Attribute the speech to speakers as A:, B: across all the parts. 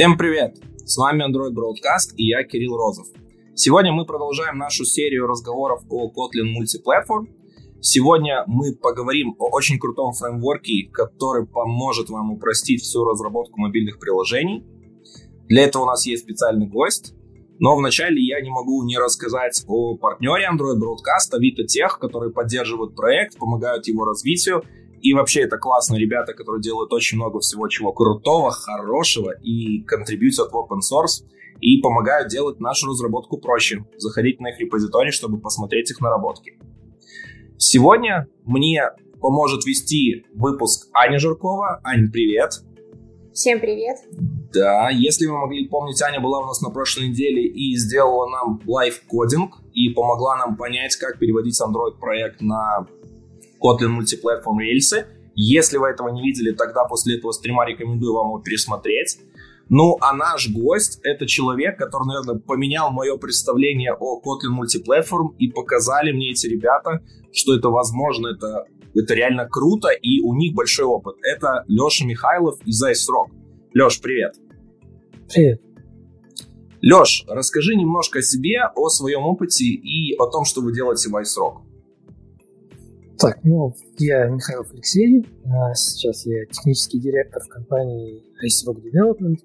A: Всем привет! С вами Android Broadcast и я Кирилл Розов. Сегодня мы продолжаем нашу серию разговоров о Kotlin Multiplatform. Сегодня мы поговорим о очень крутом фреймворке, который поможет вам упростить всю разработку мобильных приложений. Для этого у нас есть специальный гость. Но вначале я не могу не рассказать о партнере Android Broadcast, Авито Тех, которые поддерживают проект, помогают его развитию и вообще это классные ребята, которые делают очень много всего чего крутого, хорошего и контрибьютят в open source и помогают делать нашу разработку проще. Заходите на их репозиторий, чтобы посмотреть их наработки. Сегодня мне поможет вести выпуск Аня Жиркова. Ань, привет!
B: Всем привет!
A: Да, если вы могли помнить, Аня была у нас на прошлой неделе и сделала нам live coding и помогла нам понять, как переводить Android проект на Kotlin Multiplatform рельсы. Если вы этого не видели, тогда после этого стрима рекомендую вам его пересмотреть. Ну, а наш гость — это человек, который, наверное, поменял мое представление о Kotlin Multiplatform и показали мне эти ребята, что это возможно, это, это реально круто, и у них большой опыт. Это Леша Михайлов из iSrock. Леш, привет.
C: Привет.
A: Леш, расскажи немножко о себе, о своем опыте и о том, что вы делаете в iSrock.
C: Так, ну, я Михаил Алексей, а, сейчас я технический директор в компании Ice Rock Development.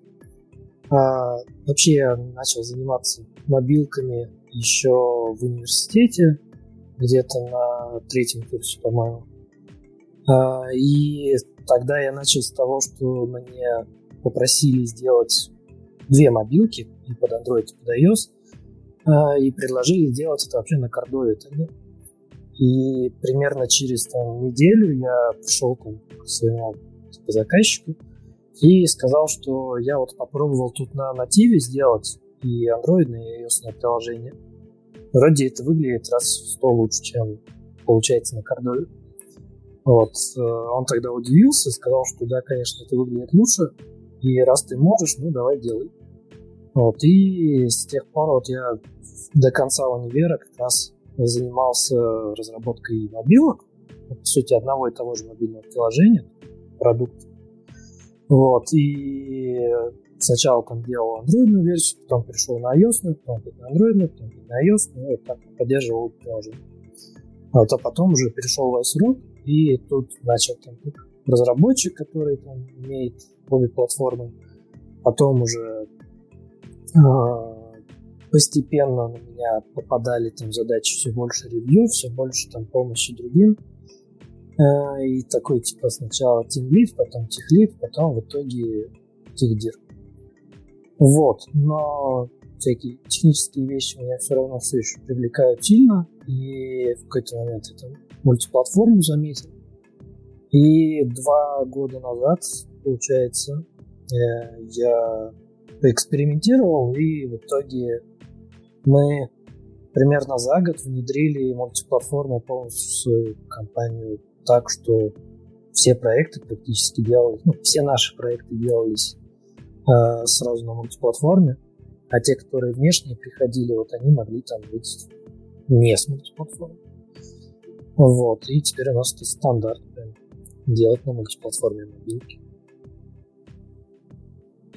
C: А, вообще я начал заниматься мобилками еще в университете, где-то на третьем курсе, по-моему. А, и тогда я начал с того, что мне попросили сделать две мобилки, и под Android, и под iOS, и предложили сделать это вообще на Кордове. И примерно через там, неделю я пришел там, к своему типа, заказчику и сказал, что я вот попробовал тут на нативе сделать и Android, и iOS приложение. Вроде это выглядит раз в сто лучше, чем получается на Кордове. Вот. Э, он тогда удивился, сказал, что да, конечно, это выглядит лучше, и раз ты можешь, ну давай делай. Вот. И с тех пор вот я до конца универа как раз занимался разработкой мобилок, по сути, одного и того же мобильного приложения, продукт. Вот, и сначала там делал андроидную версию, потом пришел на iOS, потом на андроидную, потом на iOS, ну, вот так поддерживал приложение. Вот, а потом уже перешел в iSrock, и тут начал там разработчик, который там имеет обе платформы, потом уже а, постепенно на меня попадали там задачи все больше ревью, все больше там помощи другим. Э, и такой типа сначала Lead, потом техлит, потом в итоге техдир. Вот, но всякие технические вещи меня все равно все еще привлекают сильно, и в какой-то момент там мультиплатформу заметил. И два года назад, получается, э, я поэкспериментировал и в итоге мы примерно за год внедрили мультиплатформу полностью в свою компанию так, что все проекты практически делались, ну, все наши проекты делались э, сразу на мультиплатформе, а те, которые внешние приходили, вот они могли там быть не с мультиплатформы. Вот, и теперь у нас это стандарт прям, делать на мультиплатформе мобилки.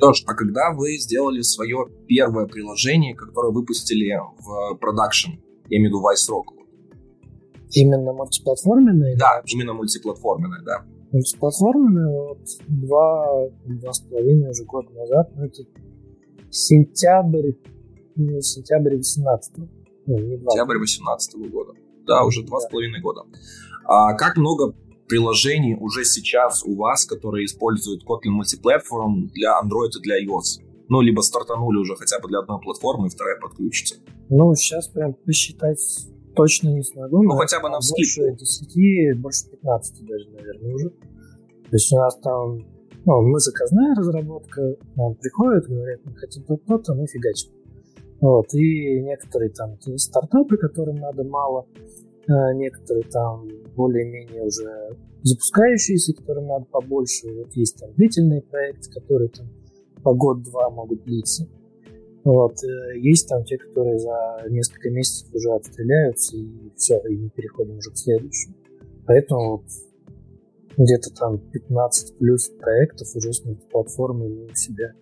A: Леш, а когда вы сделали свое первое приложение, которое выпустили в продакшн, я имею в виду Vice Rock?
C: Именно мультиплатформенное?
A: Да, именно мультиплатформенное, да.
C: Мультиплатформенное вот два, два с половиной уже года назад, ну это сентябрь, ну, сентябрь 18
A: ну, не Сентябрь 18 года. Да, уже два с половиной года. А как много приложений уже сейчас у вас, которые используют Kotlin Multiplatform для Android и для iOS? Ну, либо стартанули уже хотя бы для одной платформы, и вторая подключится.
C: Ну, сейчас прям посчитать точно не смогу.
A: Ну, хотя бы на вскидку.
C: Больше 10, больше 15 даже, наверное, уже. То есть у нас там, ну, мы заказная разработка, нам приходят, говорят, мы хотим то-то, мы фигачим. Вот, и некоторые там стартапы, которым надо мало, а некоторые там более-менее уже запускающиеся, которым надо побольше. Вот есть там длительные проекты, которые там по год-два могут длиться. Вот. Э, есть там те, которые за несколько месяцев уже отстреляются, и все, и мы переходим уже к следующему. Поэтому вот где-то там 15 плюс проектов уже с мультиплатформой у себя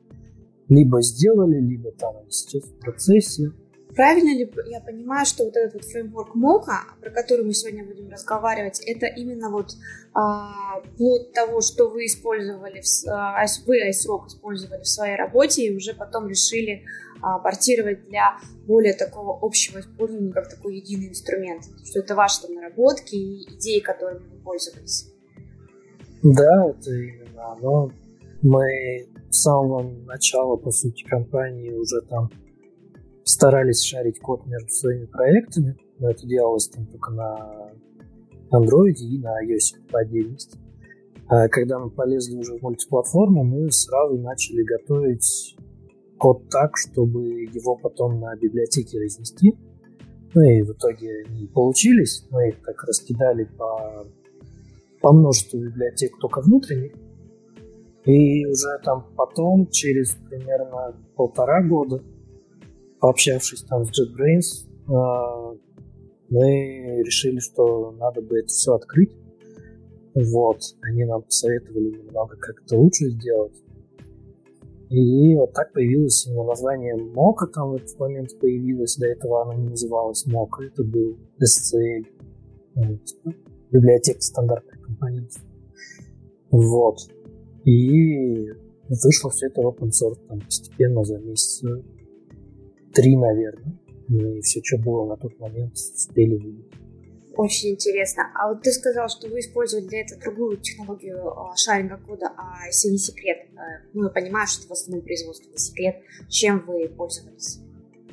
C: либо сделали, либо там сейчас в процессе.
B: Правильно ли я понимаю, что вот этот вот фреймворк Мока, про который мы сегодня будем разговаривать, это именно вот а, того, что вы использовали, в, а, вы iSrock использовали в своей работе и уже потом решили а, портировать для более такого общего использования, как такой единый инструмент, что это ваши там наработки и идеи, которыми вы пользовались.
C: Да, это именно оно. Мы с самого начала, по сути, компании уже там старались шарить код между своими проектами, но это делалось там только на Android и на iOS по отдельности. А когда мы полезли уже в мультиплатформу, мы сразу начали готовить код так, чтобы его потом на библиотеке разнести. Ну и в итоге они получились. Мы их так раскидали по, по множеству библиотек только внутренних. И уже там потом, через примерно полтора года, пообщавшись там с JetBrains, а, мы решили, что надо бы это все открыть. Вот, они нам посоветовали немного, как это лучше сделать. И вот так появилось именно название Мока, там в этот момент появилось, до этого оно не называлось Мока, это был SCL, библиотека стандартных компонентов. Вот. И вышло все это в open source там постепенно за месяц три, наверное. И все, что было на тот момент, успели выйти.
B: Очень интересно. А вот ты сказал, что вы использовали для этого другую технологию а, шаринга кода, а если не секрет, э, ну, я понимаю, что это в основном производство не секрет, чем вы пользовались?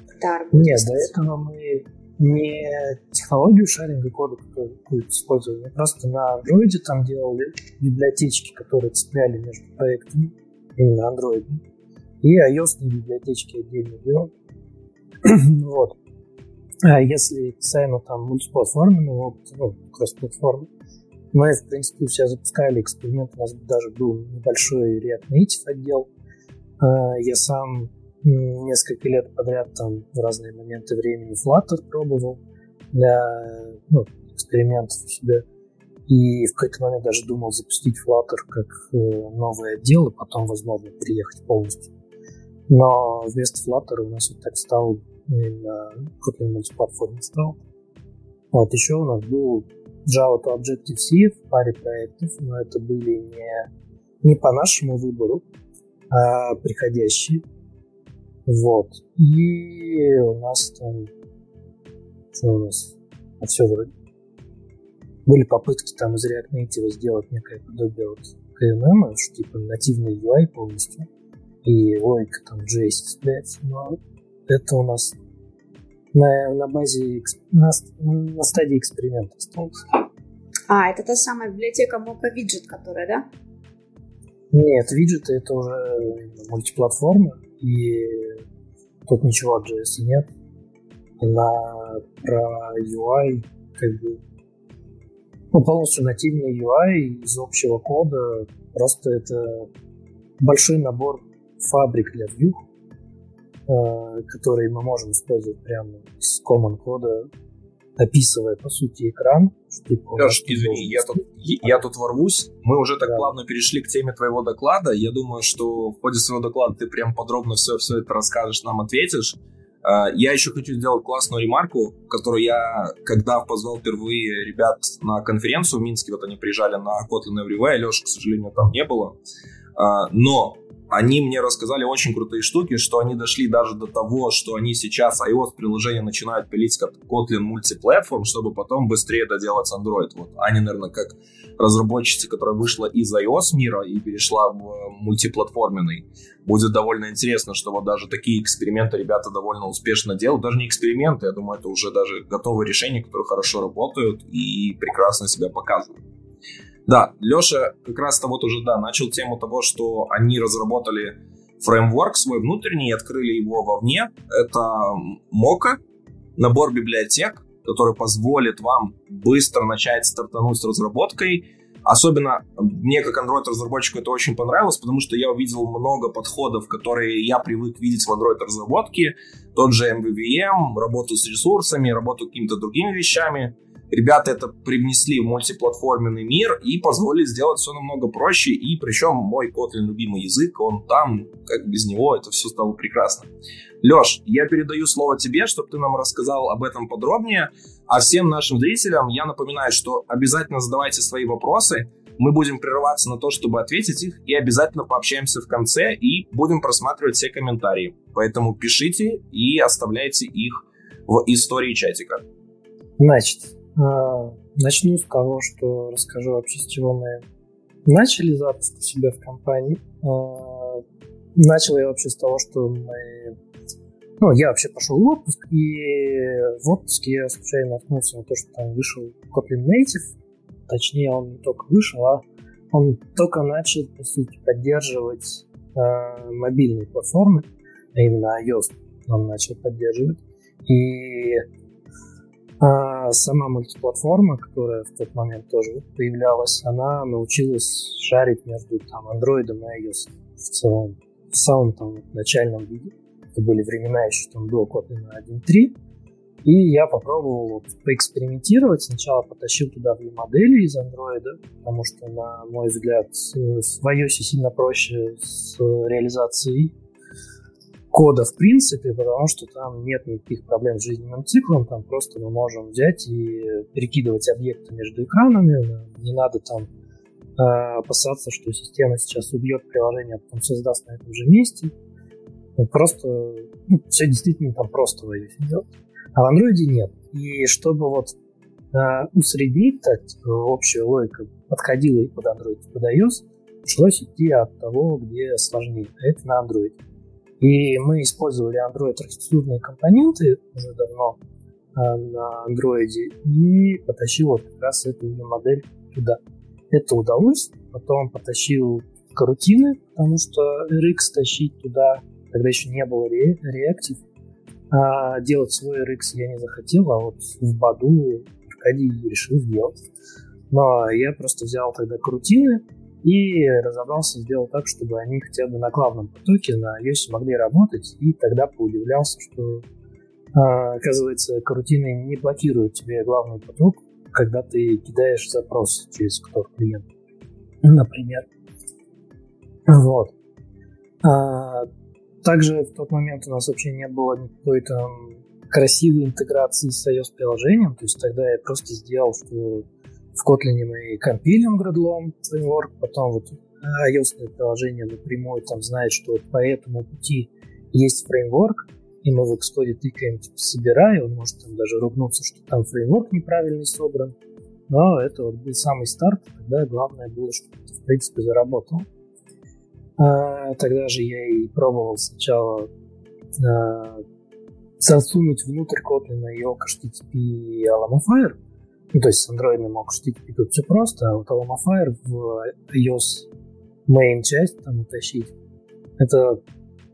C: Когда Нет, до этого мы не технологию шаринга кода какую-то использовали, мы просто на Android там делали библиотечки, которые цепляли между проектами, именно Android, и iOS библиотечки отдельно делали. вот. А если касаемо там мультиплатформенного опыта, ну, кросс-платформы, мы, в принципе, все запускали эксперимент, у нас даже был небольшой React Native отдел. А, я сам несколько лет подряд там в разные моменты времени Flutter пробовал для ну, экспериментов у себя. И в какой-то момент даже думал запустить Flutter как э, новый отдел, и потом, возможно, переехать полностью. Но вместо Flutter у нас вот так стал именно Kotlin мультиплатформе стал. Вот еще у нас был Java to Objective-C в паре проектов, но это были не, не по нашему выбору, а приходящие. Вот. И у нас там... Что у нас? А все вроде. Были попытки там из React Native сделать некое подобие вот KMM, что типа нативный UI полностью. И логика там JS цепляется. Но это у нас на, на базе, на, на стадии эксперимента осталось.
B: А, это та самая библиотека Mocha Widget, которая, да?
C: Нет, виджеты это уже мультиплатформа, и тут ничего от JS нет. На про UI как бы ну, полностью нативный UI из общего кода. Просто это большой набор фабрик для Vue, которые мы можем использовать прямо из common кода, описывая, по сути, экран.
A: Типа, Леш, извини, я тут, я тут ворвусь. Мы уже так да. плавно перешли к теме твоего доклада. Я думаю, что в ходе своего доклада ты прям подробно все, все это расскажешь, нам ответишь. Э, я еще хочу сделать классную ремарку, которую я, когда позвал впервые ребят на конференцию в Минске, вот они приезжали на Kotlin Everywhere, Леша, к сожалению, там не было. Э, но они мне рассказали очень крутые штуки, что они дошли даже до того, что они сейчас iOS-приложение начинают пилить как Kotlin мультиплатформ, чтобы потом быстрее доделать Android. Вот они, наверное, как разработчицы, которая вышла из iOS мира и перешла в э, мультиплатформенный. Будет довольно интересно, что вот даже такие эксперименты ребята довольно успешно делают. Даже не эксперименты, я думаю, это уже даже готовые решения, которые хорошо работают и прекрасно себя показывают. Да, Леша как раз-то вот уже, да, начал тему того, что они разработали фреймворк свой внутренний и открыли его вовне. Это Mocha, набор библиотек, который позволит вам быстро начать стартануть с разработкой. Особенно мне, как Android-разработчику, это очень понравилось, потому что я увидел много подходов, которые я привык видеть в Android-разработке. Тот же MVVM, работу с ресурсами, работу какими-то другими вещами. Ребята это привнесли в мультиплатформенный мир и позволили сделать все намного проще, и причем мой Kotlin любимый язык, он там, как без него, это все стало прекрасно. Леш, я передаю слово тебе, чтобы ты нам рассказал об этом подробнее, а всем нашим зрителям я напоминаю, что обязательно задавайте свои вопросы, мы будем прерываться на то, чтобы ответить их, и обязательно пообщаемся в конце и будем просматривать все комментарии. Поэтому пишите и оставляйте их в истории чатика.
C: Значит, начну с того, что расскажу вообще, с чего мы начали запуск себя в компании. А, начал я вообще с того, что мы... Ну, я вообще пошел в отпуск, и в отпуске я случайно наткнулся на то, что там вышел Kotlin Native, Точнее, он не только вышел, а он только начал, по сути, поддерживать э, мобильные платформы, а именно iOS он начал поддерживать. И э, сама мультиплатформа, которая в тот момент тоже появлялась, она научилась шарить между там, Android и iOS в целом, в самом там начальном виде. Это были времена еще там до Kotlin 1.3, и я попробовал вот, поэкспериментировать. Сначала потащил туда две модели из Android, потому что, на мой взгляд, в iOS сильно проще с реализацией кода в принципе, потому что там нет никаких проблем с жизненным циклом, там просто мы можем взять и перекидывать объекты между экранами, не надо там э, опасаться, что система сейчас убьет приложение, а потом создаст на этом же месте. Ну, просто ну, все действительно там просто в делать. А в андроиде нет. И чтобы вот э, усреднить так, общая логика подходила и под Android, и под iOS, пришлось идти от того, где сложнее. А это на Android. И мы использовали Android архитектурные компоненты уже давно э, на Android и потащил вот как раз эту модель туда. Это удалось. Потом потащил карутины, потому что RX тащить туда, тогда еще не было Reactive, а делать свой RX я не захотел, а вот в Баду Аркадий решил сделать. Но я просто взял тогда крутины и разобрался, сделал так, чтобы они хотя бы на главном потоке на iOS могли работать, и тогда поудивлялся, что а, оказывается, карутины не блокируют тебе главный поток, когда ты кидаешь запрос через кто клиент, например. Вот. А, также в тот момент у нас вообще не было никакой там красивой интеграции с iOS-приложением, то есть тогда я просто сделал, что в Kotlin мы компилим Gradlon фреймворк, потом вот iOS приложение напрямую там знает, что вот по этому пути есть фреймворк, и мы в Xcode тыкаем, типа, собирай, он может там даже ругнуться, что там фреймворк неправильный собран, но это вот был самый старт, когда главное было, чтобы это, в принципе, заработало. А, тогда же я и пробовал сначала а, засунуть внутрь Kotlin его HTTP и Alamofire. Ну, то есть с Android мог HTTP тут все просто, а вот Alamofire в iOS main часть там утащить, это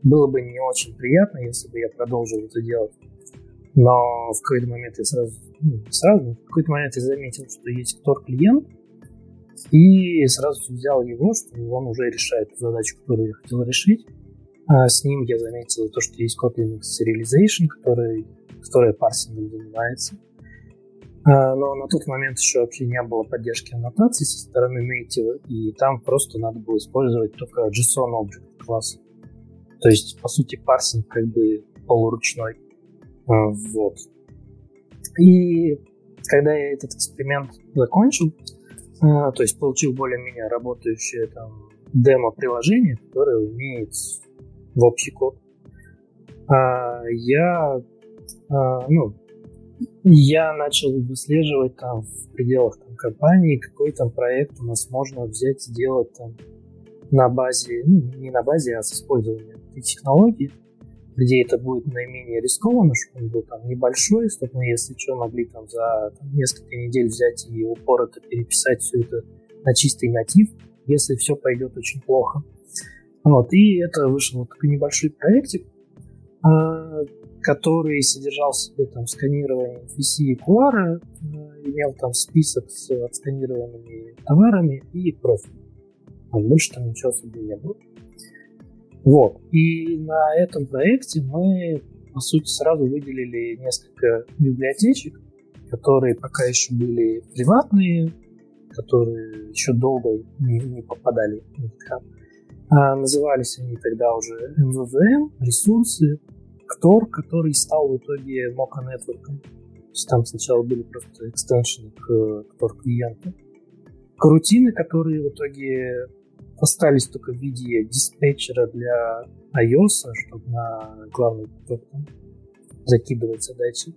C: было бы не очень приятно, если бы я продолжил это делать. Но в какой-то момент я сразу, ну, сразу, в какой-то момент я заметил, что есть Tor клиент, и сразу взял его, что он уже решает задачу, которую я хотел решить. А с ним я заметил то, что есть Kotlin Serialization, который, которая парсингом занимается. А, но на тот момент еще вообще не было поддержки аннотаций со стороны native, и там просто надо было использовать только JSON Object класс. То есть, по сути, парсинг как бы полуручной. А, вот. И когда я этот эксперимент закончил, а, то есть получил более-менее работающее там демо-приложение, которое умеет в общий код. Я, ну, я начал выслеживать там в пределах там, компании, какой там проект у нас можно взять, сделать там на базе, ну, не на базе, а с использованием этой технологии где это будет наименее рискованно, чтобы он был там небольшой, чтобы мы, если что, могли там за там, несколько недель взять и упорото переписать все это на чистый натив, если все пойдет очень плохо. Вот, и это вышел вот такой небольшой проектик, а, который содержал в себе там сканирование VC и QR, а, имел там список с отсканированными товарами и профиль. А больше там ничего особо не было. Вот. И на этом проекте мы, по сути, сразу выделили несколько библиотечек, которые пока еще были приватные, которые еще долго не, не попадали в. А, назывались они тогда уже MVVM, ресурсы, Ктор, который стал в итоге Network. То есть там сначала были просто экстеншены к Ktор клиенту. Карутины, которые в итоге остались только в виде диспетчера для iOS, чтобы на главный поток закидывать задачи.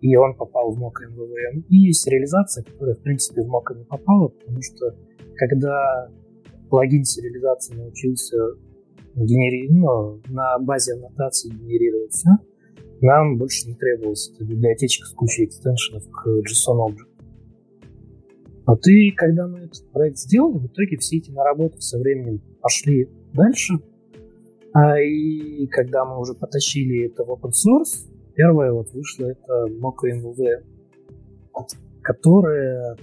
C: И он попал в Mocha MVVM. И есть реализация, которая, в принципе, в Mocha не попала, потому что когда плагин сериализации научился генери... ну, на базе аннотации генерировать все, нам больше не требовалась эта библиотечка с кучей экстеншенов к JSON Object. А ты, когда мы этот проект сделали, в итоге все эти наработки со временем пошли дальше. А и когда мы уже потащили это в open source, первое вот вышло это Mocha MVV, которое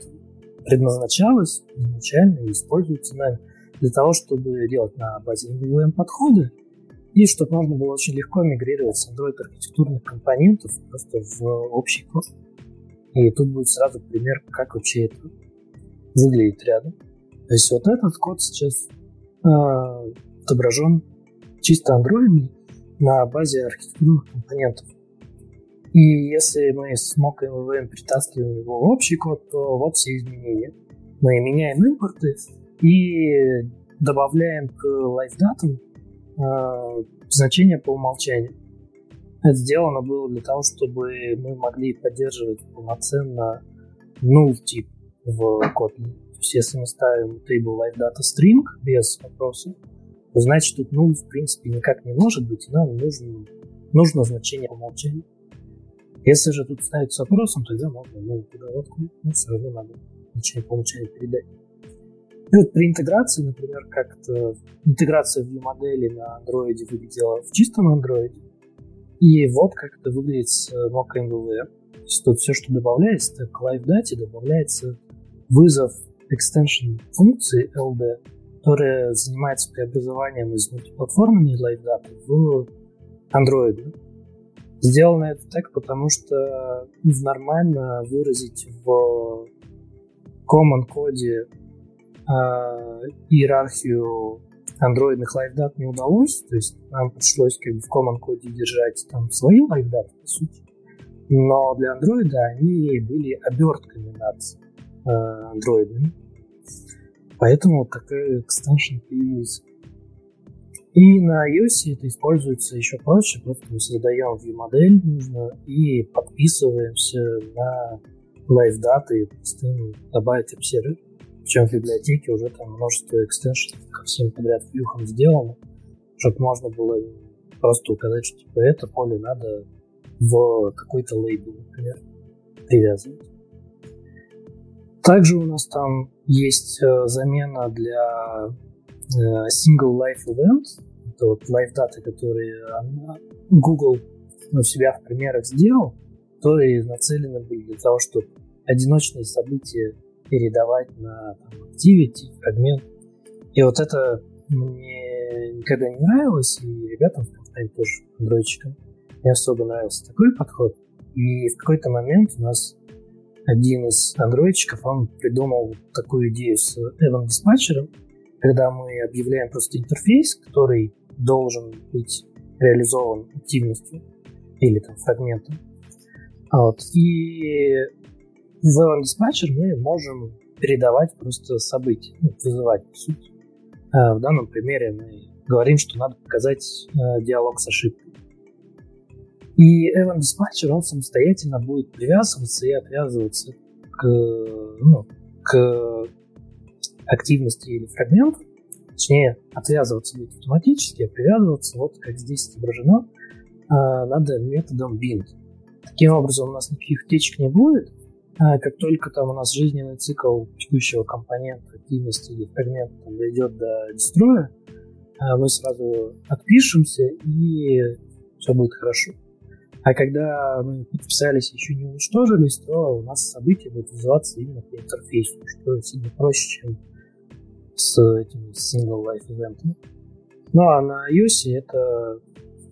C: предназначалось изначально и используется нами для того, чтобы делать на базе MVVM подходы, и чтобы можно было очень легко мигрировать с Android архитектурных компонентов просто в общий код. И тут будет сразу пример, как вообще это выглядит рядом. То есть вот этот код сейчас э, отображен чисто Android на базе архитектурных компонентов. И если мы с Mock MVVM притаскиваем его в общий код, то вот все изменения. Мы меняем импорты, и добавляем к лайфдатам э, значения по умолчанию. Это сделано было для того, чтобы мы могли поддерживать полноценно null тип в Kotlin. То есть если мы ставим table live data string без вопроса, то значит тут null в принципе никак не может быть, и нам нужно, нужно значение по умолчанию. Если же тут ставить с вопросом, тогда можно null подготовку, но все равно надо значение по умолчанию передать. Ну, при интеграции, например, как-то интеграция view-модели на Android выглядела в чистом Android. И вот как это выглядит с Mocha MVVM. То есть тут все, что добавляется, к LiveDate добавляется вызов extension функции LD, которая занимается преобразованием из мультиплатформенной LiveData в Android. Сделано это так, потому что нормально выразить в common коде э, иерархию андроидных лайфдат не удалось, то есть нам пришлось как бы в common коде держать там свои лайфдаты, по сути. Но для андроида они были обертками над э, андроидами. Поэтому такая экстеншн появилась. И на iOS это используется еще проще, просто мы создаем view модель нужно и подписываемся на лайфдаты, и добавить обсервер. Причем в библиотеке уже там множество экстеншенов ко всем подряд вьюхам сделано, чтобы можно было просто указать, что типа это поле надо в какой-то лейбл, например, привязывать. Также у нас там есть э, замена для э, single life event. Это вот life даты, которые Google у себя в примерах сделал, которые нацелены были для того, чтобы одиночные события передавать на там, Activity, фрагмент. И вот это мне никогда не нравилось, и ребятам в компании тоже, андроидчикам, не особо нравился такой подход. И в какой-то момент у нас один из андроидчиков, он придумал такую идею с Evan диспатчером, когда мы объявляем просто интерфейс, который должен быть реализован активностью или там фрагментом. Вот. И в Dispatcher мы можем передавать просто события, ну, вызывать, по. А в данном примере мы говорим, что надо показать э, диалог с ошибкой. И Evan Dispatcher, он самостоятельно будет привязываться и отвязываться к, ну, к активности или фрагменту. Точнее, отвязываться будет автоматически, а привязываться, вот как здесь отображено, э, надо методом bind. Таким образом, у нас никаких утечек не будет, как только там у нас жизненный цикл текущего компонента, активности или фрагмента там, дойдет до дестроя, а, мы сразу отпишемся и все будет хорошо. А когда мы подписались и еще не уничтожились, то у нас события будут вызываться именно по интерфейсу, что сильно проще, чем с этими single life event. Ну а на iOS это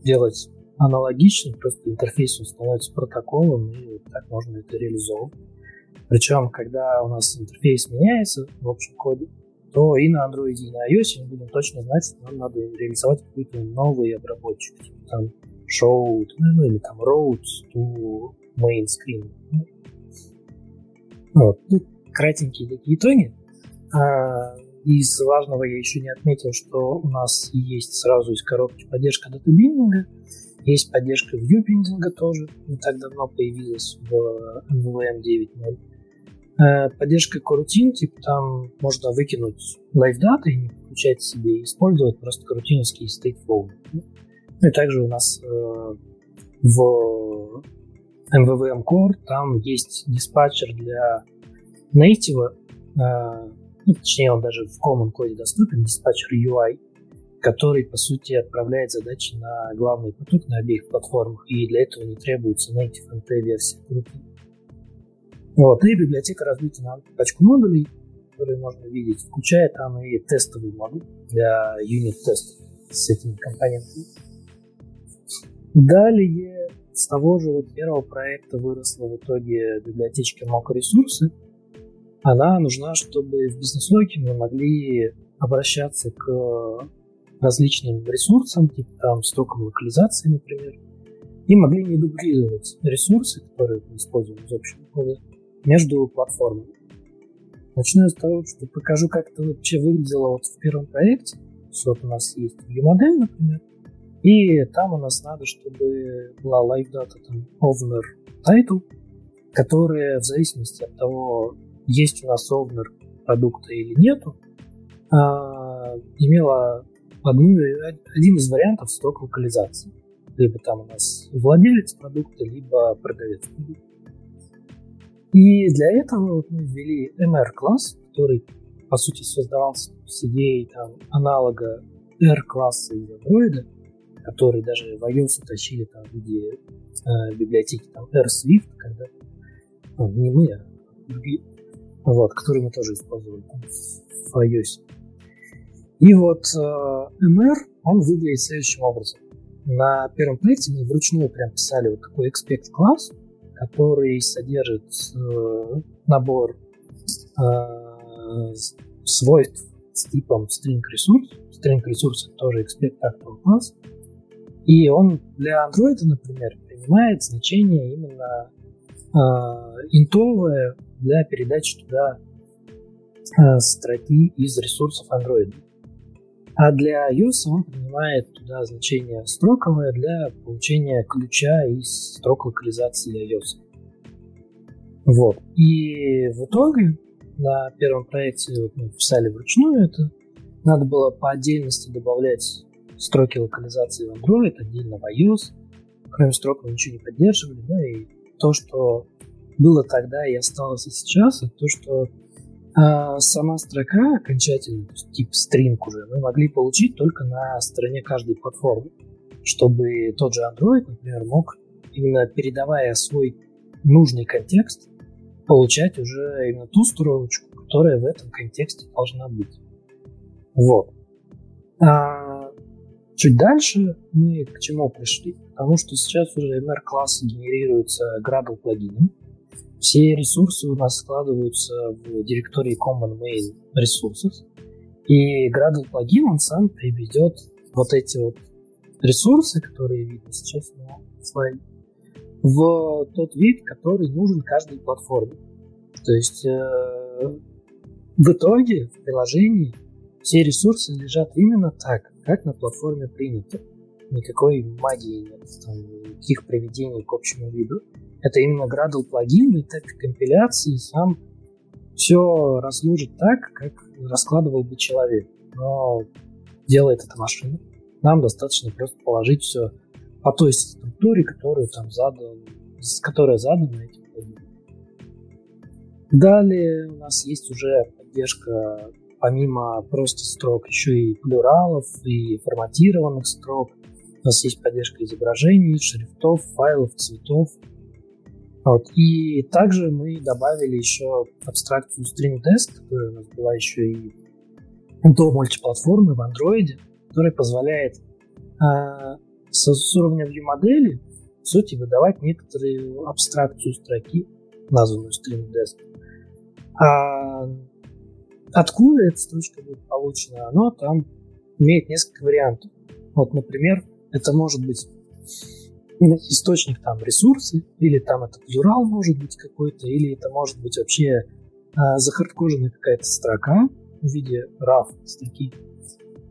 C: делать аналогичный, просто интерфейс он становится протоколом, и так можно это реализовывать. Причем, когда у нас интерфейс меняется в общем коде, то и на Android, и на iOS мы будем точно знать, что нам надо реализовать какой-то новый обработчик, типа там show, ну или там road to main screen. Вот. Ну, кратенькие такие итоги. А, из важного я еще не отметил, что у нас есть сразу из коробки поддержка датабиндинга, есть поддержка вьюбиндинга тоже, не так давно появилась в MVVM 9.0. Э, поддержка корутин, типа там можно выкинуть лайфдаты и не включать себе, использовать просто корутиновские stateflow. Ну и также у нас э, в MVVM Core там есть диспатчер для native, э, ну, точнее он даже в Common Code доступен, диспатчер UI, который, по сути, отправляет задачи на главный поток на обеих платформах, и для этого не требуется native NT версия крупной. Вот, и библиотека разбита на пачку модулей, которые можно видеть, включая там и тестовый модуль для юнит-тестов с этими компонентами. Далее с того же вот первого проекта выросла в итоге библиотечка Mock ресурсы. Она нужна, чтобы в бизнес-логике мы могли обращаться к различным ресурсам, типа там стоком локализации, например, и могли не дублировать ресурсы, которые мы используем из общего кода, между платформами. Начну с того, что покажу, как это вообще выглядело вот в первом проекте. Вот у нас есть view-модель, например, и там у нас надо, чтобы была live data там owner title, которая в зависимости от того, есть у нас owner продукта или нету, а, имела одну, один из вариантов строк локализации. Либо там у нас владелец продукта, либо продавец продукта. И для этого мы ввели MR-класс, который, по сути, создавался с идеей там, аналога R-класса из Android, который даже в iOS утащили там, в виде э, библиотеки там, R-Swift, когда ну, не мы, а другие, вот, который мы тоже использовали там, в iOS. И вот э, MR, он выглядит следующим образом. На первом проекте мы вручную прям писали вот такой expect класс, который содержит э, набор э, свойств с типом string resource. String resource это тоже expect actual class. И он для Android, например, принимает значение именно э, интовое для передачи туда э, строки из ресурсов Android. А для iOS он принимает туда значение строковое для получения ключа из строк локализации iOS. Вот. И в итоге на первом проекте вот мы писали вручную это. Надо было по отдельности добавлять строки локализации в Android, отдельно в iOS. Кроме строк мы ничего не поддерживали. Ну и то, что было тогда и осталось и сейчас, это то, что а сама строка окончательно, то есть тип string уже, мы могли получить только на стороне каждой платформы, чтобы тот же Android, например, мог именно передавая свой нужный контекст, получать уже именно ту строчку, которая в этом контексте должна быть. Вот. А чуть дальше мы к чему пришли? Потому что сейчас уже MR-классы генерируются Gradle плагином, все ресурсы у нас складываются в директории Common Main Resources. И Gradle плагин, он сам приведет вот эти вот ресурсы, которые видно сейчас на слайде, в тот вид, который нужен каждой платформе. То есть э, в итоге в приложении все ресурсы лежат именно так, как на платформе принято. Никакой магии нет, там, никаких приведений к общему виду. Это именно Gradle плагин, этап компиляции сам все разложит так, как раскладывал бы человек. Но делает это машина. Нам достаточно просто положить все по той структуре, которую там задан, которая задана этим плагином. Далее у нас есть уже поддержка помимо просто строк еще и плюралов, и форматированных строк. У нас есть поддержка изображений, шрифтов, файлов, цветов, вот. И также мы добавили еще абстракцию String Test, которая у нас была еще и до мультиплатформы в Android, которая позволяет э, с, уровня view модели, в сути, выдавать некоторую абстракцию строки, названную string desk. А откуда эта строчка будет получена? Оно там имеет несколько вариантов. Вот, например, это может быть источник там ресурсы, или там это плюрал может быть какой-то, или это может быть вообще а, захардкоженная какая-то строка в виде RAF строки.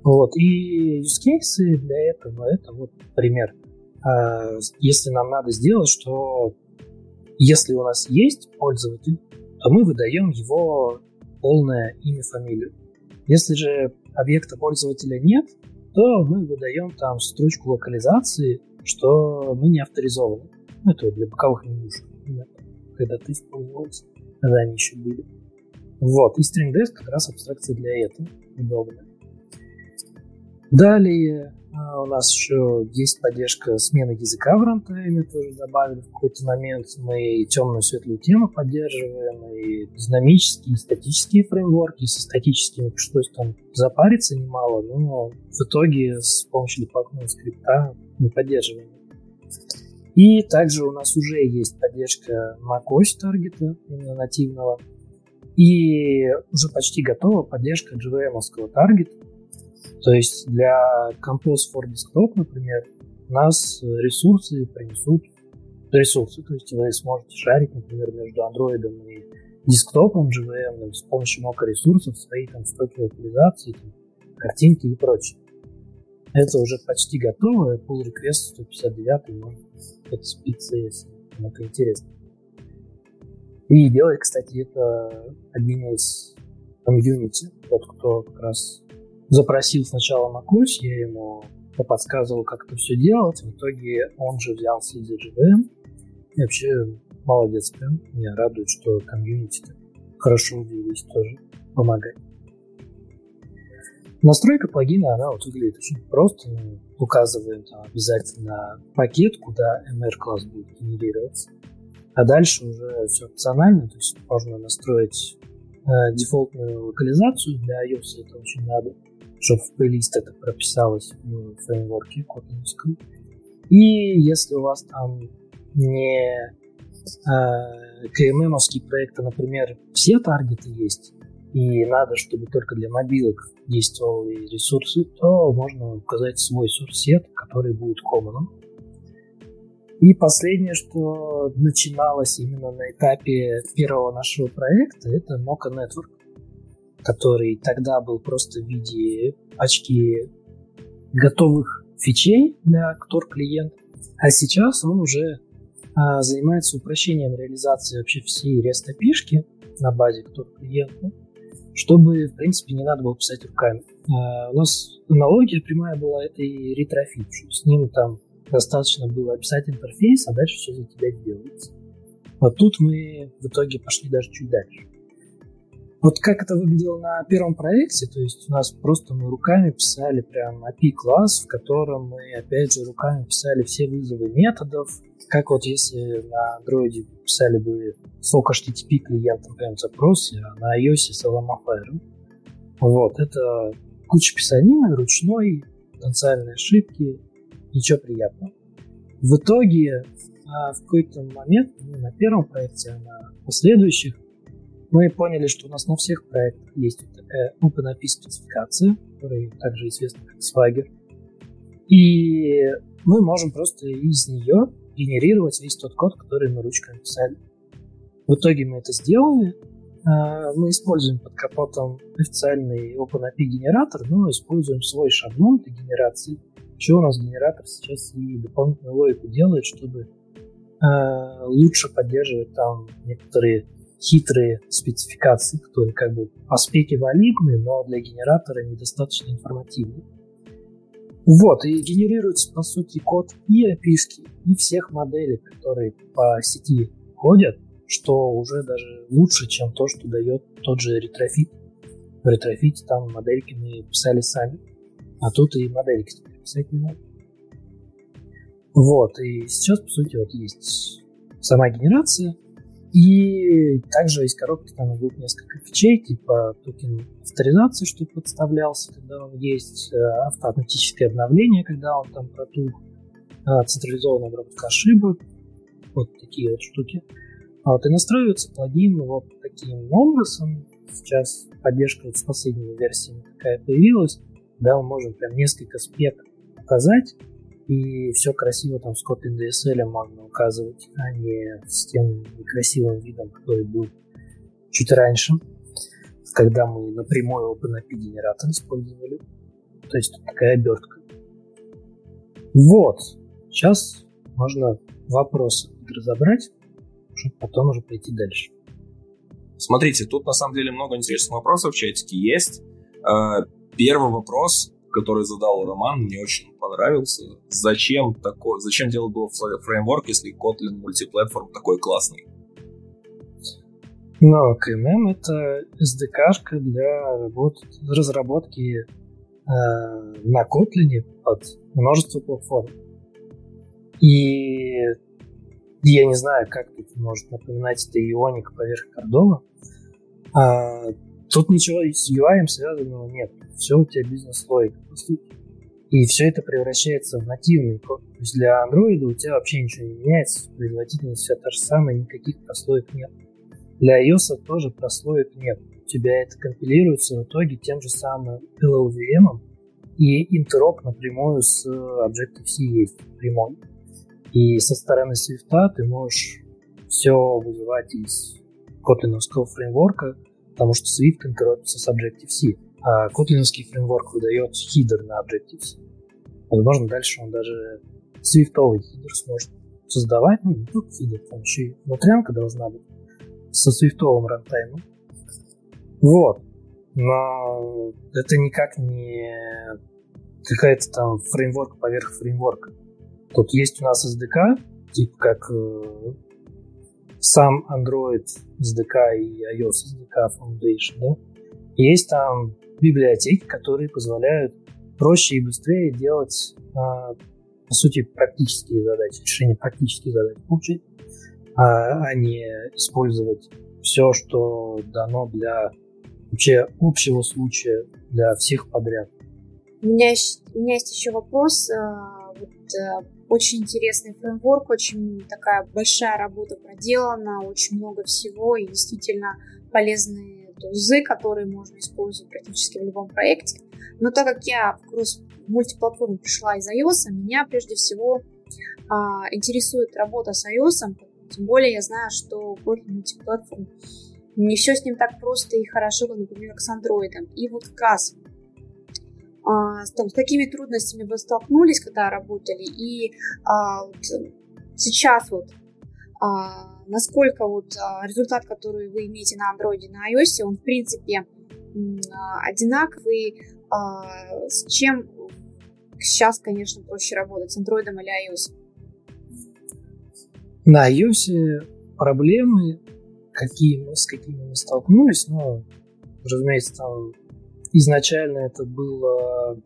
C: Вот. И use cases для этого это вот пример. А, если нам надо сделать, что если у нас есть пользователь, то мы выдаем его полное имя, фамилию. Если же объекта пользователя нет, то мы выдаем там строчку локализации, что мы не авторизованы. Ну, это для боковых менюшек, когда ты использовался, когда они еще были. Вот, и string desk как раз абстракция для этого, удобная. Далее а, у нас еще есть поддержка смены языка в рантайме, тоже добавили в какой-то момент. Мы и темную светлую тему поддерживаем, и динамические, и статические фреймворки. Со статическими пришлось там запариться немало, но в итоге с помощью дополнительного скрипта мы поддерживаем. И также у нас уже есть поддержка macOS таргета, именно нативного. И уже почти готова поддержка JVM-овского таргета, то есть для Compose for Desktop, например, у нас ресурсы принесут ресурсы, то есть вы сможете шарить, например, между Android и десктопом JVM с помощью много ресурсов, свои там строки локализации, там, картинки и прочее. Это уже почти готово, pull request 159 может подцепиться, если это интересно. И делает, кстати, это один из комьюнити, тот, кто как раз запросил сначала Макусь, я ему подсказывал, как это все делать. В итоге он же взялся за GVM. И вообще молодец прям. Меня радует, что комьюнити хорошо удивились тоже помогать. Настройка плагина, она вот выглядит очень просто. Мы указываем там обязательно пакет, куда MR-класс будет генерироваться. А дальше уже все опционально, то есть можно настроить э, дефолтную локализацию для iOS, это очень надо чтобы в плейлист это прописалось в фреймворке котлинском. И если у вас там не э, КММовские проекты, например, все таргеты есть, и надо, чтобы только для мобилок действовали ресурсы, то можно указать свой сурсет, который будет коммоном. И последнее, что начиналось именно на этапе первого нашего проекта, это Mocha Network который тогда был просто в виде очки готовых фичей для Ктор клиент, а сейчас он уже а, занимается упрощением реализации вообще всей REST API на базе Ktor клиента, чтобы, в принципе, не надо было писать руками. А, у нас аналогия прямая была это Retrofit, с ним там достаточно было описать интерфейс, а дальше все за тебя делается. Вот тут мы в итоге пошли даже чуть дальше. Вот как это выглядело на первом проекте, то есть у нас просто мы руками писали прям API-класс, в котором мы, опять же, руками писали все вызовы методов, как вот если на Android писали бы сок HTTP клиентом прям запрос, а на iOS с LMFR. Вот, это куча писанины, ручной, потенциальные ошибки, ничего приятного. В итоге а, в какой-то момент, не на первом проекте, а на последующих, мы поняли, что у нас на всех проектах есть OpenAPI спецификация, которая также известна как Swagger. И мы можем просто из нее генерировать весь тот код, который мы ручкой написали. В итоге мы это сделали. А, мы используем под капотом официальный OpenAPI генератор, но используем свой шаблон для генерации. Еще у нас генератор сейчас и дополнительную логику делает, чтобы а, лучше поддерживать там некоторые хитрые спецификации, которые как бы по спеке валидны, но для генератора недостаточно информативны. Вот, и генерируется, по сути, код и API, и всех моделей, которые по сети ходят, что уже даже лучше, чем то, что дает тот же Retrofit. В ретрофите там модельки мы писали сами, а тут и модельки теперь писать не надо. Вот, и сейчас, по сути, вот есть сама генерация, и также из коробки там идут несколько фичей, типа токен авторизации, что подставлялся, когда он есть, э, автоматическое обновление, когда он там протух, а, централизованная обработка ошибок, вот такие вот штуки. А вот и настраивается плагин вот таким образом. Сейчас поддержка вот с последними версиями такая появилась. Да, мы можем прям несколько спек указать, и все красиво там с Kotlin DSL можно указывать, а не с тем некрасивым видом, который был чуть раньше, когда мы напрямую OpenAPI генератор использовали. То есть тут такая обертка. Вот. Сейчас можно вопросы разобрать, чтобы потом уже пойти дальше.
A: Смотрите, тут на самом деле много интересных вопросов в чатике есть. Э, первый вопрос, который задал Роман, мне очень понравился. Зачем такой, зачем делать был фреймворк, если Kotlin мультиплатформ такой классный?
C: Но KMM это SDK для работ, разработки э, на Kotlin под множество платформ. И я не знаю, как тут может напоминать это ионик поверх кордона. А, тут ничего с UI связанного нет. Все у тебя бизнес-логика, по сути. И все это превращается в нативный код. То есть для Android у тебя вообще ничего не меняется, производительность вся та же самая, никаких прослоек нет. Для iOS тоже прослоек нет. У тебя это компилируется в итоге тем же самым LLVM, и интероп напрямую с Objective-C есть прямой. И со стороны Swift ты можешь все вызывать из котлиновского фреймворка, потому что Swift интеропится с Objective-C, а котлиновский фреймворк выдает хидер на Objective-C. Возможно, дальше он даже свифтовый хидер сможет создавать. Ну, не только хидер, там еще и внутрянка должна быть со свифтовым рантаймом. Вот. Но это никак не какая-то там фреймворк поверх фреймворка. Тут есть у нас SDK, типа как э, сам Android SDK и iOS SDK Foundation, да? Есть там библиотеки, которые позволяют проще и быстрее делать, э, по сути, практические задачи, решение практических задач получить, а, а не использовать все, что дано для вообще общего случая, для всех подряд.
B: У меня, у меня есть еще вопрос. Э, вот, э, очень интересный фреймворк, очень такая большая работа проделана, очень много всего и действительно полезные тузы, которые можно использовать практически в любом проекте. Но так как я в кросс мультиплатформу пришла из iOS, меня прежде всего а, интересует работа с iOS, тем более я знаю, что Kotlin мультиплатформ не все с ним так просто и хорошо, например, как с Android. И вот как раз а, там, с какими трудностями вы столкнулись, когда работали, и а, вот сейчас вот а, насколько вот а, результат, который вы имеете на Android и на iOS, он в принципе а, одинаковый, а, с чем сейчас, конечно, проще работать, с Android или iOS?
C: На iOS проблемы, какие мы, с какими мы столкнулись, но, разумеется, там изначально это было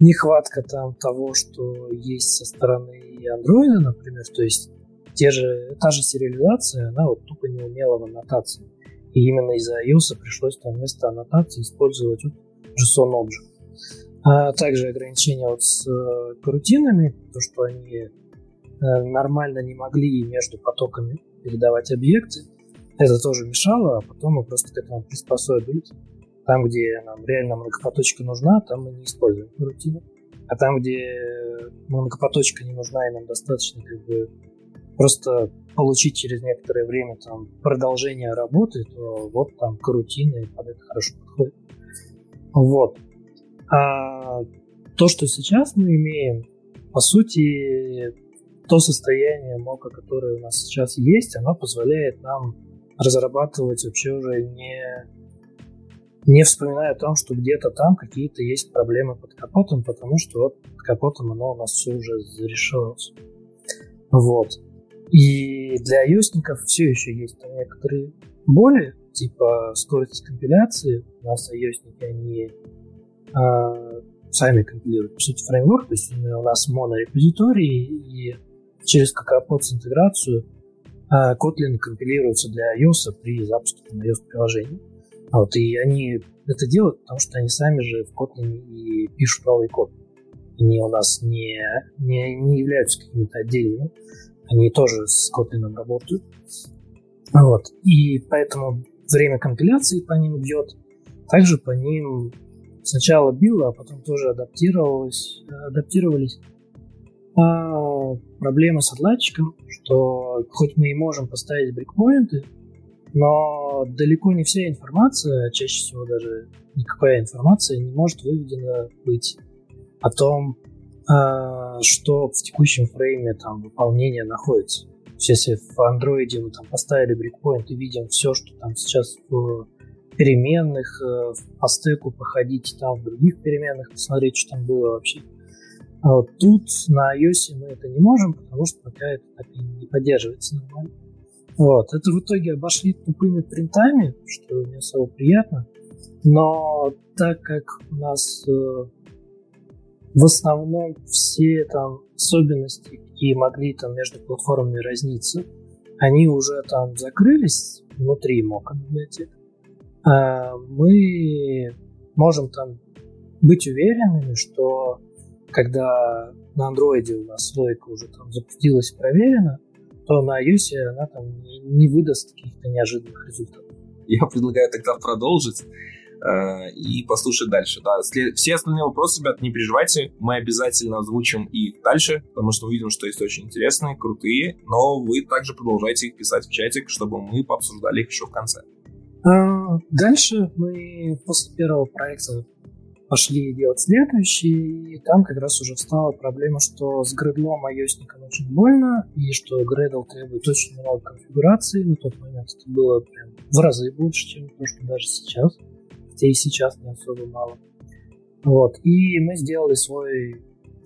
C: нехватка там того, что есть со стороны Android, например, то есть те же, та же сериализация, она вот тупо не умела в аннотации. И именно из-за iOS пришлось там вместо аннотации использовать вот JSON Object. А также ограничения вот с э, карутинами, то, что они э, нормально не могли между потоками передавать объекты, это тоже мешало, а потом мы просто к этому приспособились. Там, где нам реально многопоточка нужна, там мы не используем рутину. А там, где многопоточка не нужна, и нам достаточно как бы просто получить через некоторое время там продолжение работы, то вот там карутина и под это хорошо подходит. Вот. А то, что сейчас мы имеем, по сути, то состояние мока, которое у нас сейчас есть, оно позволяет нам разрабатывать вообще уже не не вспоминая о том, что где-то там какие-то есть проблемы под капотом, потому что вот под капотом оно у нас все уже зарешилось. Вот. И для ios все еще есть там некоторые боли, типа скорость компиляции. У нас ios они э, сами компилируют, по сути, фреймворк, то есть у нас монорепозиторий, и через какапот с интеграцию э, Kotlin компилируется для iOS при запуске iOS-приложения. Вот, и они это делают, потому что они сами же в Kotlin и пишут новый код. Они у нас не, не, не являются какими-то отдельными. Они тоже с Kotlin работают. Вот. И поэтому время компиляции по ним идет. Также по ним сначала било, а потом тоже адаптировалось, адаптировались. А проблема с отладчиком, что хоть мы и можем поставить брейкпоинты, но далеко не вся информация, чаще всего даже никакая информация не может выведена быть о том, а, что в текущем фрейме там выполнение находится. Если в андроиде мы там поставили брейкпоинт и видим все, что там сейчас в переменных, э, по стеку походить там в других переменных, посмотреть, что там было вообще. А вот тут на iOS мы это не можем, потому что пока это так и не поддерживается нормально. Вот. Это в итоге обошли тупыми принтами, что не особо приятно. Но так как у нас э, в основном все там особенности, какие могли там между платформами разниться, они уже там закрылись внутри мока библиотек. А мы можем там быть уверенными, что когда на андроиде у нас логика уже там запустилась и проверена, то на iOS она там не, выдаст каких-то неожиданных результатов.
A: Я предлагаю тогда продолжить э, и послушать дальше. Да, все остальные вопросы, ребят, не переживайте, мы обязательно озвучим их дальше, потому что увидим, что есть очень интересные, крутые, но вы также продолжайте их писать в чатик, чтобы мы пообсуждали их еще в конце.
C: А, дальше мы после первого проекта пошли делать следующий, и там как раз уже встала проблема, что с гредлом iOS очень больно, и что Gradle требует очень много конфигурации. На тот момент это было прям в разы больше, чем то, что даже сейчас. Хотя и сейчас не особо мало. Вот. И мы сделали свой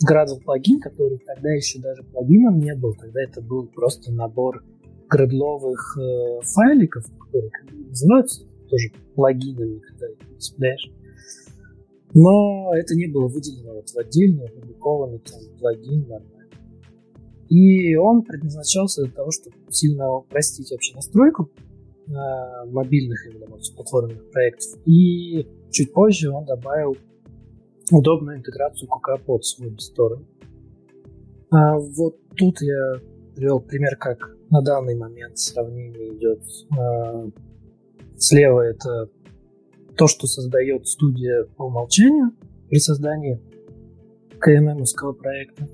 C: Gradle плагин, который тогда еще даже плагином не был. Тогда это был просто набор градловых э, файликов, которые называются тоже плагинами, когда их. Но это не было выделено вот в отдельно опубликованный там плагин нормально. И он предназначался для того, чтобы сильно упростить вообще настройку э, мобильных именно платформенных проектов. И чуть позже он добавил удобную интеграцию QKPod с WebStore. А вот тут я привел пример, как на данный момент сравнение идет. Э, слева это то, что создает студия по умолчанию при создании КММовского проекта.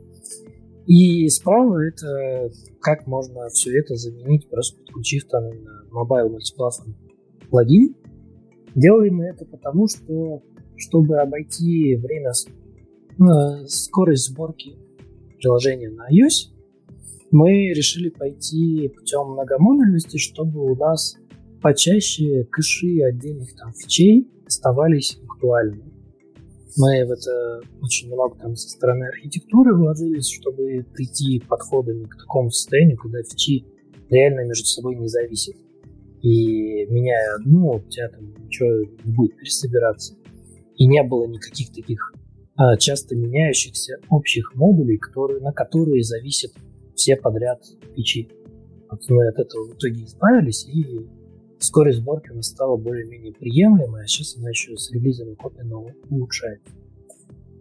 C: И справа это как можно все это заменить, просто подключив там Mobile Multiplatform плагин. Делаем мы это потому, что чтобы обойти время, э, скорость сборки приложения на iOS, мы решили пойти путем многомодульности, чтобы у нас почаще кэши отдельных там фичей оставались актуальными. Мы в это очень много там со стороны архитектуры вложились, чтобы прийти подходами к такому состоянию, когда фичи реально между собой не зависят. И меняя одну, у тебя там ничего не будет пересобираться. И не было никаких таких а, часто меняющихся общих модулей, которые, на которые зависят все подряд фичи. Вот мы от этого в итоге избавились и скорость сборки у нас стала более-менее приемлемой, а сейчас она еще с релизами Kotlin улучшается.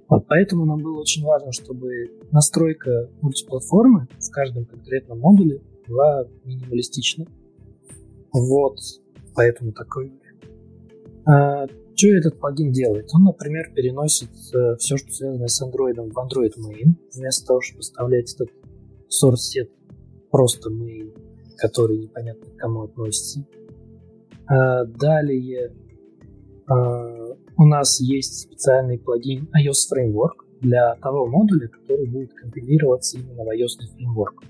C: Вот поэтому нам было очень важно, чтобы настройка мультиплатформы в каждом конкретном модуле была минималистична. Вот, поэтому такой а, что этот плагин делает? Он, например, переносит э, все, что связано с Android в Android Main, вместо того, чтобы вставлять этот source set просто main, который непонятно к кому относится. А, далее а, у нас есть специальный плагин iOS Framework для того модуля, который будет компилироваться именно в iOS Framework.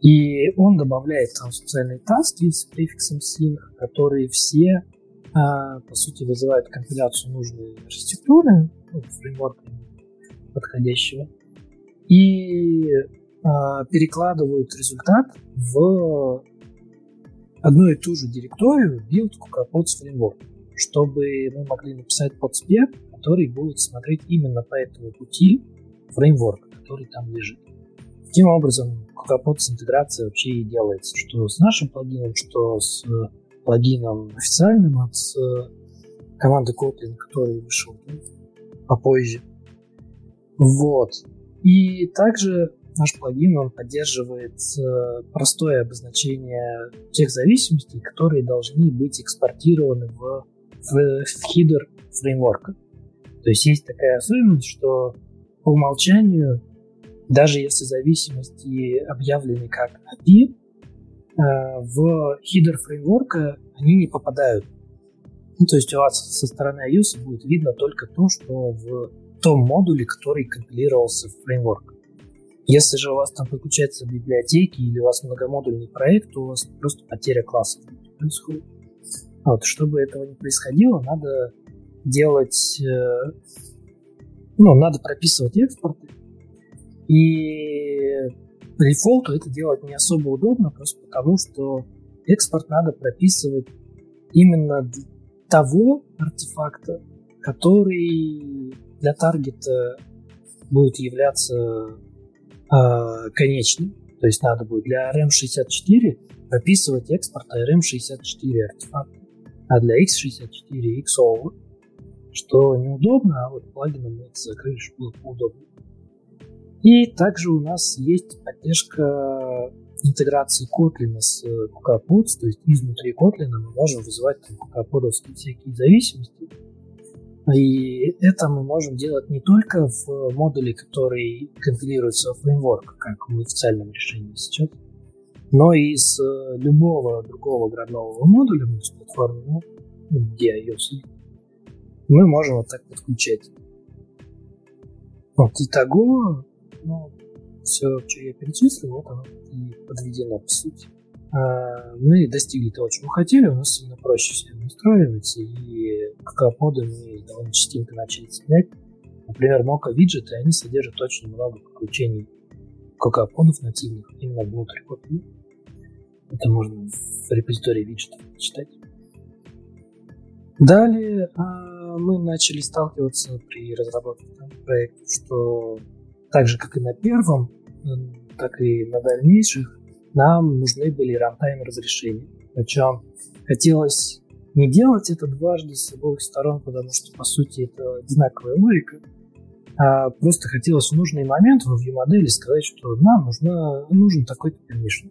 C: И он добавляет там специальные таски с префиксом sync, которые все, а, по сути, вызывают компиляцию нужной архитектуры, ну, фреймворка подходящего, и перекладывают результат в одну и ту же директорию build kukapods framework, чтобы мы могли написать подспек, который будет смотреть именно по этому пути фреймворка, который там лежит. Таким образом, kukapods интеграция вообще и делается, что с нашим плагином, что с плагином официальным от команды Kotlin, который вышел попозже. Вот. И также наш плагин он поддерживает э, простое обозначение тех зависимостей, которые должны быть экспортированы в, в, в хидер фреймворка. То есть есть такая особенность, что по умолчанию, даже если зависимости объявлены как API, э, в хидер фреймворка они не попадают. Ну, то есть у вас со стороны iOS будет видно только то, что в том модуле, который компилировался в фреймворк. Если же у вас там подключаются библиотеки или у вас многомодульный проект, то у вас просто потеря классов происходит. Вот, чтобы этого не происходило, надо делать, э, ну, надо прописывать экспорты. И по дефолту это делать не особо удобно, просто потому что экспорт надо прописывать именно того артефакта, который для таргета будет являться э, конечным. То есть надо будет для RM64 прописывать экспорт RM64 артефакта, а для X64 XOVR что неудобно, а вот плагином это закрыли, было удобно. И также у нас есть поддержка интеграции Kotlin с KukaPods, то есть изнутри Kotlin мы можем вызывать там всякие зависимости. И это мы можем делать не только в модуле, который компилируется в фреймворк, как в официальном решении сейчас, но и с любого другого граднового модуля мультиплатформенного, где iOS мы можем вот так подключать. Вот, итого, ну, все, что я перечислил, вот оно и подведено, по сути. А, мы достигли того, чего хотели, у нас сильно проще все настраивается, и какаподы мы довольно частенько начали цеплять. Например, Mocha виджеты, они содержат очень много подключений какаподов нативных именно внутрь копии. Это можно в репозитории виджетов почитать. Далее а, мы начали сталкиваться при разработке проекта, что так же, как и на первом, так и на дальнейших, нам нужны были рантайм разрешения. Причем хотелось не делать это дважды с обоих сторон, потому что, по сути, это одинаковая логика, а просто хотелось в нужный момент в view-модели сказать, что нам нужна, нужен такой-то permission.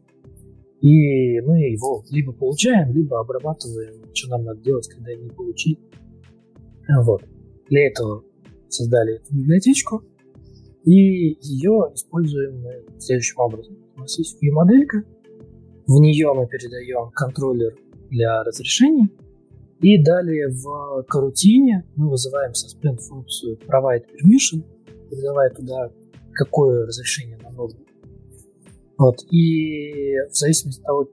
C: И мы его либо получаем, либо обрабатываем, что нам надо делать, когда не получить. Вот. Для этого создали эту библиотечку, и ее используем мы следующим образом. У нас есть view-моделька, в нее мы передаем контроллер для разрешений, и далее в карутине мы вызываем suspend функцию provide permission, передавая туда, какое разрешение нам нужно. Вот. И в зависимости от того,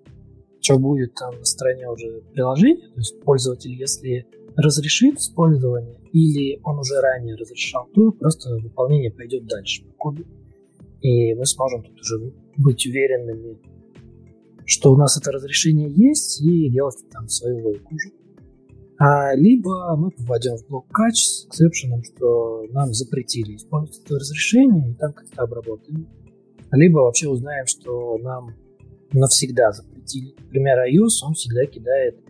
C: что будет там на стороне уже приложения, то есть пользователь, если разрешит использование или он уже ранее разрешал, то просто выполнение пойдет дальше по коду. И мы сможем тут уже быть уверенными, что у нас это разрешение есть, и делать там свою логику уже. А, либо мы попадем в блок catch с эксепшеном, что нам запретили использовать это разрешение, и там как-то обработаем либо вообще узнаем, что нам навсегда запретили. Например, iOS, он всегда кидает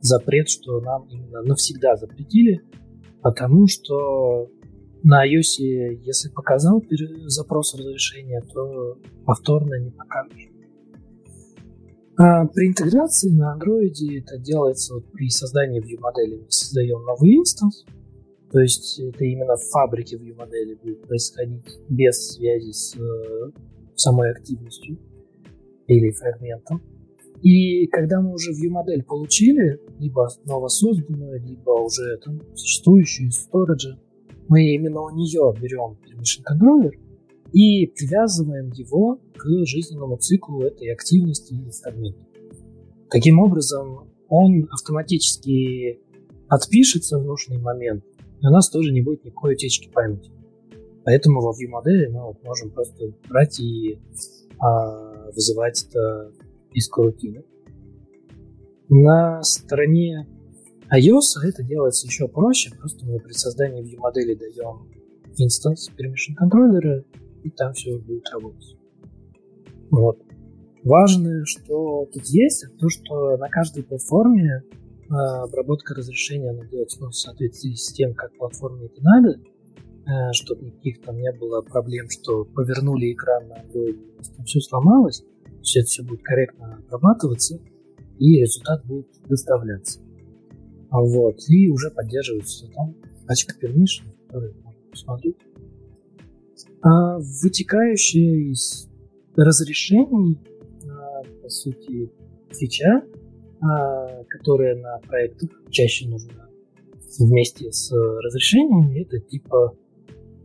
C: запрет, что нам именно навсегда запретили, потому что на iOS, если показал запрос разрешения, то повторно не покажешь. А при интеграции на Android это делается вот при создании view модели. Мы создаем новый инстанс, то есть это именно в фабрике view модели будет происходить без связи с самой активностью или фрагментом. И когда мы уже view-модель получили, либо новосозданную, либо уже там, существующую из сториджа, мы именно у нее берем permission контроллер и привязываем его к жизненному циклу этой активности или фрагмента. Таким образом, он автоматически отпишется в нужный момент, и у нас тоже не будет никакой утечки памяти. Поэтому во view-модели мы вот можем просто брать и а, вызывать это из корутины. На стороне iOS это делается еще проще. Просто мы при создании view-модели даем инстанс permission контроллера, и там все будет работать. Вот. Важное, что тут есть, это то, что на каждой платформе а, обработка разрешения она делается ну, в соответствии с тем, как платформе это надо – э, чтобы никаких там не было проблем, что повернули экран на Android, там все сломалось, все это все будет корректно обрабатываться, и результат будет доставляться. Вот, и уже поддерживается там пачка permission, который можно посмотреть. А вытекающие из разрешений, а, по сути, фича, а, которая на проектах чаще нужна вместе с разрешениями, это типа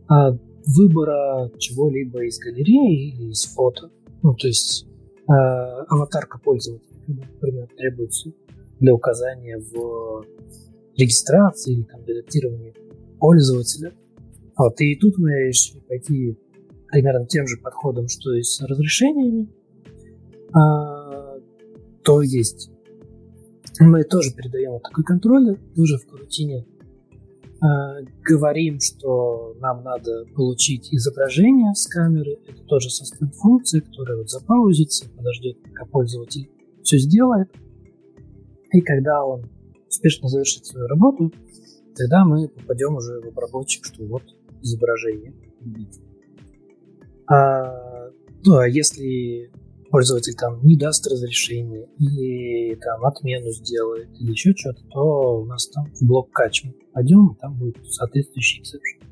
C: а, выбора чего-либо из галереи или из фото. Ну, то есть аватарка пользователя, например, требуется для указания в регистрации или там редактировании пользователя. Вот, и тут мы решили пойти примерно тем же подходом, что и с разрешениями. А, то есть мы тоже передаем вот такой контроллер, тоже в карутине говорим, что нам надо получить изображение с камеры. Это тоже suspend функция, которая вот запаузится, подождет, пока пользователь все сделает. И когда он успешно завершит свою работу, тогда мы попадем уже в обработчик, что вот изображение. А, ну, а если пользователь там не даст разрешение или там отмену сделает или еще что-то, то у нас там блок кач и там будет соответствующий exception.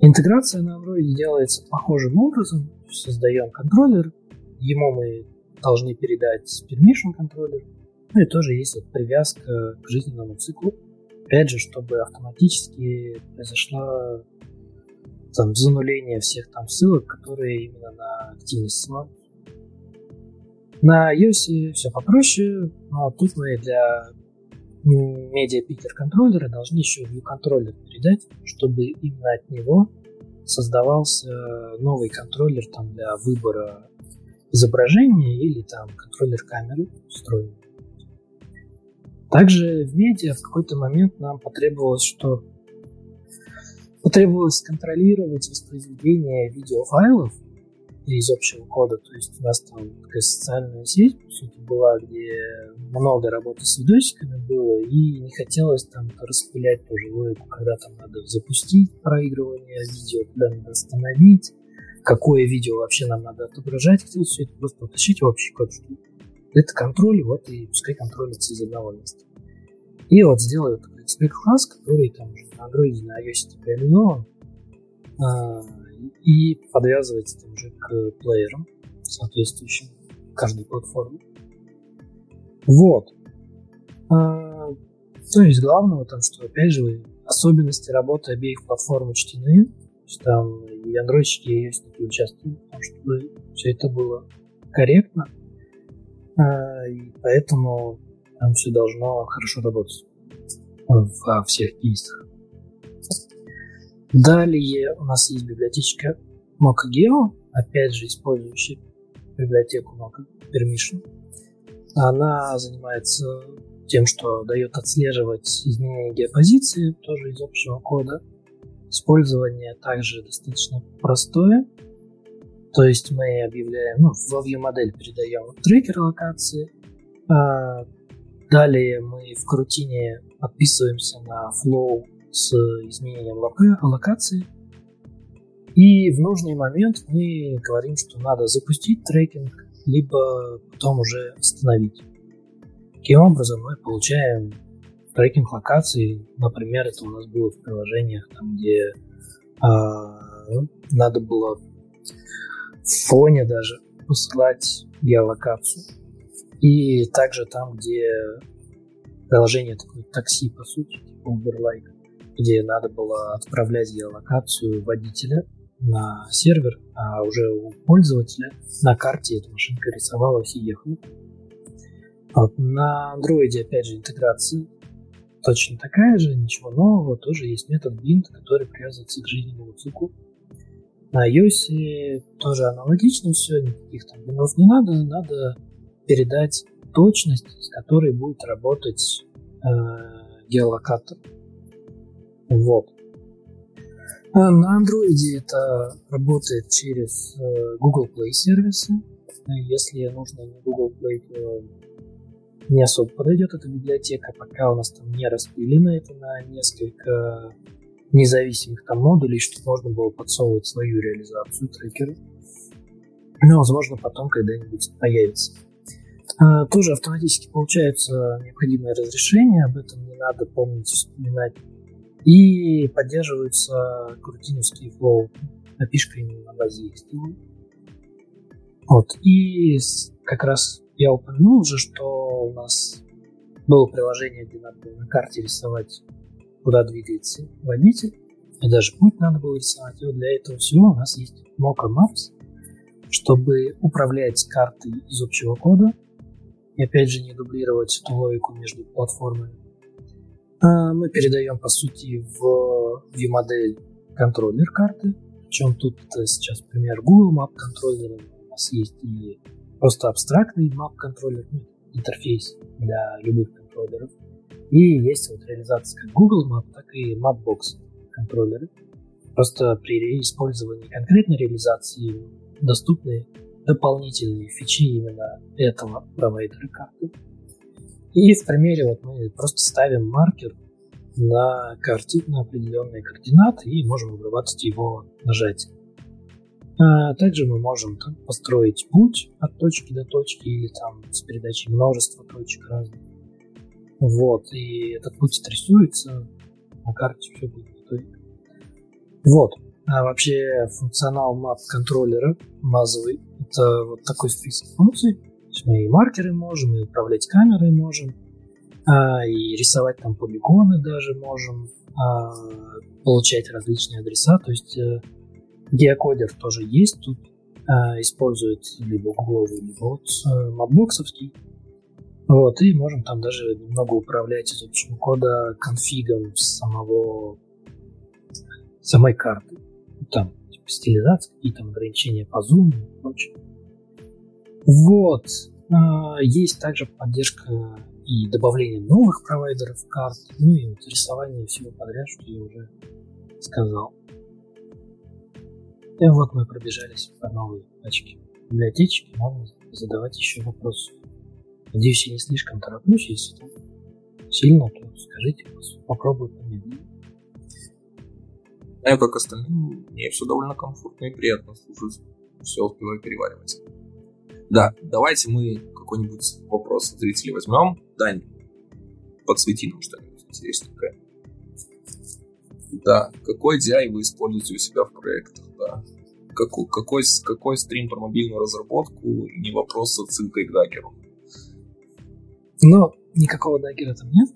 C: Интеграция на Android делается похожим образом. Создаем контроллер, ему мы должны передать permission контроллер, ну и тоже есть вот привязка к жизненному циклу. Опять же, чтобы автоматически произошло там, зануление всех там ссылок, которые именно на активность ссылаются. На iOS все попроще, но тут мы для медиа питер контроллера должны еще view контроллер передать, чтобы именно от него создавался новый контроллер там для выбора изображения или там контроллер камеры встроенный. Также в медиа в какой-то момент нам потребовалось, что потребовалось контролировать воспроизведение видеофайлов из общего кода. То есть у нас там такая социальная сеть, по сути, была, где много работы с видосиками было, и не хотелось там распылять тоже логику, когда там надо запустить проигрывание видео, когда надо остановить, какое видео вообще нам надо отображать. Хотелось все это просто утащить в общий код, что это контроль, вот и пускай контролится из одного места. И вот сделаю expect класс, который там уже на Android, на iOS реализован, и подвязывается там уже к плеерам, соответствующим каждой платформе. Вот. А, то есть главного там, что опять же особенности работы обеих платформ учтены, то есть там и андроидчики, и iOS участвуют, чтобы все это было корректно, а, и поэтому там все должно хорошо работать во всех кейсах. Далее у нас есть библиотечка MochaGeo, опять же использующая библиотеку Mocha Permission. Она занимается тем, что дает отслеживать изменения геопозиции, тоже из общего кода. Использование также достаточно простое. То есть мы объявляем, ну, во view модель передаем трекер локации. А далее мы в крутине подписываемся на flow с изменением лока- локации. И в нужный момент мы говорим, что надо запустить трекинг, либо потом уже остановить. Таким образом мы получаем трекинг локации. Например, это у нас было в приложениях, там, где э, надо было в фоне даже посылать геолокацию. И также там, где приложение такое такси, по сути, типа Uber-like, где надо было отправлять геолокацию водителя на сервер, а уже у пользователя на карте эта машинка рисовалась и ехала. Вот. На Android, опять же, интеграция точно такая же, ничего нового, тоже есть метод bind, который привязывается к жизненному циклу на iOS тоже аналогично все, никаких там бинов не надо, надо передать точность, с которой будет работать э, геолокатор. Вот. А на Android это работает через э, Google Play сервисы. Если нужно Google Play, то не особо подойдет эта библиотека, пока у нас там не распилено это на несколько независимых там модулей, чтобы можно было подсовывать свою реализацию трекера. Но, возможно, потом когда-нибудь появится. А, тоже автоматически получается необходимое разрешение, об этом не надо помнить, вспоминать. И поддерживаются крутиновские флоу, опишка именно на базе HTML. Вот. И как раз я упомянул уже, что у нас было приложение, где надо было на карте рисовать, куда двигается водитель, и даже путь надо было рисовать. И вот для этого всего у нас есть Mocha Maps, чтобы управлять картой из общего кода и опять же не дублировать эту логику между платформами. А мы передаем по сути в view-модель контроллер карты, причем тут сейчас пример Google Map контроллера, у нас есть и просто абстрактный map контроллер, ну, интерфейс для любых контроллеров. И есть вот реализация как Google Map, так и Mapbox контроллеры. Просто при использовании конкретной реализации доступны дополнительные фичи именно этого провайдера карты. И в примере вот мы просто ставим маркер на карте на определенные координаты и можем обрабатывать его нажатием. А также мы можем там, построить путь от точки до точки или там с передачей множества точек разных. Вот, и этот путь отрисуется, на карте все будет. Вот. А вообще функционал map контроллера базовый это вот такой список функций. То есть мы и маркеры можем, и управлять камерой можем, а, и рисовать там полигоны даже можем, а, получать различные адреса. То есть э, Геокодер тоже есть тут. Э, использует либо гугловый, либо вот э, мапбоксовский. Вот, и можем там даже немного управлять из общего кода конфигом самого самой карты. Там типа, стилизация, какие там ограничения по зуму и прочее. Вот. А, есть также поддержка и добавление новых провайдеров карт, ну и рисование всего подряд, что я уже сказал. И вот мы пробежались по новой пачке библиотечки, можно задавать еще вопросы. Надеюсь, я не слишком тороплюсь, если там сильно, то скажите, попробую помедленнее.
A: А я как остальным, мне все довольно комфортно и приятно слушать. Все успеваю переваривать. Да, давайте мы какой-нибудь вопрос от зрителей возьмем. Дань, подсвети нам что-нибудь интересненькое. Да, какой DI вы используете у себя в проектах, да. Какой, какой, какой стрим про мобильную разработку, не вопрос с отсылкой к даггеру.
C: Но никакого даггера там нет.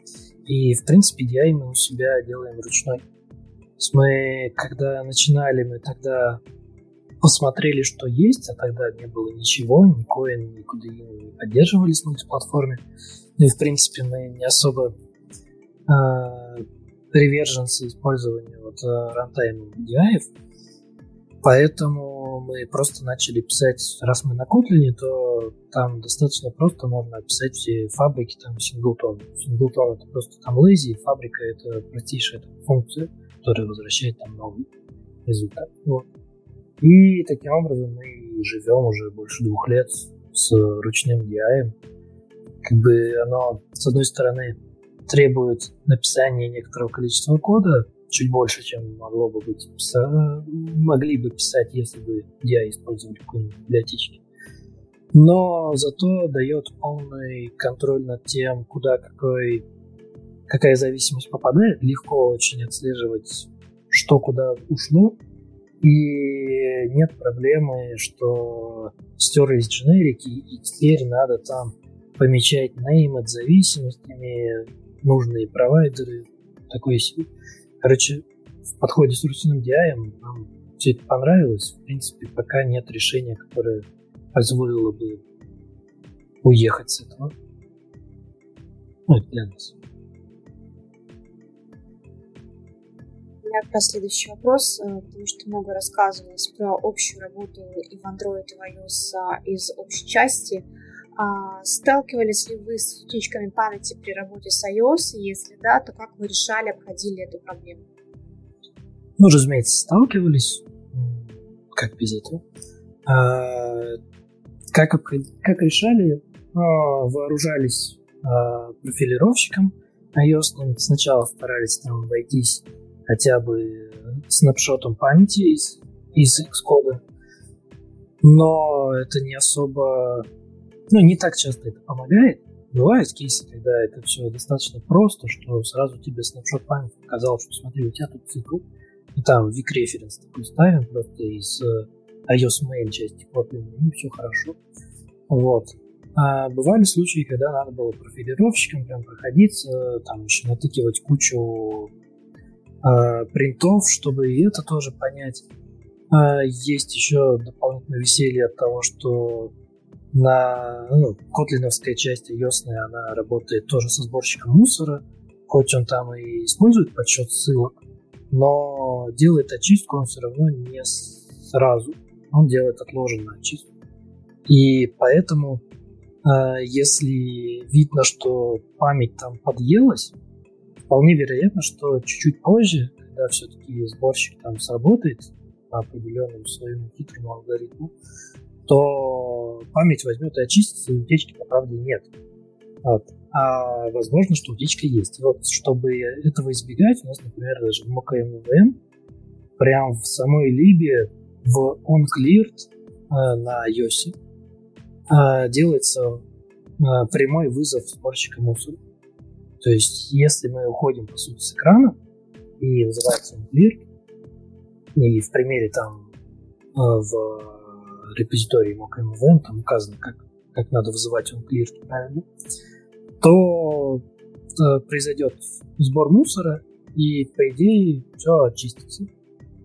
C: И, в принципе, DI мы у себя делаем ручной. Мы, когда начинали, мы тогда посмотрели, что есть, а тогда не было ничего, ни коин, ни кудеин не поддерживались на мультиплатформе. Ну и, в принципе, мы не особо э, приверженцы использования вот рантайм DI, поэтому мы просто начали писать, раз мы на Kotlin, то там достаточно просто можно описать все фабрики, там синглтон. Синглтон это просто там lazy, фабрика это простейшая там, функция, которая возвращает там новый результат. Вот. И таким образом мы живем уже больше двух лет с ручным DI. Как бы оно, с одной стороны, требует написания некоторого количества кода, чуть больше, чем могло бы быть, могли бы писать, если бы я использовал какую-нибудь библиотечки. Но зато дает полный контроль над тем, куда какой, какая зависимость попадает. Легко очень отслеживать, что куда ушло. И нет проблемы, что стерлись дженерики, и теперь надо там помечать name от зависимостями, нужные провайдеры, такой Короче, в подходе с ручным DI нам все это понравилось. В принципе, пока нет решения, которое позволило бы уехать с этого. Ну, это для нас.
B: Меня как раз следующий вопрос, э, потому что много рассказывалось про общую работу и в Android, и в iOS из общей части. А, сталкивались ли вы с утечками памяти при работе с iOS? Если да, то как вы решали, обходили эту проблему?
C: Ну, разумеется, сталкивались. Как без этого? А, как, как решали? А, вооружались а, профилировщиком iOS. Сначала старались там обойтись хотя бы снапшотом памяти из, из Xcode. Но это не особо... Ну, не так часто это помогает. Бывают кейсы, когда это все достаточно просто, что сразу тебе снапшот памяти показал, что смотри, у тебя тут цикл, и там weak reference такой ставим просто из э, iOS main части Kotlin, и все хорошо. Вот. А бывали случаи, когда надо было профилировщикам прям проходиться, там еще натыкивать кучу э, принтов, чтобы и это тоже понять. А есть еще дополнительное веселье от того, что на ну, котлиновская часть iOS, она работает тоже со сборщиком мусора, хоть он там и использует подсчет ссылок, но делает очистку он все равно не сразу. Он делает отложенную очистку. И поэтому, э, если видно, что память там подъелась, вполне вероятно, что чуть-чуть позже, когда все-таки сборщик там сработает по определенному своему хитрому алгоритму, то память возьмет и очистится, и утечки, по правде, нет. Вот. А возможно, что утечка есть. И вот, чтобы этого избегать, у нас, например, даже в MKMVM прям в самой либе в onCleared э, на iOS э, делается э, прямой вызов сборщика мусора. То есть, если мы уходим, по сути, с экрана и вызывается onCleared, и в примере там э, в репозитории mockmvm, там указано, как, как надо вызывать onClear правильно, то э, произойдет сбор мусора, и, по идее, все очистится.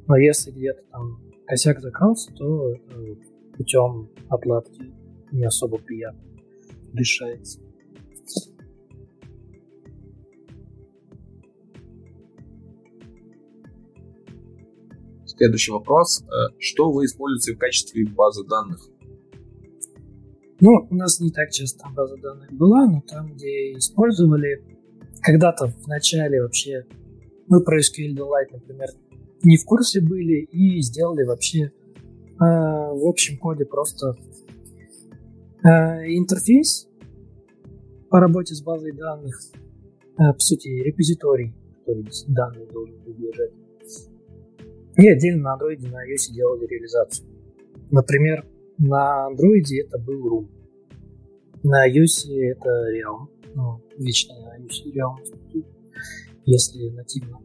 C: Но если где-то там косяк закрался, то э, путем отладки не особо приятно решается.
A: Следующий вопрос. Э, что вы используете в качестве базы данных?
C: Ну, у нас не так часто база данных была, но там, где использовали, когда-то в начале вообще мы про SQLite, например, не в курсе были и сделали вообще э, в общем коде просто э, интерфейс по работе с базой данных, э, по сути, репозиторий, который данные должен был лежать. И отдельно на Android на iOS делали реализацию. Например, на Android это был Room. На iOS это Realm. Ну, вечно на iOS Realm, если нативно.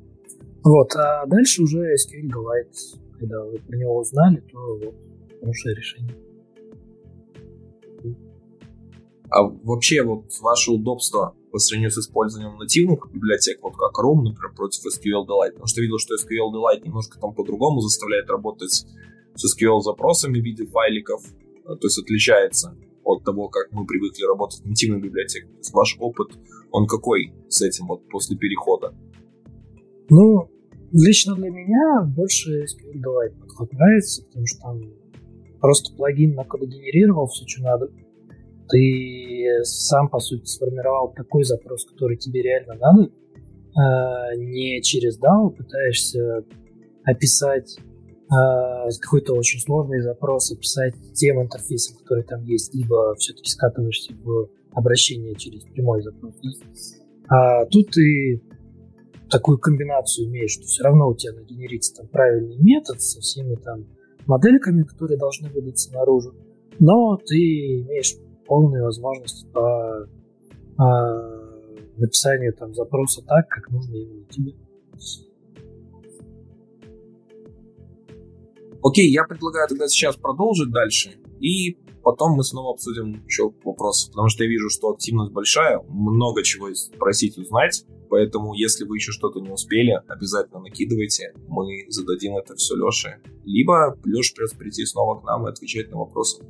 C: Вот, а дальше уже SQLite. Когда вы про него узнали, то вот, хорошее решение.
A: А вообще вот ваше удобство по сравнению с использованием нативных библиотек, вот как Room, например, против SQL-Delight. Потому что видел, что SQL-Delight немножко там по-другому заставляет работать с SQL-запросами в виде файликов, э, то есть отличается от того, как мы привыкли работать с нативной библиотекой. То есть ваш опыт, он какой с этим вот после перехода?
C: Ну, лично для меня больше SQL-Delight подход нравится, потому что там просто плагин на накодогенерировал все, что надо, ты сам, по сути, сформировал такой запрос, который тебе реально надо, а, не через DAO пытаешься описать а, какой-то очень сложный запрос, описать тем интерфейсом, который там есть, либо все-таки скатываешься в обращение через прямой запрос. А тут ты такую комбинацию имеешь, что все равно у тебя нагенерится там правильный метод со всеми там модельками, которые должны выдаться наружу, но ты имеешь полную возможность по э, написанию там запроса так, как нужно именно тебе.
A: Окей, я предлагаю тогда сейчас продолжить дальше, и потом мы снова обсудим еще вопросы, потому что я вижу, что активность большая, много чего спросить, узнать, поэтому если вы еще что-то не успели, обязательно накидывайте, мы зададим это все Леше, либо Леша придется прийти снова к нам и отвечать на вопросы.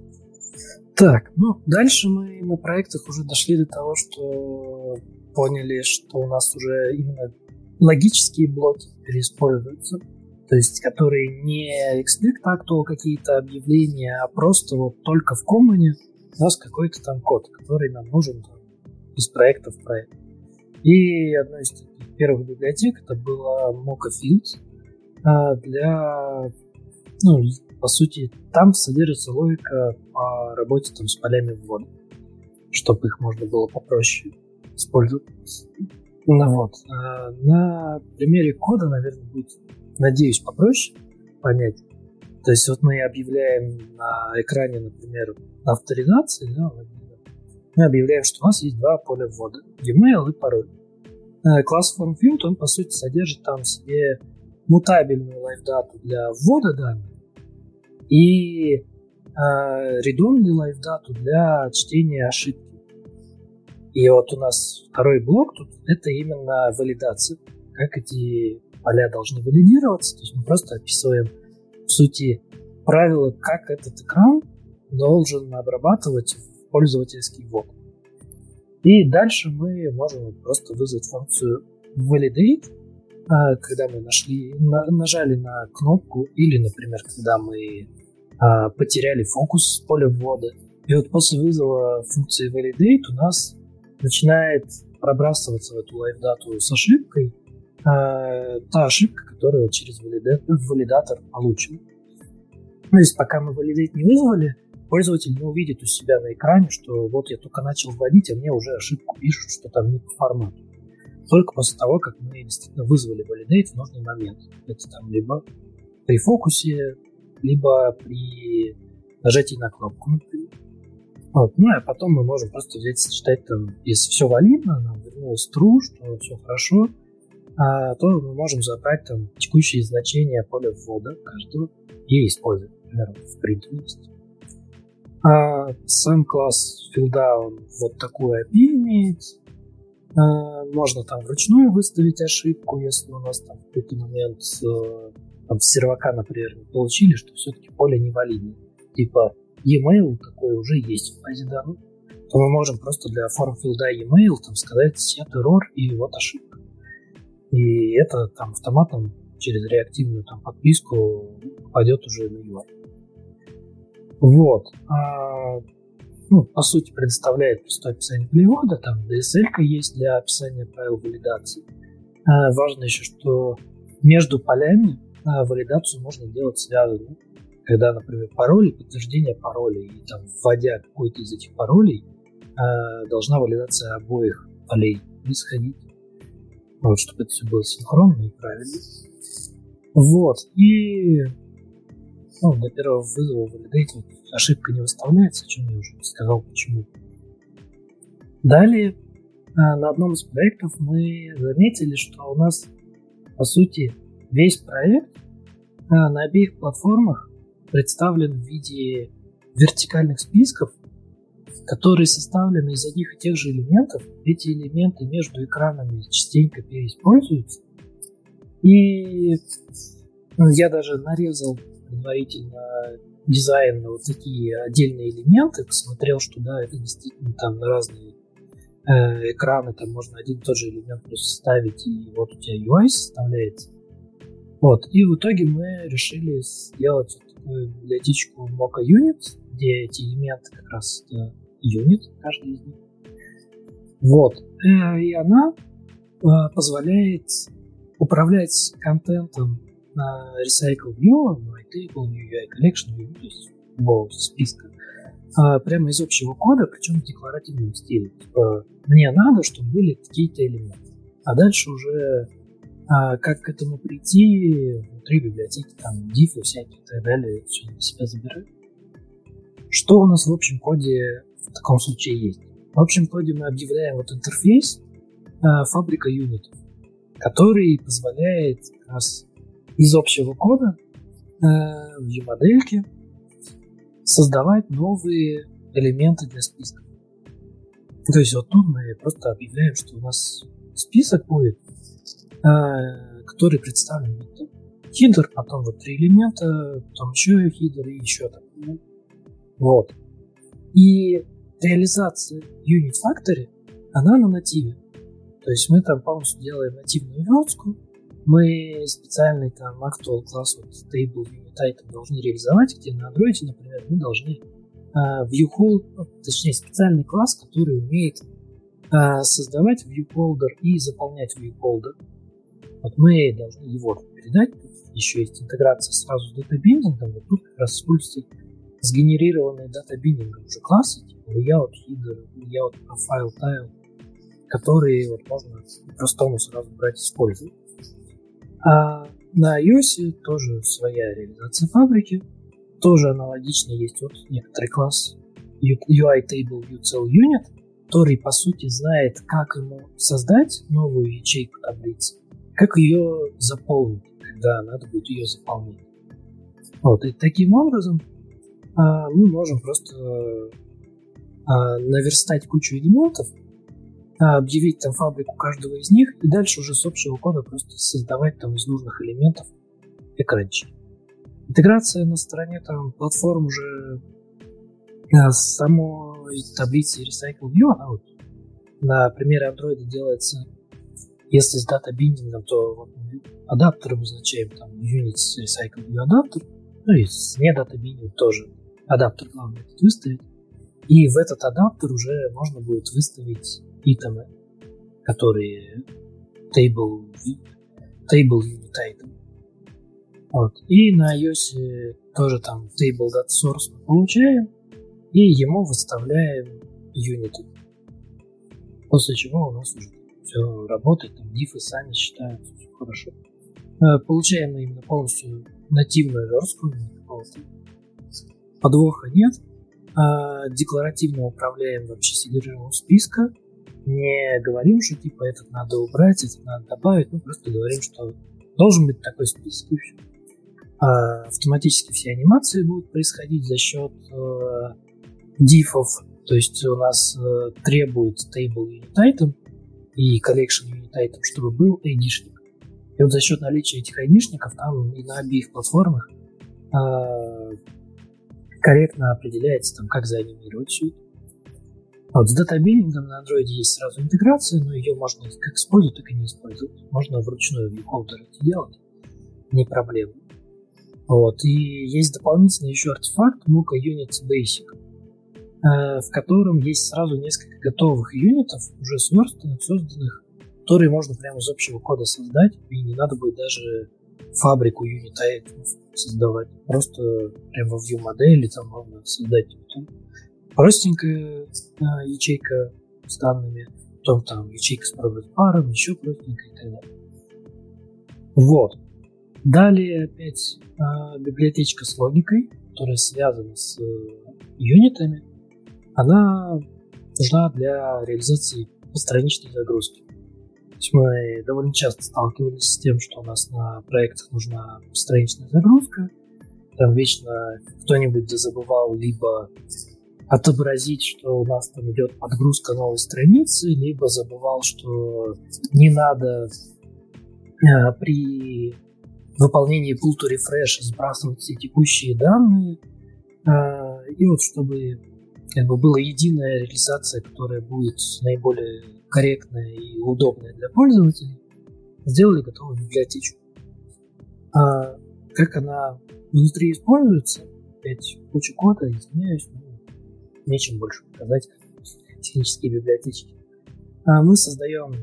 C: Так, ну, дальше мы на проектах уже дошли до того, что поняли, что у нас уже именно логические блоки переиспользуются, то есть которые не expect actual какие-то объявления, а просто вот только в коммуне у нас какой-то там код, который нам нужен там, из проекта в проект. И одной из первых библиотек это была Mocha Fields а, для ну, по сути, там содержится логика по работе там, с полями ввода, чтобы их можно было попроще использовать. Ну вот. А, на примере кода, наверное, будет, надеюсь, попроще понять. То есть вот мы объявляем на экране, например, авторизации, да, мы объявляем, что у нас есть два поля ввода, e-mail и пароль. Э, класс FormField, он по сути содержит там в себе мутабельную лайфдату для ввода данных и э, редонный лайфдату для чтения ошибки. И вот у нас второй блок тут это именно валидация, как эти поля должны валидироваться. То есть мы просто описываем, в сути, правила, как этот экран должен обрабатывать пользовательский ввод. И дальше мы можем просто вызвать функцию validate, когда мы нашли, нажали на кнопку или, например, когда мы а, потеряли фокус поля ввода. И вот после вызова функции validate у нас начинает пробрасываться в эту лайфдату с ошибкой э, та ошибка, которая через валидатор, получена. Ну, то есть пока мы validate не вызвали, пользователь не увидит у себя на экране, что вот я только начал вводить, а мне уже ошибку пишут, что там не по формату. Только после того, как мы действительно вызвали validate в нужный момент. Это там либо при фокусе, либо при нажатии на кнопку. Вот. Ну, а потом мы можем просто взять и сочетать там, если все валидно, нам вернулось true, что все хорошо, а, то мы можем забрать там текущие значения поля ввода каждого и использовать, например, в print. А сам класс филда, вот такую API имеет. А, можно там вручную выставить ошибку, если у нас там в какой-то момент э, там, сервака, например, получили, что все-таки поле невалидно. Типа e-mail такой уже есть в базе данных, то мы можем просто для форм филда e-mail там сказать set error и вот ошибка. И это там автоматом через реактивную там подписку попадет уже на UI. Вот. А, ну, по сути, предоставляет простое описание перевода, там DSL есть для описания правил валидации. А, важно еще, что между полями а, валидацию можно делать связанную. Когда, например, пароли, подтверждение паролей, и там, вводя какой-то из этих паролей, а, должна валидация обоих полей происходить. Вот, чтобы это все было синхронно и правильно. Вот. И ну, для первого вызова валидейта ошибка не выставляется, о чем я уже сказал, почему. Далее, а, на одном из проектов мы заметили, что у нас, по сути, весь проект а, на обеих платформах представлен в виде вертикальных списков, которые составлены из одних и тех же элементов. Эти элементы между экранами частенько переиспользуются. И ну, я даже нарезал предварительно дизайн на вот такие отдельные элементы, посмотрел, что да, это действительно там на разные э, экраны, там можно один и тот же элемент просто ставить, и вот у тебя UI составляется. Вот, и в итоге мы решили сделать вот такую библиотечку Mocha Unit, где эти элементы как раз это юнит, каждый из них. Вот, э, и она э, позволяет управлять контентом Recycle View, MyTable, UI Collection есть любого списка, а, прямо из общего кода, причем в декларативном стиле. Типа, мне надо, чтобы были какие-то элементы. А дальше уже а, как к этому прийти внутри библиотеки, там, дифы всякие и так далее, все на себя забирать. Что у нас в общем коде в таком случае есть? В общем коде мы объявляем вот интерфейс а, фабрика юнитов, который позволяет как раз из общего кода в U-модельке создавать новые элементы для списка. То есть вот тут мы просто объявляем, что у нас список будет, э, который представлен хидер, потом вот три элемента, потом еще хидер и еще там. Вот. И реализация Unit Factory, она на нативе. То есть мы там полностью делаем нативную верстку, мы специальный там actual класс вот stable unit должны реализовать, где на Android, например, мы должны uh, viewholder, ну, точнее специальный класс, который умеет uh, создавать viewholder и заполнять viewholder. Вот мы должны его передать. Еще есть интеграция сразу с датабиндингом. Вот тут как раз используется сгенерированные датабиндингом уже классы, типа layout, header, layout, profile, tile. которые вот можно простому сразу брать и использовать. А на iOS тоже своя реализация фабрики. Тоже аналогично есть вот некоторый класс UI Table UCL Unit, который, по сути, знает, как ему создать новую ячейку таблицы, как ее заполнить, когда надо будет ее заполнять. Вот, и таким образом а, мы можем просто а, наверстать кучу элементов, объявить там фабрику каждого из них и дальше уже с общего кода просто создавать там из нужных элементов экранчик. Интеграция на стороне там платформ уже а, самой таблицы Recycle View, она вот на примере Android делается, если с дата биндингом, то вот адаптер обозначаем там Units Recycle View адаптер, ну и с не дата биндинг тоже адаптер главное выставить. И в этот адаптер уже можно будет выставить итемы, которые table, table unit item. Вот. И на iOS тоже там table.source мы получаем, и ему выставляем юниты. После чего у нас уже все работает, там дифы сами считают, все хорошо. Э, получаем мы именно полностью нативную верстку, подвоха нет. А декларативно управляем вообще содержимым списка. Не говорим, что типа этот надо убрать, этот надо добавить, ну просто говорим, что должен быть такой список. А автоматически все анимации будут происходить за счет э, то есть у нас э, требует table unit item и collection unit item, чтобы был айдишник. И вот за счет наличия этих айдишников там и на обеих платформах э, корректно определяется, там, как заанимировать все это. Вот с датабилингом на Android есть сразу интеграция, но ее можно как использовать, так и не использовать. Можно вручную в viewholder это делать, не проблема. Вот. И есть дополнительный еще артефакт Muka Units Basic, э, в котором есть сразу несколько готовых юнитов, уже сверстанных, созданных, которые можно прямо из общего кода создать, и не надо будет даже фабрику юнита создавать. Просто прямо во view модели там можно создать простенькая а, ячейка с данными, потом там ячейка с паром, еще простенькая и так далее. Вот. Далее опять а, библиотечка с логикой, которая связана с э, юнитами. Она нужна для реализации постраничной загрузки. То есть мы довольно часто сталкивались с тем, что у нас на проектах нужна страничная загрузка. Там вечно кто-нибудь забывал либо отобразить, что у нас там идет подгрузка новой страницы, либо забывал, что не надо э, при выполнении pull to refresh сбрасывать все текущие данные. Э, и вот чтобы как бы была единая реализация, которая будет наиболее корректная и удобная для пользователей, сделали готовую библиотечку. А как она внутри используется, опять куча кода, извиняюсь, но нечем больше показать технические библиотечки. А мы создаем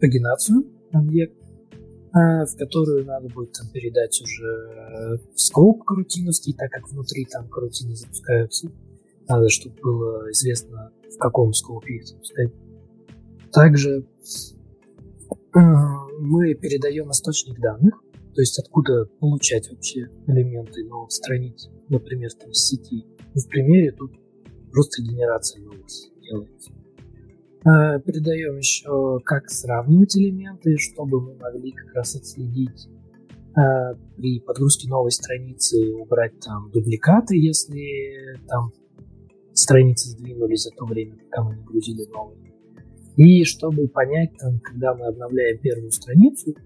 C: пагинацию, объект, а, в которую надо будет там передать уже скоп карутиновский, так как внутри там карутины запускаются. Надо, чтобы было известно, в каком скопе их запускать. Также э, мы передаем источник данных, то есть откуда получать вообще элементы новых страниц, например, там с сети. В примере тут просто генерация новых делается. Э, передаем еще, как сравнивать элементы, чтобы мы могли как раз отследить э, при подгрузке новой страницы убрать там дубликаты, если там страницы сдвинулись за то время, пока мы не грузили новые. И чтобы понять, там, когда мы обновляем первую страницу,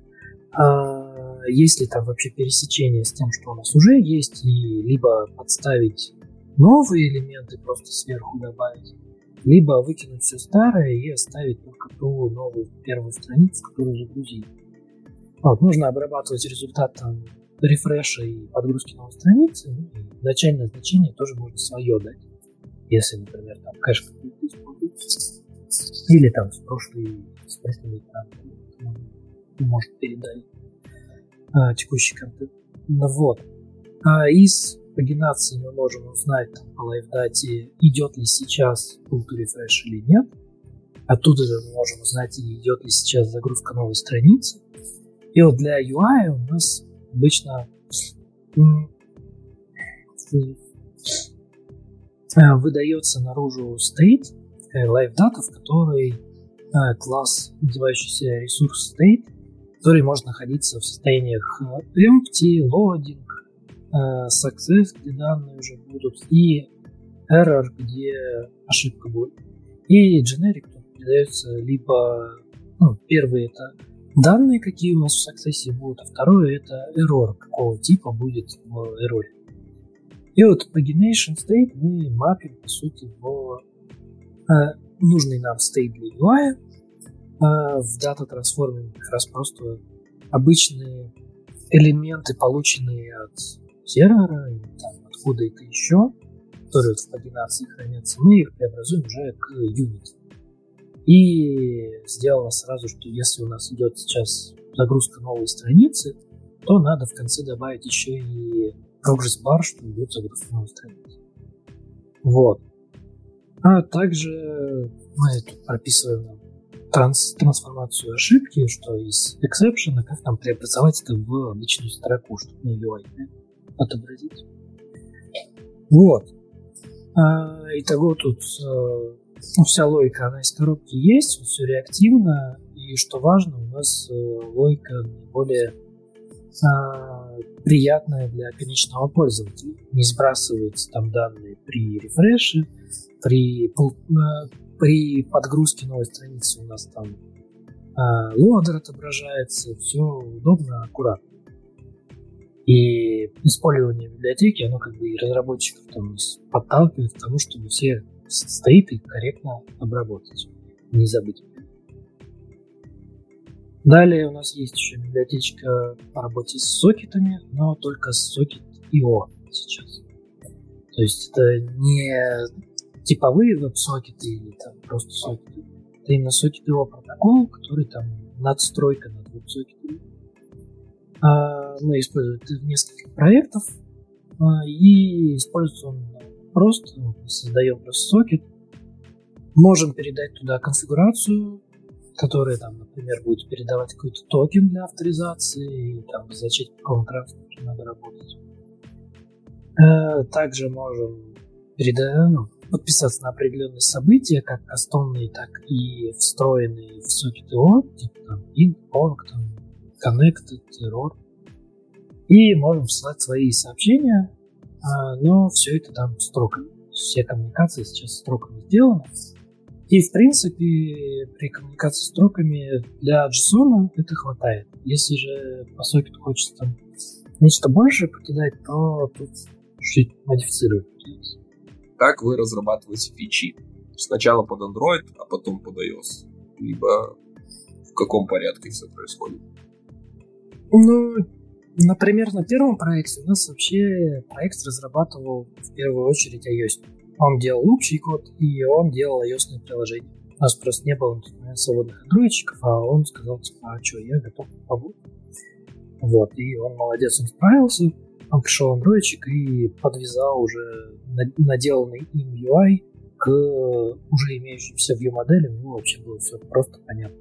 C: а, есть ли там вообще пересечение с тем, что у нас уже есть, и либо подставить новые элементы, просто сверху добавить, либо выкинуть все старое и оставить только ту новую первую страницу, которую загрузили. Вот, нужно обрабатывать результат там, рефреша и подгрузки новой страницы. Ну, и начальное значение тоже можно свое дать. Если, например, там кэш. Или там с прошлой, с прошлой может передать а, текущий контент. Ну вот. А из пагинации мы можем узнать там, по лайфдате, идет ли сейчас pull to или нет. Оттуда же мы можем узнать, идет ли сейчас загрузка новой страницы. И вот для UI у нас обычно э, выдается наружу state, live data, в которой э, класс, называющийся ресурс state, который может находиться в состояниях э, empty, loading, success, где данные уже будут, и error, где ошибка будет. И generic тут передается либо ну, первый это данные, какие у нас в Success будут, а второе это error, какого типа будет в error. И вот pagination state мы мапим, по сути, в э, нужный нам state для UI. Э, в дата трансформинг как раз просто обычные элементы, полученные от сервера или там откуда-то еще, которые в пагинации хранятся, мы их преобразуем уже к unit. И сделала сразу, что если у нас идет сейчас загрузка новой страницы, то надо в конце добавить еще и progress bar, что идет загрузка новой страницы. Вот. А также мы тут прописываем транс трансформацию ошибки, что из exception, как нам преобразовать это в обычную строку, чтобы на UI отобразить. Вот. А, итого тут э, ну, вся логика, она из коробки есть, все реактивно, и что важно, у нас э, логика наиболее а, приятная для конечного пользователя. Не сбрасываются там данные при рефреше, при, при подгрузке новой страницы у нас там а, лодер отображается, все удобно, аккуратно. И использование библиотеки, оно как бы и разработчиков там подталкивает к тому, чтобы все стоит и корректно обработать. Не забыть. Далее у нас есть еще библиотечка по работе с сокетами, но только с сокет IO сейчас. То есть это не типовые веб-сокеты или там просто сокеты. Это именно сокет IO протокол, который там надстройка над веб-сокетами. А мы используем это в нескольких проектах, и используется он просто, создаем просто сокет, можем передать туда конфигурацию, которая там, например, будет передавать какой-то токен для авторизации, и там зачем по какому транспорту надо работать. Э, также можем передать, ну, подписаться на определенные события, как кастомные, так и встроенные в сокет IO, типа там in, org, там, connected, error. И можем посылать свои сообщения а, но все это там строками. Все коммуникации сейчас строками сделаны. И, в принципе, при коммуникации строками для JSON это хватает. Если же по сокету хочется там нечто большее покидать, то тут чуть модифицировать.
A: Как вы разрабатываете фичи? Сначала под Android, а потом под iOS? Либо в каком порядке все происходит?
C: Ну, Например, на первом проекте у нас вообще проект разрабатывал в первую очередь iOS. Он делал общий код, и он делал iOS приложение. У нас просто не было свободных андроидчиков, а он сказал, типа, а что, я готов побыть. Вот, и он молодец, он справился. Он пришел андроидчик и подвязал уже наделанный им UI к уже имеющимся view моделям. Ну, вообще было все просто понятно.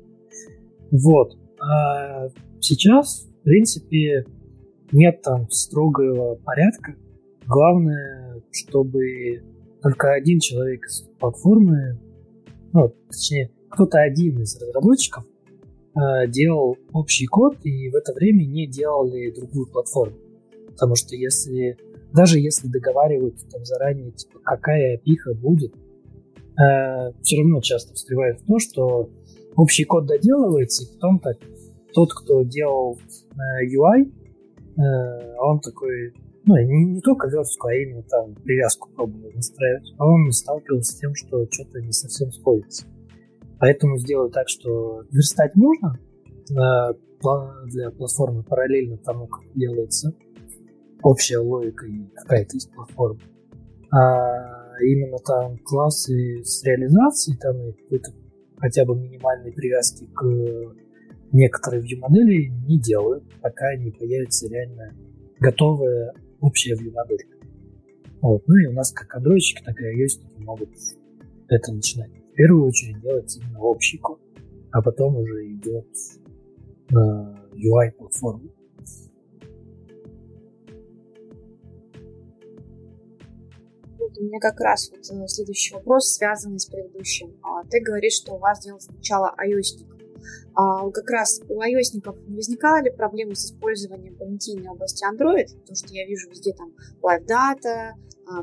C: Вот. А сейчас, принципе, нет там строгого порядка. Главное, чтобы только один человек из платформы, ну, точнее, кто-то один из разработчиков э, делал общий код и в это время не делали другую платформу. Потому что если, даже если договариваются там заранее, типа, какая пиха будет, э, все равно часто встревает в то, что общий код доделывается, и потом так тот, кто делал э, UI, Э, он такой, ну, не, не только верстку, а именно там привязку пробовал настраивать. А он сталкивался с тем, что что-то не совсем сходится. Поэтому сделать так, что верстать можно э, для платформы параллельно тому, как делается общая логика и какая-то из платформ. А именно там классы с реализацией, там и какой-то хотя бы минимальной привязки к некоторые view-модели не делают, пока не появится реально готовая общая view-модель. Вот. Ну и у нас как андроидчики, так и ios могут это начинать первую очередь делается именно общий код, а потом уже идет э, UI-платформа.
B: у меня как раз вот э, следующий вопрос, связанный с предыдущим. А, ты говоришь, что у вас делал сначала ios а как раз у ios не возникали проблемы с использованием понятийной области Android? Потому что я вижу везде там Live Data,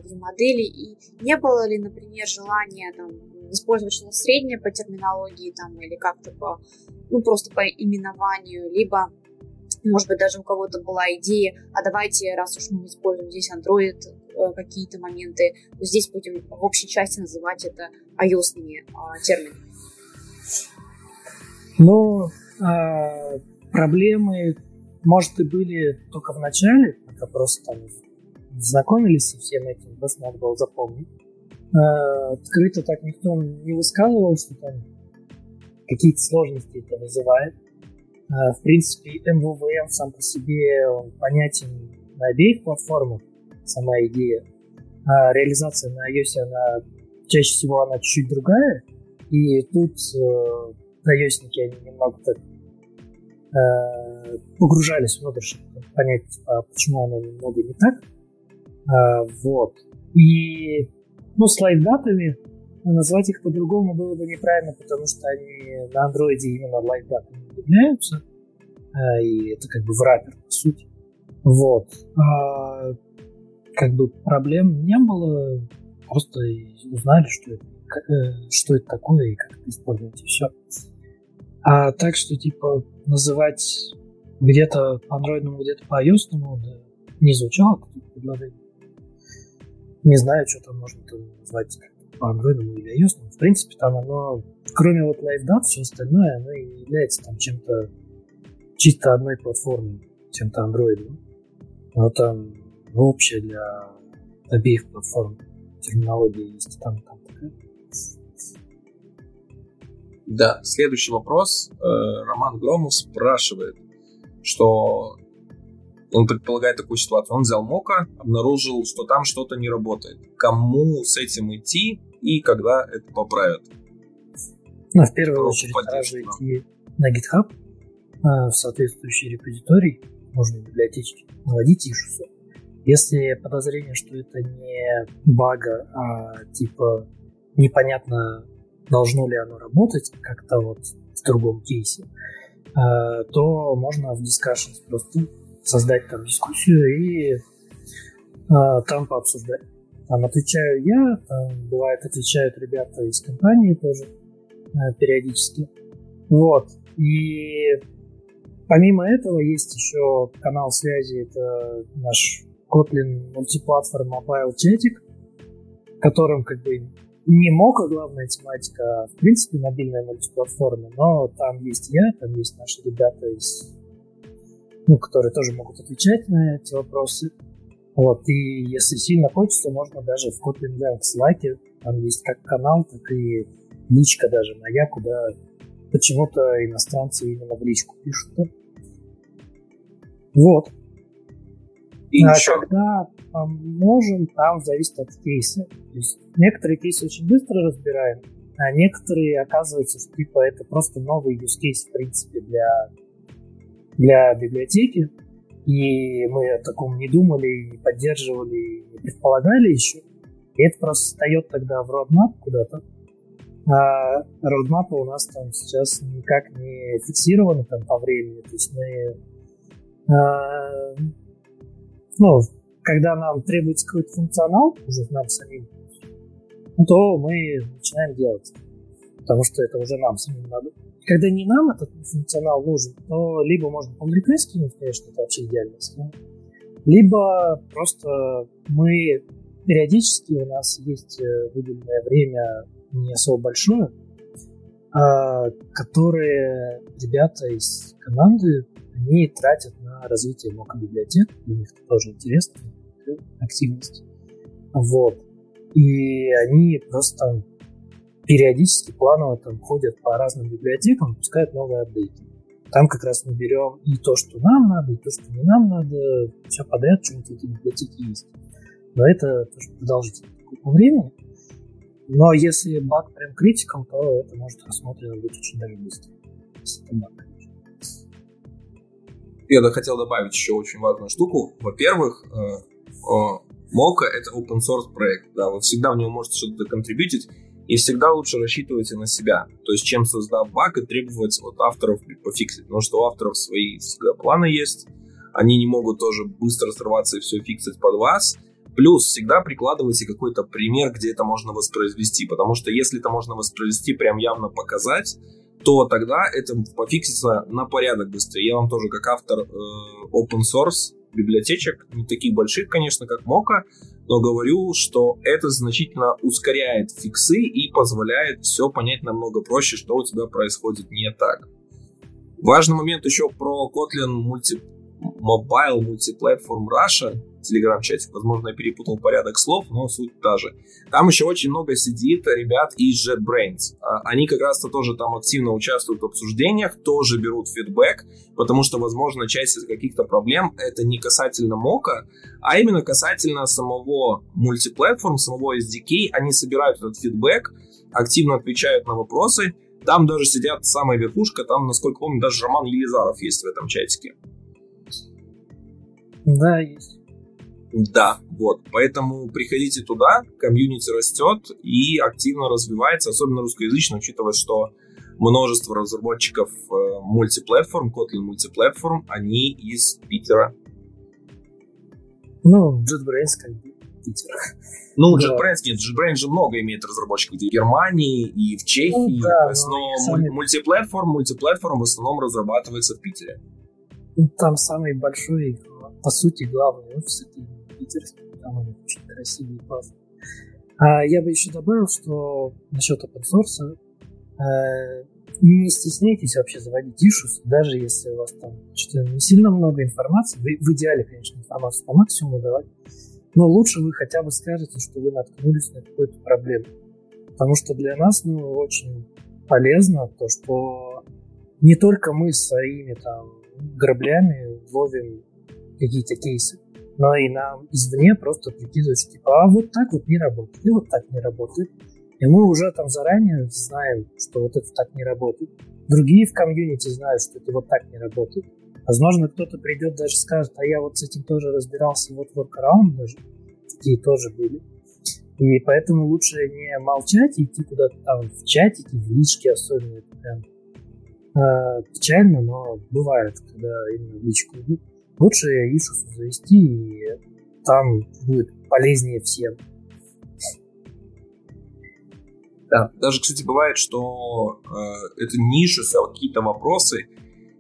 B: view модели, и не было ли, например, желания там, использовать что-то среднее по терминологии там, или как-то по, ну, просто по именованию, либо может быть, даже у кого-то была идея, а давайте, раз уж мы используем здесь Android, э, какие-то моменты, то здесь будем в общей части называть это ios а, терминами.
C: Ну, а, проблемы, может, и были только в начале, это просто там знакомились со всем этим, просто надо было запомнить. А, открыто так никто не высказывал, что там какие-то сложности это вызывает. А, в принципе, MVVM сам по себе он понятен на обеих платформах, сама идея. А реализация на iOS, она чаще всего она чуть-чуть другая, и тут э, iOS они немного так э, погружались внутрь, чтобы понять, а почему оно немного не так. А, вот. И, ну, с лайфдатами назвать их по-другому было бы неправильно, потому что они на андроиде именно лайфдатами являются. А, и это как бы в раппер, по сути. Вот. А, как бы проблем не было, просто узнали, что это, э, что это такое и как это использовать, и все. А так что, типа, называть где-то по андроидному, где-то по iOS, да, не звучало какие-то. Не знаю, что там можно там назвать по Android или iOS. В принципе, там оно, кроме вот LiveDat, все остальное, оно и является там чем-то чисто одной платформой, чем-то Android. Но там ну, общее для обеих платформ терминология есть там, там такая.
A: Да, следующий вопрос. Э, Роман Громов спрашивает, что он предполагает такую ситуацию. Он взял Мока, обнаружил, что там что-то не работает. Кому с этим идти и когда это поправят?
C: Ну, в первую Просто очередь, сразу идти на GitHub а, в соответствующий репозиторий, нужные библиотечки, наводить ишусу. Если подозрение, что это не бага, а типа непонятно, должно ли оно работать как-то вот в другом кейсе, а, то можно в Discussions просто создать там дискуссию и а, там пообсуждать. Там отвечаю я, там бывает отвечают ребята из компании тоже а, периодически. Вот. И помимо этого есть еще канал связи, это наш Kotlin мультиплатформ Mobile Chatик, которым как бы не мока главная тематика, в принципе мобильная мультиплатформа, но там есть я, там есть наши ребята из ну, которые тоже могут отвечать на эти вопросы. Вот, и если сильно хочется, можно даже в Kotlin Ranks лайке, там есть как канал, так и личка даже моя, куда почему-то иностранцы именно в личку пишут. Вот. И а еще. когда поможем, там зависит от кейса. То есть некоторые кейсы очень быстро разбираем, а некоторые, оказывается, что типа это просто новый use case, в принципе, для для библиотеки, и мы о таком не думали, не поддерживали, не предполагали еще. И это просто встает тогда в roadmap куда-то. А roadmap у нас там сейчас никак не фиксированы там по времени. То есть мы, а, ну, когда нам требуется какой-то функционал, уже нам самим, то мы начинаем делать. Потому что это уже нам самим надо когда не нам этот функционал нужен, то либо можно pull request кинуть, конечно, это вообще идеально, либо просто мы периодически у нас есть э, выделенное время не особо большое, а, которые ребята из команды они тратят на развитие мока библиотек, для них тоже интересная активность. Вот. И они просто периодически планово там ходят по разным библиотекам, выпускают новые апдейты. Там как раз мы берем и то, что нам надо, и то, что не нам надо, все подряд, что-нибудь эти библиотеки есть. Но это тоже продолжительно по времени. Но если баг прям критикал, то это может рассмотрено быть очень даже быстро. Если это баг,
A: Я хотел добавить еще очень важную штуку. Во-первых, Mocha — это open source проект. Да, вы всегда в него можете что-то контрибьютить, и всегда лучше рассчитывайте на себя. То есть, чем создав баг и требовать от авторов пофиксить. Потому что у авторов свои планы есть, они не могут тоже быстро срываться и все фиксить под вас. Плюс всегда прикладывайте какой-то пример, где это можно воспроизвести, потому что если это можно воспроизвести, прям явно показать, то тогда это пофиксится на порядок быстрее. Я вам тоже как автор э, open source библиотечек, не таких больших, конечно, как Mocha, но говорю, что это значительно ускоряет фиксы и позволяет все понять намного проще, что у тебя происходит не так. Важный момент еще про Kotlin Multi Mobile Multiplatform Russia, телеграм-чатик, возможно, я перепутал порядок слов, но суть та же. Там еще очень много сидит ребят из JetBrains. А, они как раз-то тоже там активно участвуют в обсуждениях, тоже берут фидбэк, потому что, возможно, часть из каких-то проблем это не касательно мока, а именно касательно самого мультиплатформ, самого SDK. Они собирают этот фидбэк, активно отвечают на вопросы, там даже сидят самая верхушка, там, насколько помню, даже Роман Елизаров есть в этом чатике.
C: Да, есть.
A: Да, вот. Поэтому приходите туда, комьюнити растет и активно развивается, особенно русскоязычно, учитывая, что множество разработчиков э, мультиплатформ, Kotlin мультиплатформ, они из Питера.
C: Ну, JetBrains как бы Питер.
A: Ну, да. JetBrains нет, JetBrains же много имеет разработчиков и в Германии, и в Чехии, ну, да, есть, но сами... мультиплатформ, мультиплатформ в основном разрабатывается в Питере.
C: Там самый большой, по сути, главный офис это питерский, там они очень красивые и классные. А я бы еще добавил, что насчет open source, э, не стесняйтесь вообще заводить issues, даже если у вас там что-то не сильно много информации. В, в идеале, конечно, информацию по максимуму давать. Но лучше вы хотя бы скажете, что вы наткнулись на какую-то проблему. Потому что для нас ну, очень полезно то, что не только мы своими там граблями ловим какие-то кейсы, но и нам извне просто прикидывают, что типа, а вот так вот не работает, и вот так не работает. И мы уже там заранее знаем, что вот это так не работает. Другие в комьюнити знают, что это вот так не работает. Возможно, кто-то придет даже скажет, а я вот с этим тоже разбирался, вот workaround даже. Такие тоже были. И поэтому лучше не молчать и идти куда-то там в чатике, в личке особенно. Это прям э, печально, но бывает, когда именно в личку идут лучше Ишусу завести, и там будет полезнее всем.
A: Да, даже, кстати, бывает, что э, это а какие-то вопросы.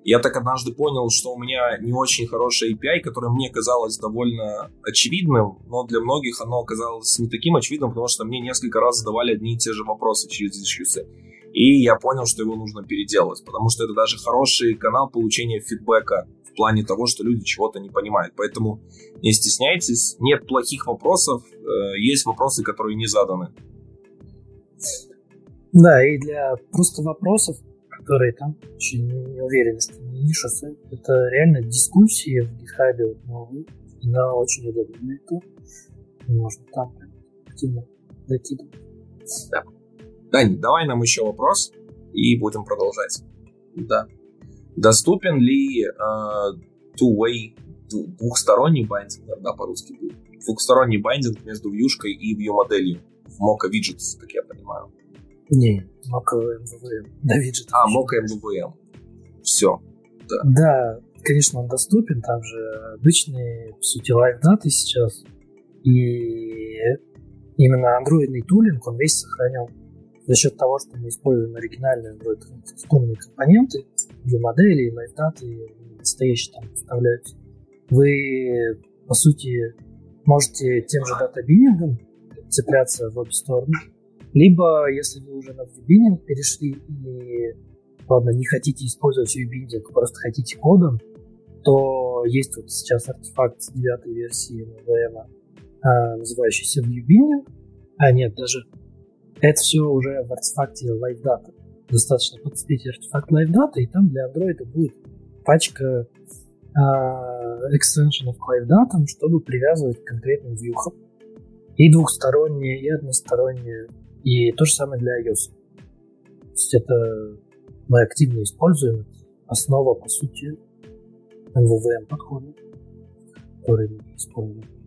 A: Я так однажды понял, что у меня не очень хорошая API, которое мне казалось довольно очевидным, но для многих оно оказалось не таким очевидным, потому что мне несколько раз задавали одни и те же вопросы через ишьюсы. И я понял, что его нужно переделывать, потому что это даже хороший канал получения фидбэка в плане того, что люди чего-то не понимают. Поэтому не стесняйтесь, нет плохих вопросов, э, есть вопросы, которые не заданы.
C: Да, и для просто вопросов, которые там очень не уверены, что не нишатся, это реально дискуссии в GitHub новые, она очень удобная. Это можно там активно закидывать.
A: Да. Дань, давай нам еще вопрос и будем продолжать. Да. Доступен ли uh, two-way, двухсторонний биндинг, да, по-русски будет, двухсторонний биндинг между вьюшкой и view-моделью в Moko Widgets, как я понимаю?
C: Не, Moko MVVM,
A: да, виджет. А, Moko MVVM. Все.
C: Да. да, конечно, он доступен, там же обычные, по сути, лайв-даты сейчас, и именно андроидный тулинг, он весь сохранен за счет того, что мы используем оригинальные Android архитектурные компоненты, ее модели, лайфдаты, настоящие там вставляются, вы, по сути, можете тем же дата-биннингом цепляться в обе стороны, либо, если вы уже на VBinding перешли и, ладно, не хотите использовать VBinding, просто хотите кодом, то есть вот сейчас артефакт девятой версии VM, а, называющийся VBinding, а нет, даже это все уже в артефакте LiveData. Достаточно подцепить артефакт LiveData, и там для Android будет пачка э, экстеншенов к LiveData, чтобы привязывать к конкретным вьюхам. И двухсторонние, и односторонние И то же самое для iOS. То есть это мы активно используем. Основа, по сути, MVVM подхода, который мы используем.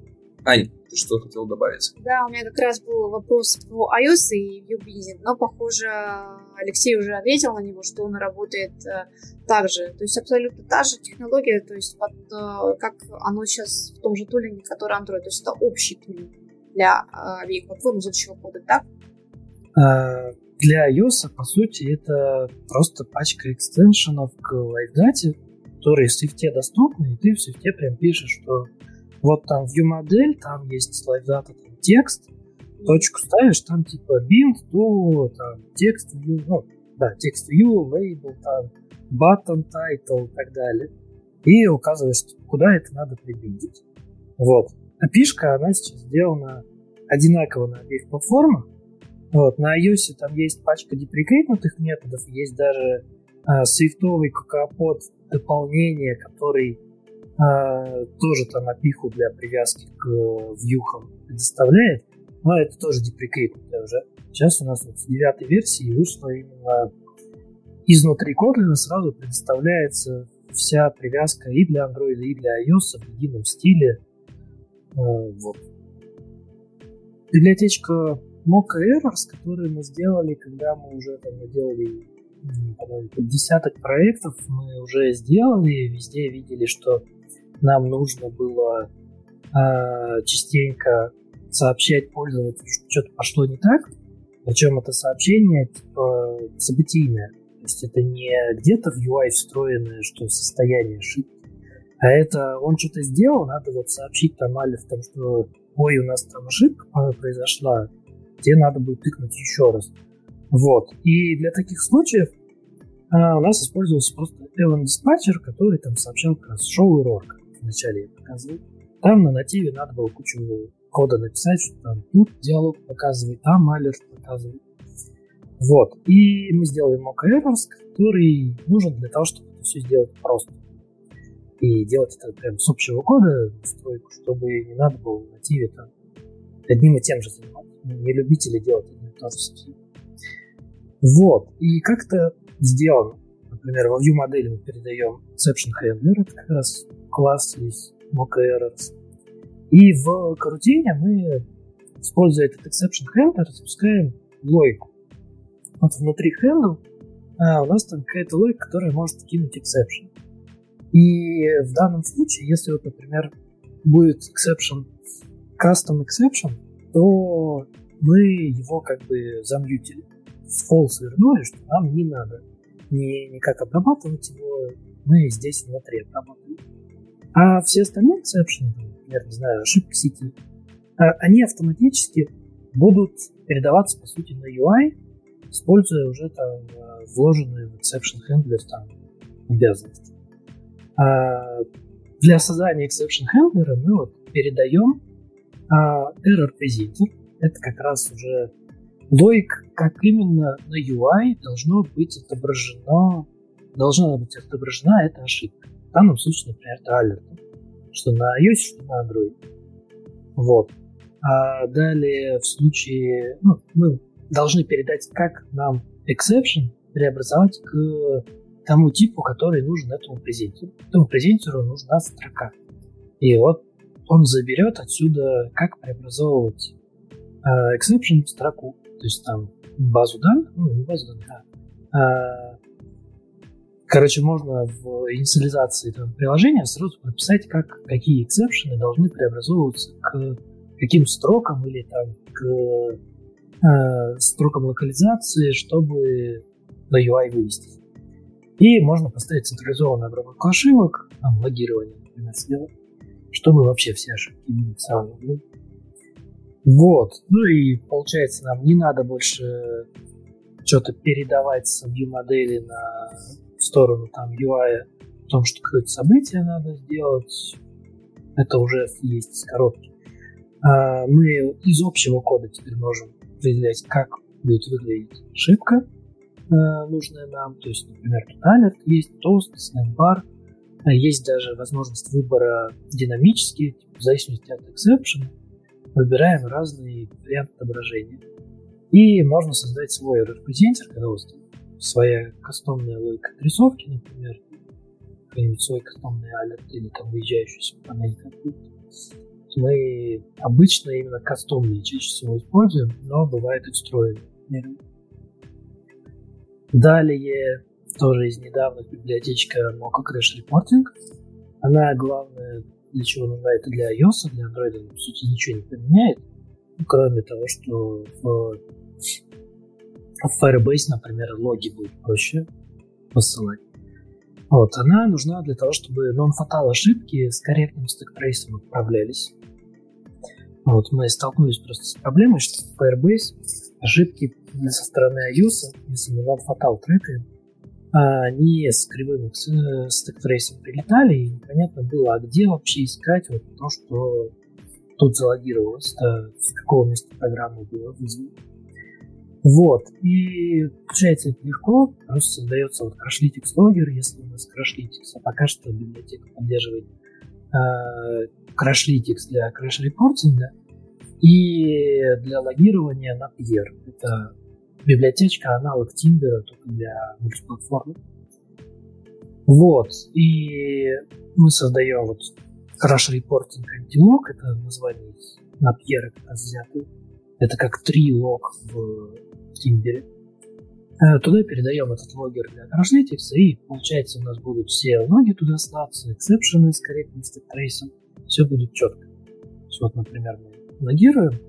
A: Ань, ты что хотел добавить?
B: Да, у меня как раз был вопрос по iOS и ViewBusiness, но, похоже, Алексей уже ответил на него, что он работает э, так же. То есть абсолютно та же технология, то есть вот, э, как оно сейчас в том же тулинге, который Android. То есть это общий тулинг для э, обеих платформ из общего кода, так?
C: А, для iOS, по сути, это просто пачка экстеншенов к LiveData, которые в свифте доступны, и ты в свифте прям пишешь, что вот там view модель, там есть LiveData, там текст, точку ставишь, там типа bind to там, текст view, ну, да, текст view, label, там, button, title и так далее. И указываешь, куда это надо прибиндить. Вот. А пишка, она сейчас сделана одинаково на обеих платформах. Вот. На iOS там есть пачка деприкейтнутых методов, есть даже а, свифтовый кокопод дополнение, который тоже там опиху для привязки к вьюхам предоставляет, но это тоже деприкейтнутое уже. Сейчас у нас вот с девятой версии вышло именно изнутри Kotlin сразу предоставляется вся привязка и для Android, и для iOS в едином стиле. А, вот. Библиотечка Mocha Errors, которую мы сделали, когда мы уже там делали десяток проектов мы уже сделали, везде видели, что нам нужно было э, частенько сообщать пользователю, что что-то пошло не так, причем это сообщение типа событийное, то есть это не где-то в UI встроенное, что состояние ошибки, а это он что-то сделал, надо вот сообщить там Али в том, что ой, у нас там ошибка произошла, тебе надо будет тыкнуть еще раз. Вот. И для таких случаев а, у нас использовался просто Evan Dispatcher, который там сообщал как раз шоу error, вначале я показывал. Там на нативе надо было кучу кода написать, что там тут диалог показывает, там алерт показывает. Вот. И мы сделали mock errors, который нужен для того, чтобы это все сделать просто. И делать это прям с общего кода стройку, чтобы не надо было в нативе там одним и тем же заниматься. Мы не любители делать одно и то же совсем. Вот. И как-то сделано. Например, во view модели мы передаем exception handler, это как раз класс из errors. И в карутине мы, используя этот exception handler, запускаем логику. Вот внутри handle а, у нас там какая-то логика, которая может кинуть exception. И в данном случае, если вот, например, будет exception, custom exception, то мы его как бы замьютили. С false вернули, что нам не надо не, никак обрабатывать его, мы здесь внутри обрабатываем. А все остальные эксепшены, например, не знаю, ошибки сети, а, они автоматически будут передаваться, по сути, на UI, используя уже там а, вложенные в exception handler там обязанности. А для создания exception handler мы вот передаем а, error presenter. Это как раз уже логика, как именно на UI должно быть отображено, должна быть отображена эта ошибка. В данном случае, например, это алерт, что на iOS, что на Android. Вот. А далее в случае, ну, мы должны передать, как нам exception преобразовать к тому типу, который нужен этому презентеру. Этому презентеру нужна строка. И вот он заберет отсюда, как преобразовывать э, exception в строку. То есть там базу данных, ну, не базу данных, а, а короче, можно в инициализации этого приложения сразу прописать, как, какие эксепшены должны преобразовываться к каким строкам или там к э, строкам локализации, чтобы на UI вывести. И можно поставить централизованную обработку ошибок, там, логирование, например, сделать, чтобы вообще все ошибки сразу были. Вот. Ну и получается, нам не надо больше что-то передавать с view модели на сторону там UI о том, что какое-то событие надо сделать. Это уже есть коробки. А мы из общего кода теперь можем определять, как будет выглядеть ошибка, а, нужная нам. То есть, например, тут alert есть, тост, снэкбар. Есть даже возможность выбора динамически, в зависимости от exception выбираем разные варианты отображения. И можно создать свой репрезентер, когда у вас своя кастомная логика отрисовки, например, какой-нибудь свой кастомный алерт или там выезжающий панель какую-то. Мы обычно именно кастомные чаще всего используем, но бывает и встроенные. Далее, тоже из недавних библиотечка Mocha Crash Reporting. Она главная для чего нужна это для iOS, для Android, по сути, ничего не поменяет. Ну, кроме того, что в, в Firebase, например, логи будет проще посылать. Вот, она нужна для того, чтобы non-fatal ошибки с корректным стек-трейсом отправлялись. Вот, мы столкнулись просто с проблемой, что в Firebase ошибки со стороны iOS, если мы non-fatal трекаем, они с кривым стек-трейсом прилетали, и непонятно было, а где вообще искать вот то, что тут залогировалось, с какого места программы было вызвано. Вот, и получается это легко, просто создается вот Crashlytics логер, если у нас Crashlytics, а пока что библиотека поддерживает э, Crashlytics для краш-репортинга и для логирования Napier. Это библиотечка, аналог Timber а, только для мультиплатформы. Вот, и мы создаем вот Crash Reporting Antilog, это название Napier как. Это как tree лог в Timber е. Э, туда передаем этот логер для Crashlytics, и получается у нас будут все логи туда слаться, эксепшены с корректным стек-трейсом, все будет четко. Вот, например, мы логируем,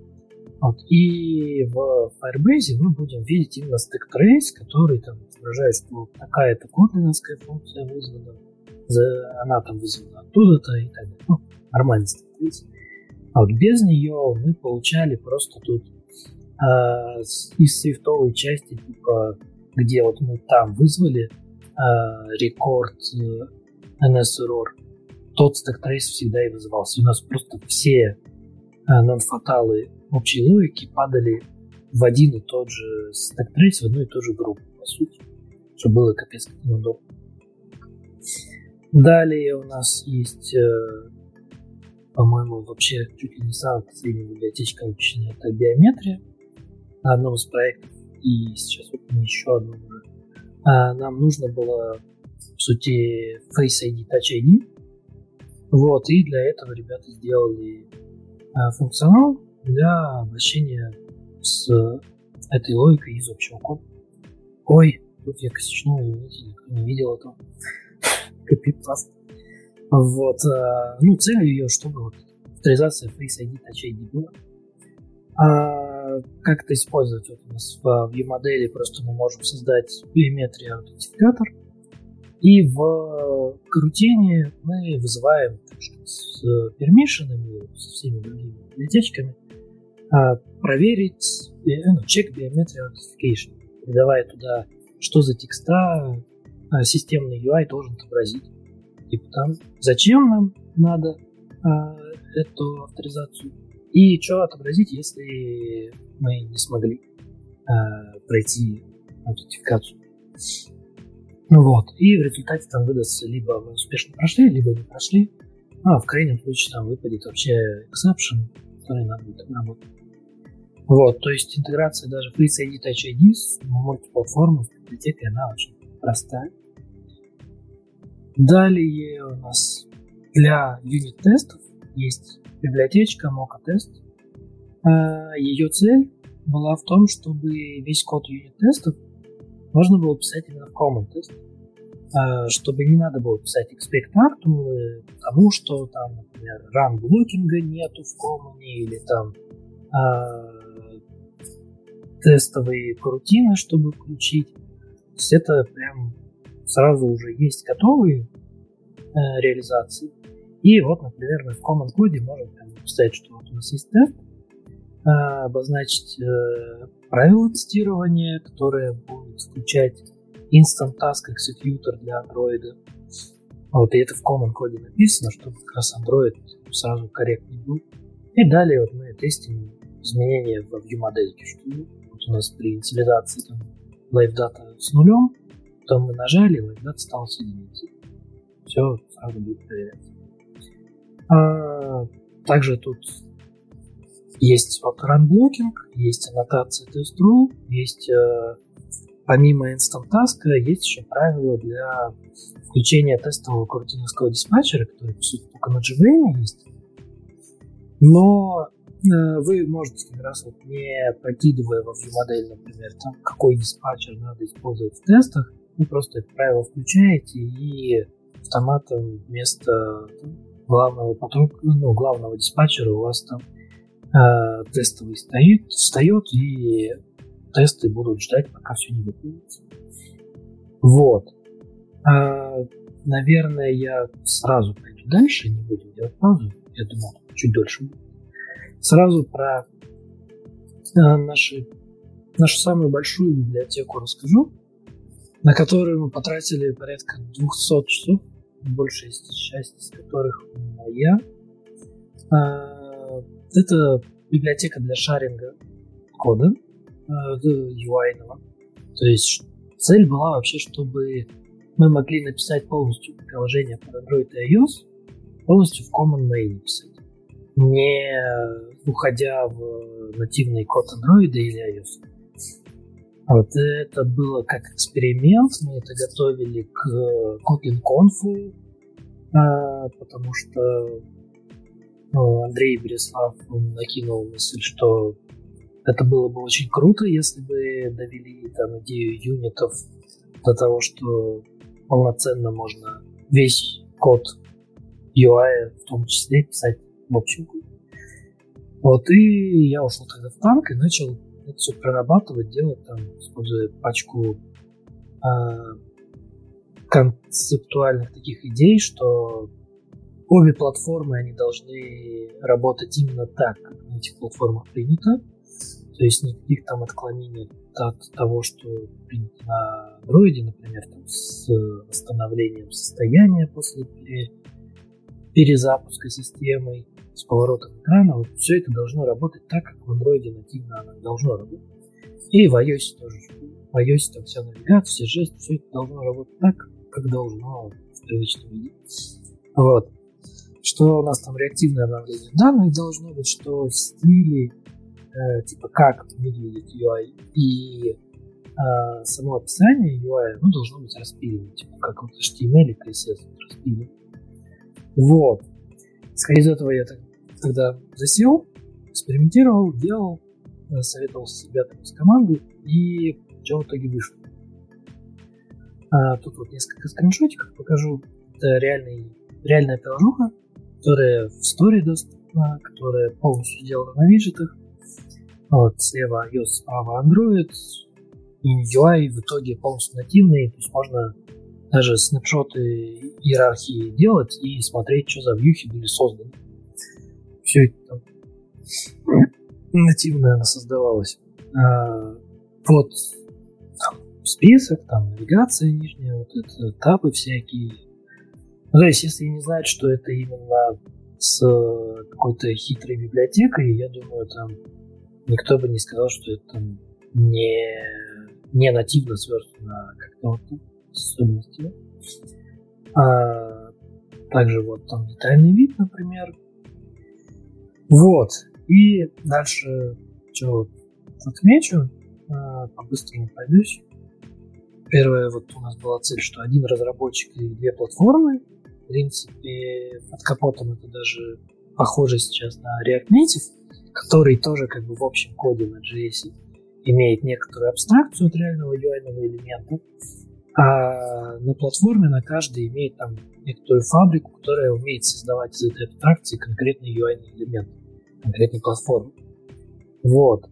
C: вот, и в Firebase мы будем видеть именно stack trace, который там отображает, что такая-то котлиновская функция вызвана, за, она там вызвана оттуда-то и так далее. Ну, нормальный stack trace. А вот без нее мы получали просто тут э, из свифтовой части, типа, где вот мы там вызвали э, рекорд э, тот trace всегда и вызывался. И у нас просто все э, non-fatal ы общей логики падали в один и тот же стек-трейс, в одну и ту же группу, по сути, что было капец как неудобно. Далее у нас есть, э, по-моему, вообще чуть ли не самая последняя библиотечка обучения, это биометрия на одном из проектов, и сейчас вот еще одно уже. А нам нужно было, по сути, Face ID, Touch ID, вот, и для этого ребята сделали а, функционал, для обращения с этой логикой из общего кода. Ой, тут я косячнул, извините, никто не видел этого. Копипаст. Вот. Э, ну, цель ее, чтобы вот авторизация Face ID, Touch ID была. А как это использовать? Вот у нас в view-модели просто мы можем создать биометрию аутентификатор, и в крутении мы вызываем так сказать, с пермишенами, со всеми другими библиотечками а, проверить ну, чек Biometry Authentication, передавая туда, что за текста а, системный UI должен отобразить. Типа там, зачем нам надо а, эту авторизацию и что отобразить, если мы не смогли а, пройти аутентификацию. Ну вот, и в результате там выдастся либо мы успешно прошли, либо не прошли, а в крайнем случае там выпадет вообще exception, который надо будет обработать. Вот, то есть интеграция даже Face ID Touch ID с мультиплатформой с библиотекой, она очень простая. Далее у нас для юнит-тестов есть библиотечка Mocha Test. А, Ее цель была в том, чтобы весь код юнит-тестов можно было писать именно в Common Test, а, чтобы не надо было писать actual, потому что там, например, run блокинга нету в Common или там а, тестовые крутины, чтобы включить. То есть это прям сразу уже есть готовые э, реализации. И вот, например, в Common Code можем написать, что вот у нас есть тест, э, обозначить э, правила тестирования, которые будут включать Instant Task Executor для Android. Вот, и это в Common Code написано, чтобы как раз Android сразу корректный был. И далее вот мы тестим изменения в view модельке, что у нас при инициализации там, LiveData с нулем, то мы нажали, LiveData стал с единицей. Все сразу будет проверяться. А, также тут есть вот run-blocking, есть аннотация test-rule, есть э, помимо instant task, есть еще правила для включения тестового куртиновского диспатчера, который, по сути, только на JVM есть. Но э, вы можете как раз вот не прокидывая во view модель, например, там, какой диспатчер надо использовать в тестах, вы просто это правило включаете и автоматом вместо главного потока, ну, главного диспатчера у вас там э, тестовый стоит, встает, и тесты будут ждать, пока все не выполнится. Вот. А, наверное, я сразу пойду дальше, не будем делать паузу. Я думал, чуть дольше будет. Сразу про а, наши, нашу самую большую библиотеку расскажу, на которую мы потратили порядка 200 часов, большая часть из которых моя. А, это библиотека для шаринга кода, UI. Э, То есть цель была вообще, чтобы мы могли написать полностью приложение под Android и iOS, полностью в Common Main писать, не уходя в нативный код Android или iOS. Вот это было как эксперимент, мы это готовили к Kotlin Conf, э, потому что ну, Андрей Береслав накинул мысль, что это было бы очень круто, если бы довели там идею юнитов до того, что полноценно можно весь код UI в том числе писать в общем Вот, и я ушел тогда в танк и начал это все прорабатывать, делать там, используя пачку э, концептуальных таких идей, что обе платформы, они должны работать именно так, как на этих платформах принято. То есть никаких там отклонений от того, что принято на Android, например, там, с восстановлением состояния после перезапуска системы, с поворотом экрана, вот все это должно работать так, как в Android нативно оно должно работать. И в iOS тоже. В iOS там вся навигация, все жесты, все это должно работать так, как должно в привычном виде. Вот. Что у нас там реактивное обновление данных должно быть, что стили э, типа как выглядит UI и э, само описание UI, ну, должно быть распилено, типа как вот HTML и CSS распилено. Вот. Исходя из этого я тогда засел, экспериментировал, делал, э, советовался с ребятами с команды и что в итоге вышло. А, тут вот несколько скриншотиков покажу. Это реальный, реальная приложуха, которая в сторе доступна, которая полностью сделана на виджетах. Вот, слева iOS, справа Android. И UI в итоге полностью нативный, то есть можно даже снапшоты иерархии делать и смотреть, что за вьюхи были созданы. Все это там нативно она создавалась. А, вот там, список, там навигация нижняя, вот это этапы всякие. Ну, то есть, если не знать, что это именно с какой-то хитрой библиотекой, я думаю, там никто бы не сказал, что это не, не нативно сверстано как-то вот с. А, также вот там детальный вид, например. Вот. И дальше что отмечу, а, по-быстрому пройдусь. Первое, вот у нас была цель, что один разработчик и две платформы. В принципе, под капотом это даже похоже сейчас на React Native который тоже как бы в общем коде на JS имеет некоторую абстракцию от реального UI элемента, а на платформе на каждый имеет там некоторую фабрику, которая умеет создавать из этой абстракции конкретный UI элемент, конкретной платформы. Вот.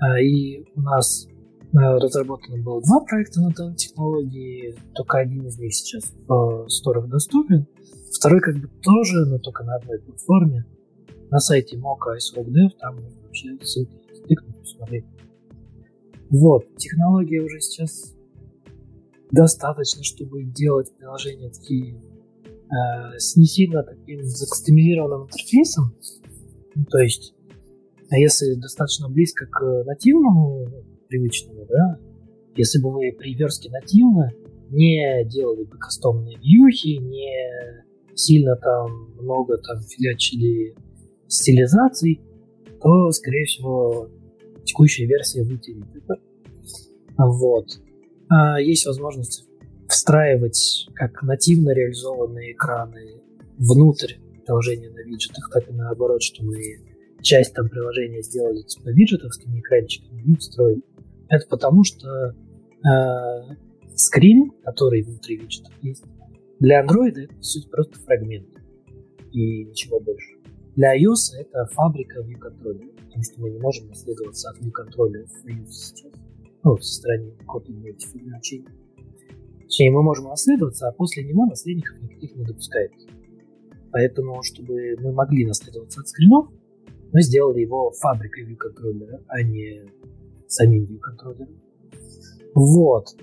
C: А, и у нас а, разработано было два проекта на данной технологии, только один из них сейчас в сторах доступен, второй как бы тоже, но только на одной платформе на сайте Mocha iSrockDev, там вообще ссылки тыкнуть, посмотреть. Вот, технология уже сейчас достаточно, чтобы делать приложения такие э, с не сильно таким закастомизированным интерфейсом. Ну, то есть, а если достаточно близко к нативному, привычному, да, если бы вы при верстке нативно не делали бы кастомные вьюхи, не сильно там много там фигачили стилизаций, то, скорее всего, текущая версия вытерет это. Вот. А есть возможность встраивать как нативно реализованные экраны внутрь приложения на виджетах, так и наоборот, что мы часть там приложения сделали типа виджетовскими экранчиками и встроили. Это потому, что э, скрин, который внутри виджетов есть, для Android это, по сути, просто фрагмент и ничего больше. Для iOS это фабрика view потому что мы не можем наследоваться от view контроля в iOS сейчас. Ну, со стороны Native значений. Точнее, мы можем наследоваться, а после него наследников никаких не допускается. Поэтому, чтобы мы могли наследоваться от скринов, мы сделали его фабрикой view контроллера, а не самим view контроллером. Вот.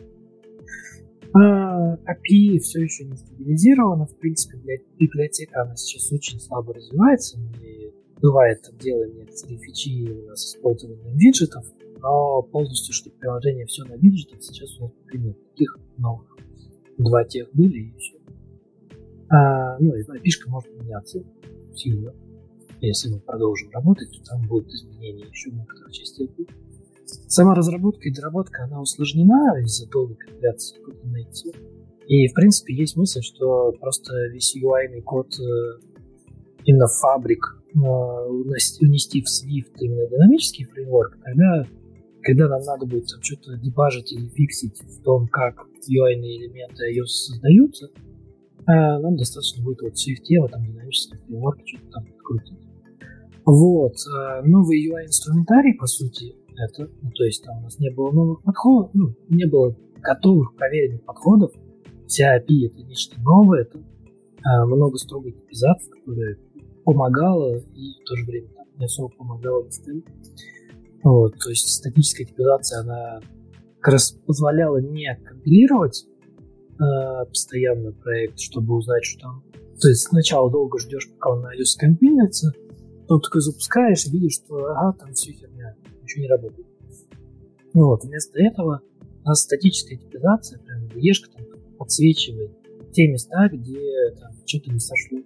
C: А, API все еще не стабилизировано. В принципе, библиотека она сейчас очень слабо развивается. И бывает, делаем некоторые фичи нас с использованием виджетов, но полностью, чтобы приложение все на виджетах, сейчас у нас нет таких новых. Два тех были и все. А, ну и API может меняться сильно. Если мы продолжим работать, то там будут изменения еще в некоторых частях. Сама разработка и доработка, она усложнена из-за долгой компиляции кода Native. И, в принципе, есть мысль, что просто весь UI код э, именно фабрик э, унести в Swift именно динамический фреймворк, тогда, когда нам надо будет там что-то дебажить или фиксить в том, как UI элементы iOS создаются, э, нам достаточно будет вот в Swift в этом динамическом фреймворке что-то там подкрутить. Вот. Новый UI-инструментарий, по сути, это, ну, то есть там у нас не было новых подходов, ну, не было готовых проверенных подходов. Вся API это нечто новое, это а, много строгой типизации, которая помогала и в то же время там, не особо помогала местами. Вот, то есть статическая типизация, она как раз позволяла не компилировать э, постоянно проект, чтобы узнать, что там. То есть сначала долго ждешь, пока он на iOS компилится, потом такой запускаешь и видишь, что ага, там все херня ничего не работает. Ну вот, вместо этого у нас статическая типизация, прям ешка там подсвечивает те места, где там что-то не сошло.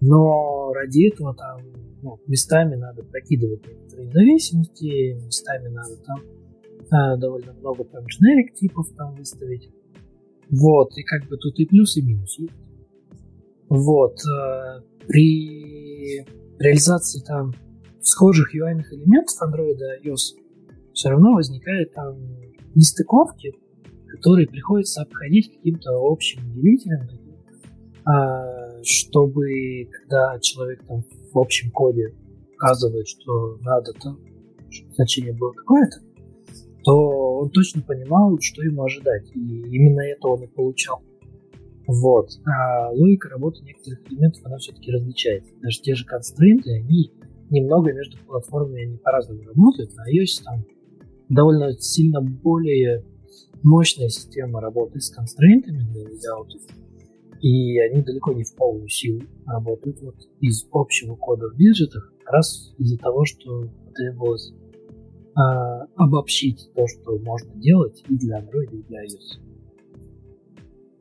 C: Но ради этого там ну, местами надо прокидывать некоторые зависимости, местами надо там а, довольно много там generic типов там выставить. Вот, и как бы тут и плюс, и минус. Вот, э, при реализации там схожих UI элементов Android и iOS все равно возникают там нестыковки, которые приходится обходить каким-то общим делителем, а, чтобы когда человек там в общем коде указывает, что надо там, чтобы значение было какое-то, то он точно понимал, что ему ожидать. И именно это он и получал. Вот. А логика работы некоторых элементов, она все-таки различается. Даже те же констрейнты, они немного между платформами они по-разному работают. На iOS там довольно сильно более мощная система работы с констрейнтами для лейаутов. И они далеко не в полную силу работают вот из общего кода в виджетах, как раз из-за того, что требовалось а, обобщить то, что можно делать и для Android, и для iOS.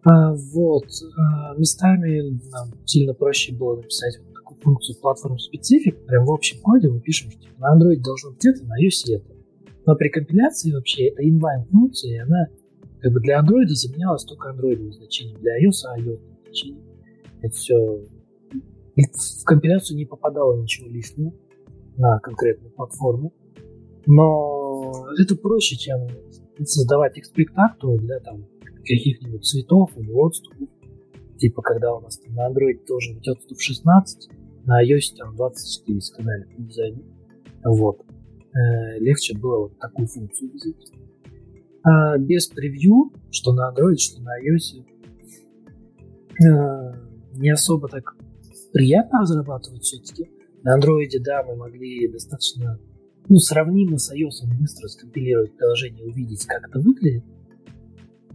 C: А, вот. А, местами нам сильно проще было написать функцию платформ специфик, прям в общем коде мы пишем, что на Android должно быть это, на iOS это. Но при компиляции вообще это inline функция, она как бы для Android заменялась только Android значением, для iOS iOS значением. Это все в компиляцию не попадало ничего лишнего на конкретную платформу. Но это проще, чем создавать экспликтакту для там каких-нибудь цветов или отступов. Типа, когда у нас там на Android тоже идет отступ 16, на iOS там 24 сказали по дизайну. Вот. Э, легче было вот такую функцию взять. А без превью, что на Android, что на iOS, э, не особо так приятно разрабатывать все-таки. На Android, да, мы могли достаточно, ну, сравнимо с iOS быстро скомпилировать приложение, увидеть, как это выглядит.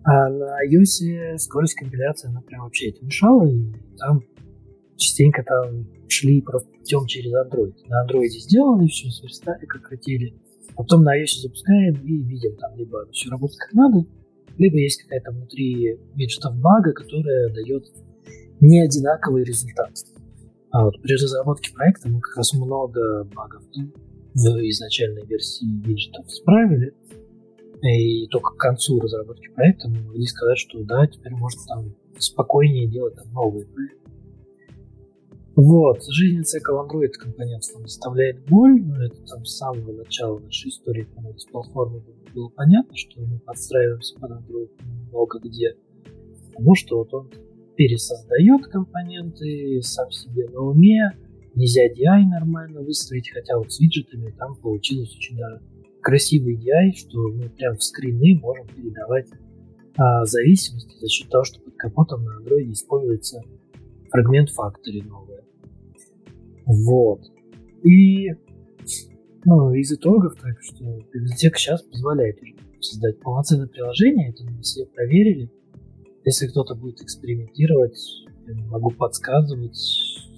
C: А на iOS скорость компиляции, она прям вообще это мешала, и там частенько там шли просто путем через Android. На Android сделали все, сверстали, как хотели. Потом на iOS запускаем и видим там либо все работает как надо, либо есть какая-то внутри виджетов бага, которая дает не одинаковый результат. А вот при разработке проекта мы как раз много багов в изначальной версии виджетов исправили. И только к концу разработки проекта мы могли сказать, что да, теперь можно там спокойнее делать там новые проекты. Вот, жизненный цикл Android компонентов там доставляет боль, но это там с самого начала нашей истории по платформы было понятно, что мы подстраиваемся под Android много где, потому что вот он пересоздает компоненты сам себе на уме, нельзя DI нормально выстроить, хотя вот с виджетами там получилось очень даже красивый DI, что мы прям в скрины можем передавать а, зависимости за счет того, что под капотом на Android используется фрагмент Factory новый. Вот. И ну, из итогов, так что библиотека сейчас позволяет создать полноценное приложение, это мы все проверили. Если кто-то будет экспериментировать, я могу подсказывать,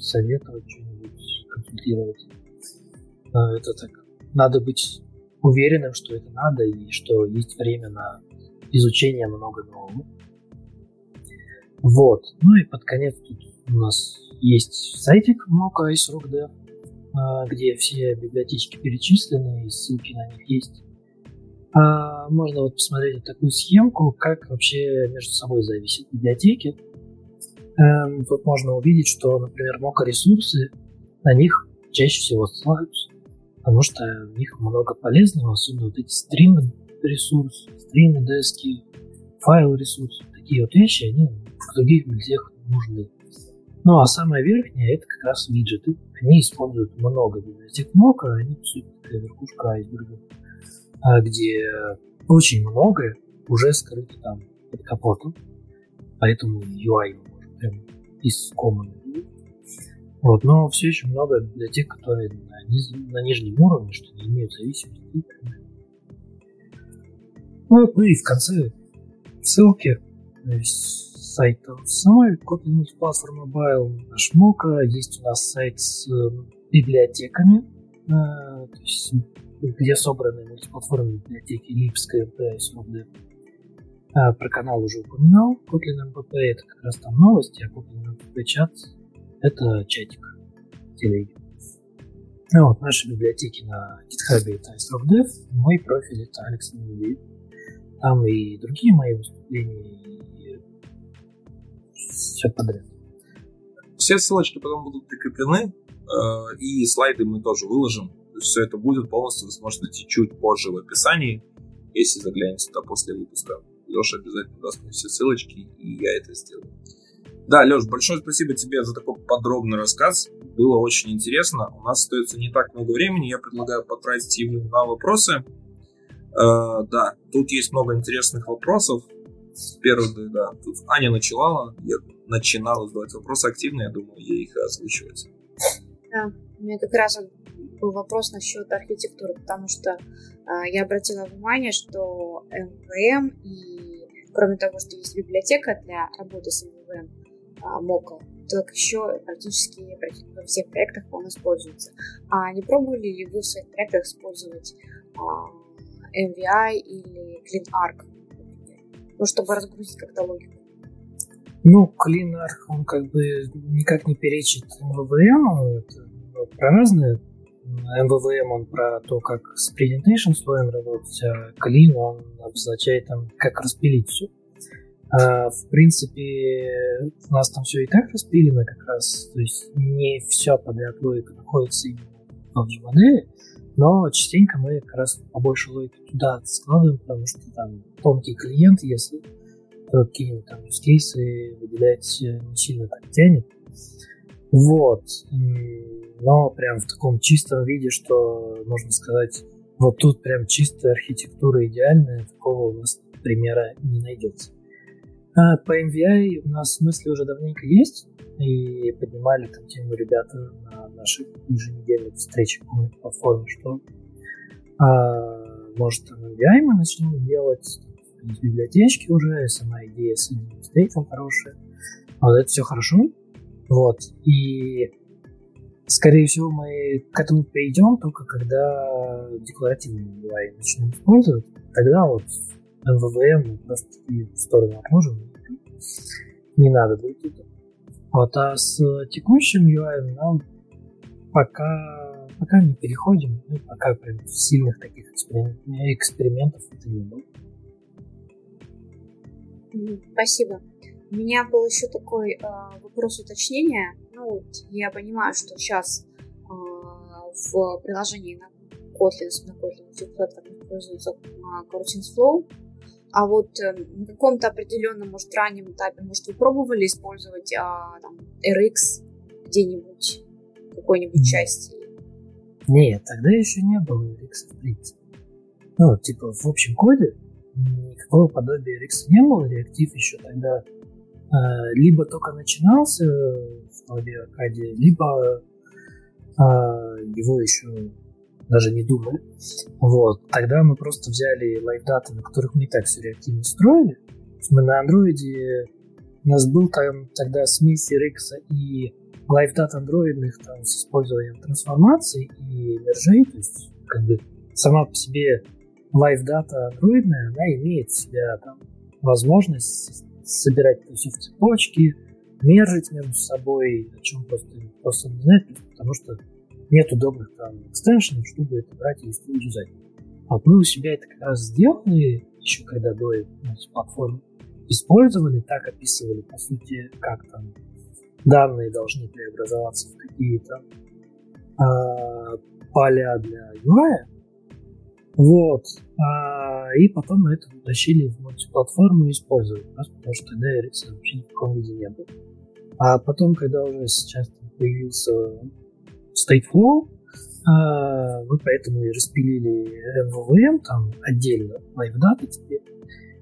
C: советовать что-нибудь, консультировать. Это так. Надо быть уверенным, что это надо и что есть время на изучение много нового. Вот. Ну и под конец тут у нас есть сайтик Mocha Ice а, где все библиотечки перечислены и ссылки на них есть. А можно вот посмотреть такую схемку, как вообще между собой зависят библиотеки. Эм, тут можно увидеть, что, например, Mocha ресурсы, на них чаще всего ссылаются, потому что в них много полезного, особенно вот эти стринг ресурсы, стринг дески, файл ресурсы, такие вот вещи, они в других библиотеках нужны. Ну а самая верхняя это как раз виджеты. Они используют много библиотек Мока, они по сути такая верхушка айсберга, а, где очень многое уже скрыто там под капотом. Поэтому UI мы прям из комнаты вот, но все еще много библиотек, которые на, низ, на нижнем уровне, что не имеют зависимости. Ну, ну и в конце ссылки, то есть сайт самой Kotlin Multiplatform Mobile, наш Мока, есть у нас сайт с библиотеками, э, то есть, где собраны мультиплатформенные библиотеки Lipsk, MP и SoftDev. А, про канал уже упоминал, Kotlin MPP это как раз там новости, а Kotlin MPP чат это чатик телеги. Ну вот, наши библиотеки на GitHub это SoftDev, мой профиль это Алекс. Там и другие мои выступления, все подряд.
A: Все ссылочки потом будут прикреплены, э, и слайды мы тоже выложим. Все это будет полностью, вы сможете найти чуть позже в описании, если заглянете туда после выпуска. Леша обязательно даст мне все ссылочки, и я это сделаю. Да, Леш, большое спасибо тебе за такой подробный рассказ. Было очень интересно. У нас остается не так много времени. Я предлагаю потратить его на вопросы. Э, да, тут есть много интересных вопросов первый, да, тут Аня начала, я начинала задавать вопросы активно, я думаю, ей их озвучивать.
B: Да, у меня как раз был вопрос насчет архитектуры, потому что э, я обратила внимание, что МВМ и кроме того, что есть библиотека для работы с МВМ, э, Мока, так еще практически во всех проектах он используется. А не пробовали ли вы в своих проектах использовать э, MVI или CleanArc? Ну, чтобы разгрузить как-то логику.
C: Ну, CleanArch, он как бы никак не перечит MVVM, это ну, про разные. MVVM он про то, как с presentation слоем работать, а Clean он обозначает там, как распилить все. А, в принципе, у нас там все и так распилено как раз, то есть не все подряд логика находится именно в модели, но частенько мы как раз побольше логики туда складываем, потому что там тонкий клиент, если какие-нибудь там кейсы выделять не сильно так тянет. Вот. Но прям в таком чистом виде, что можно сказать, вот тут прям чистая архитектура идеальная, такого у нас примера не найдется. А по MVI у нас мысли уже давненько есть, и поднимали там тему ребята на наших еженедельных встречах по платформе, что а, может там MVI мы начнем делать, из библиотечки уже, сама идея с стейтом хорошая. Вот это все хорошо. Вот. И скорее всего мы к этому перейдем только когда декларативный MVI начнем использовать. Тогда вот Мы просто в сторону отложим. Не надо будет это. Вот, а с текущим UI нам пока, пока не переходим, ну, пока прям сильных таких экспериментов это не было.
B: Спасибо. У меня был еще такой э, вопрос уточнения. Ну, вот, я понимаю, что сейчас э, в приложении на Kotlin, на Kotlin платформе используется э, Coroutines Flow, а вот э, на каком-то определенном, может, раннем этапе, может, вы пробовали использовать э, там, RX где-нибудь, в какой-нибудь части?
C: Нет, тогда еще не было RX, в принципе. Ну, типа, в общем коде никакого подобия RX не было, реактив еще тогда э, либо только начинался в новой Аркадии, либо э, его еще даже не думали. Вот. Тогда мы просто взяли лайфдаты, на которых мы и так все реактивно строили. Мы на андроиде у нас был там тогда смесь RX и лайфдат андроидных там, с использованием трансформации и мержей, то есть как бы сама по себе лайфдата андроидная, она имеет в себя там возможность собирать все в цепочки, мержить между собой, о чем просто, просто не знает, потому что нет удобных там экстеншенов, чтобы это брать и юзать. Вот мы у себя это как раз сделали, еще когда до платформы использовали, так описывали, по сути, как там данные должны преобразоваться в какие-то э, поля для UI, вот. А, и потом мы это утащили в мультиплатформу и использовали. Просто потому что тогда Ericsson вообще ни в каком виде не был. А потом, когда уже сейчас появился Stateflow, а, мы поэтому и распилили MVVM там отдельно, LiveData теперь.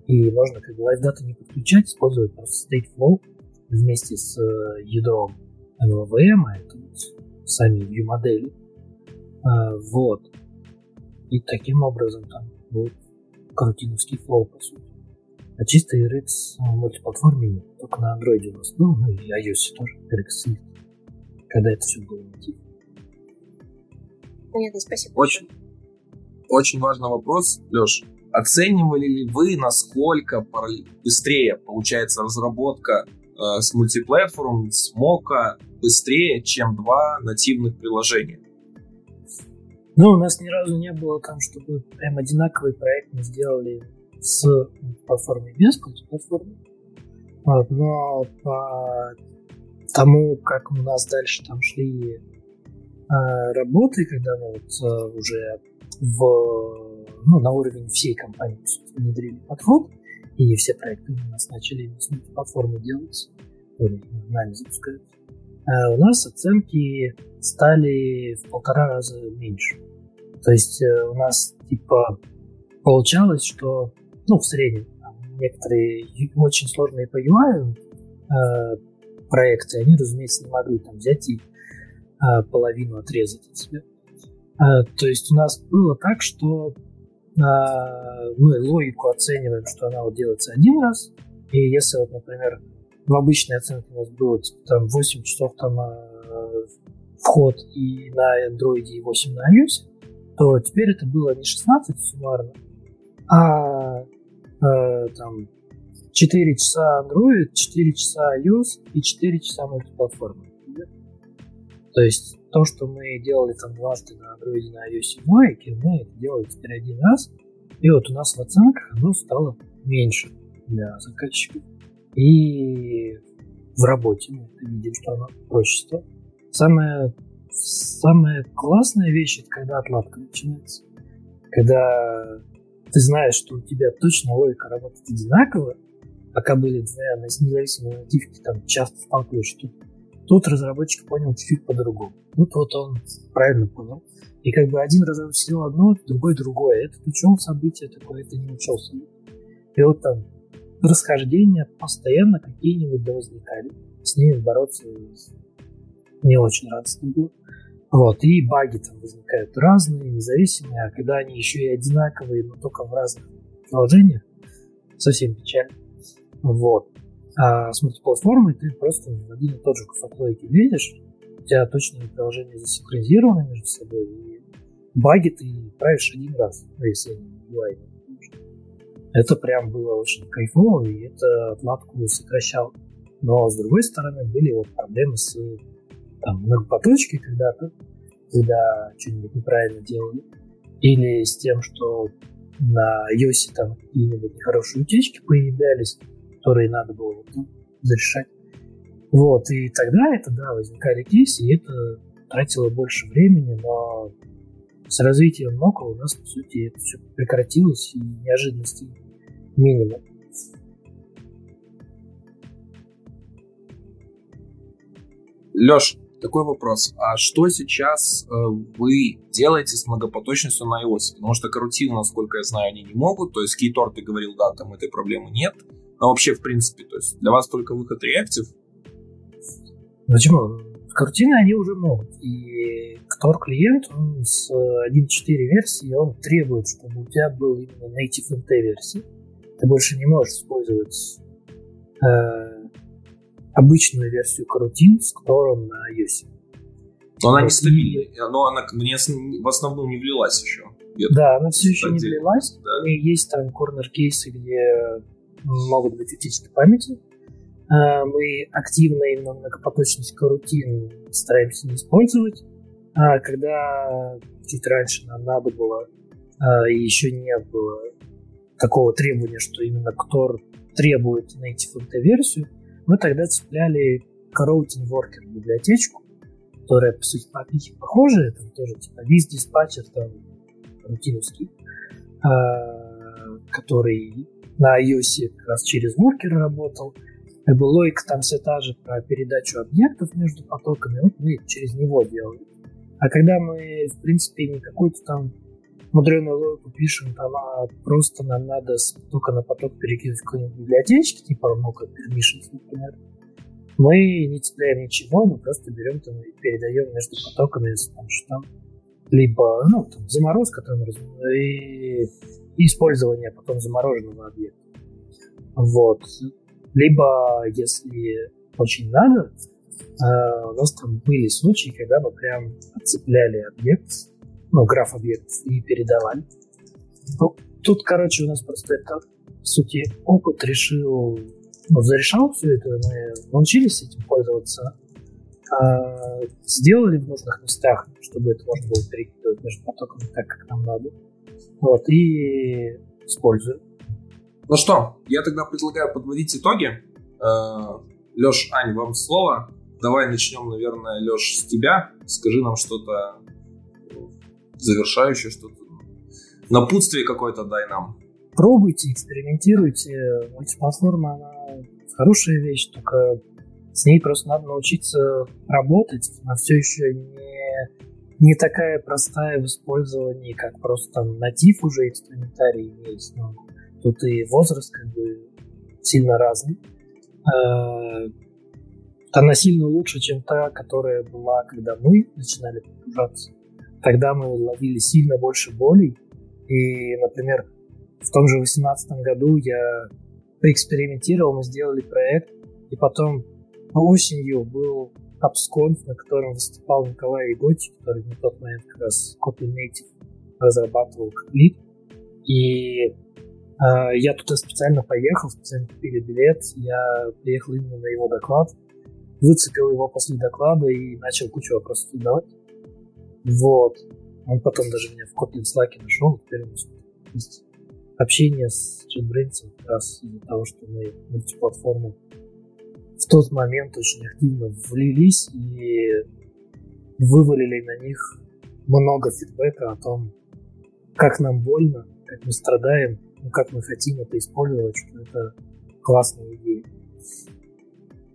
C: И можно как бы LiveData не подключать, использовать просто Stateflow вместе с э, ядром MVVM, а это вот сами view модели. А, вот. И таким образом там будет карутиновский флоу, по сути. А чисто RX в мультиплатформе нет. Только на Android у нас был, ну и iOS тоже RX. Когда это все было
B: нативно. Понятно, спасибо.
A: Очень, очень важный вопрос, Леш. Оценивали ли вы, насколько быстрее получается разработка э, с мультиплатформ, с Мока быстрее, чем два нативных приложения?
C: Ну, у нас ни разу не было там, чтобы прям одинаковый проект мы сделали с платформой без платформы. Вот, но по тому, как у нас дальше там шли работы, когда мы вот э, уже в, ну, на уровень всей компании внедрили подход, и все проекты у нас начали с платформы делать, нами запускаются, э, у нас оценки стали в полтора раза меньше. То есть э, у нас типа получалось, что ну, в среднем некоторые очень сложные по UI э, проекты, они, разумеется, не могли там взять и э, половину отрезать от себя. Э, то есть у нас было так, что э, мы логику оцениваем, что она вот делается один раз, и если вот, например, в обычной оценке у нас было типа, там 8 часов там вход и на Android и 8 на iOS, то теперь это было не 16 суммарно, а э, там 4 часа Android, 4 часа iOS и 4 часа мультиплатформы. То есть то, что мы делали там дважды на Android на iOS и Mac, мы это делали теперь один раз. И вот у нас в оценках оно стало меньше для заказчиков. И в работе мы видим, что оно проще стало. Самое самая классная вещь это когда отладка начинается. Когда ты знаешь, что у тебя точно логика работает одинаково, пока были две независимые нативки, там часто сталкиваешься, тут, тут разработчик понял чуть-чуть по-другому. Ну, вот он правильно понял. И как бы один разработчик одно, другой другое. Этот учел события такое, это не учел события. И вот там расхождения постоянно какие-нибудь возникали. С ними бороться не очень радостно было. Вот, и баги там возникают разные, независимые, а когда они еще и одинаковые, но только в разных приложениях, совсем печально. Вот. А с мультиплатформой ты просто один и тот же кусок логики видишь, у тебя точные приложения засинхронизированы между собой, и баги ты правишь один раз, ну, если не UI. Это прям было очень кайфово, и это отладку сокращало Но, с другой стороны, были вот проблемы с там, многопоточкой когда-то, когда что-нибудь неправильно делали, или с тем, что на iOS там какие-нибудь нехорошие утечки появлялись, которые надо было вот, ну, зарешать. Вот, и тогда это, да, возникали кейсы, и это тратило больше времени, но с развитием Мока у нас, по сути, это все прекратилось, и неожиданностей минимум.
A: Леш, такой вопрос. А что сейчас э, вы делаете с многопоточностью на iOS? Потому что карутины, насколько я знаю, они не могут. То есть Кейтор, ты говорил, да, там этой проблемы нет. Но вообще, в принципе, то есть для вас только выход Reactive?
C: Почему? Карутины они уже могут. И Tor клиент он с 1.4 версии он требует, чтобы у тебя был именно native NT версии. Ты больше не можешь использовать э, обычную версию карутин с которым на iOS.
A: Но она нестабильная, но она мне в основном не влилась еще.
C: Да, она все еще не влилась. Да. И есть там корнер-кейсы, где могут быть утечки памяти. А, мы активно именно многопоточность карутин стараемся не использовать. А когда чуть раньше нам надо было, а, и еще не было такого требования, что именно Ктор требует native NT-версию, мы тогда цепляли Coroutine Worker библиотечку, которая, по сути, по API похожая, там тоже типа виз диспатчер, там рутиновский, э, который на iOS как раз через Worker работал. Логика там вся та же про передачу объектов между потоками, вот мы через него делали. А когда мы, в принципе, не какую-то там мудреную логику пишем, там, а просто нам надо только на поток перекинуть какой-нибудь библиотечке, типа много permissions, например, мы не цепляем ничего, мы просто берем там и передаем между потоками там, что там либо ну, там, заморозка там, и, и использование потом замороженного объекта. Вот. Либо, если очень надо, э, у нас там были случаи, когда мы прям отцепляли объект ну, граф объектов и передавали. Ну, тут, короче, у нас просто это, по сути, опыт решил, ну, зарешал все это, мы научились этим пользоваться, а, сделали в нужных местах, чтобы это можно было перекидывать между потоками так, как нам надо. Вот, и использую.
A: Ну что, я тогда предлагаю подводить итоги. Э, Леш, Ань, вам слово. Давай начнем, наверное, Леш, с тебя. Скажи нам что-то завершающее что-то. Напутствие какое-то дай нам.
C: Пробуйте, экспериментируйте. Мультиплатформа, она хорошая вещь, только с ней просто надо научиться работать. Она все еще не, не такая простая в использовании, как просто натив уже инструментарий есть. Но тут и возраст как бы сильно разный. А, она сильно лучше, чем та, которая была, когда мы начинали погружаться. Тогда мы ловили сильно больше болей. И, например, в том же 2018 году я поэкспериментировал, мы сделали проект, и потом осенью был AppsConf, на котором выступал Николай Иготи, который на тот момент как раз Kotlin Native разрабатывал как лид. И э, я туда специально поехал, специально купили билет, я приехал именно на его доклад, выцепил его после доклада и начал кучу вопросов задавать. Вот. Он потом даже меня в Kotlin Slack нашел. Теперь есть общение с JetBrains как раз из-за того, что мы мультиплатформу в тот момент очень активно влились и вывалили на них много фидбэка о том, как нам больно, как мы страдаем, ну, как мы хотим это использовать, что это классная идея.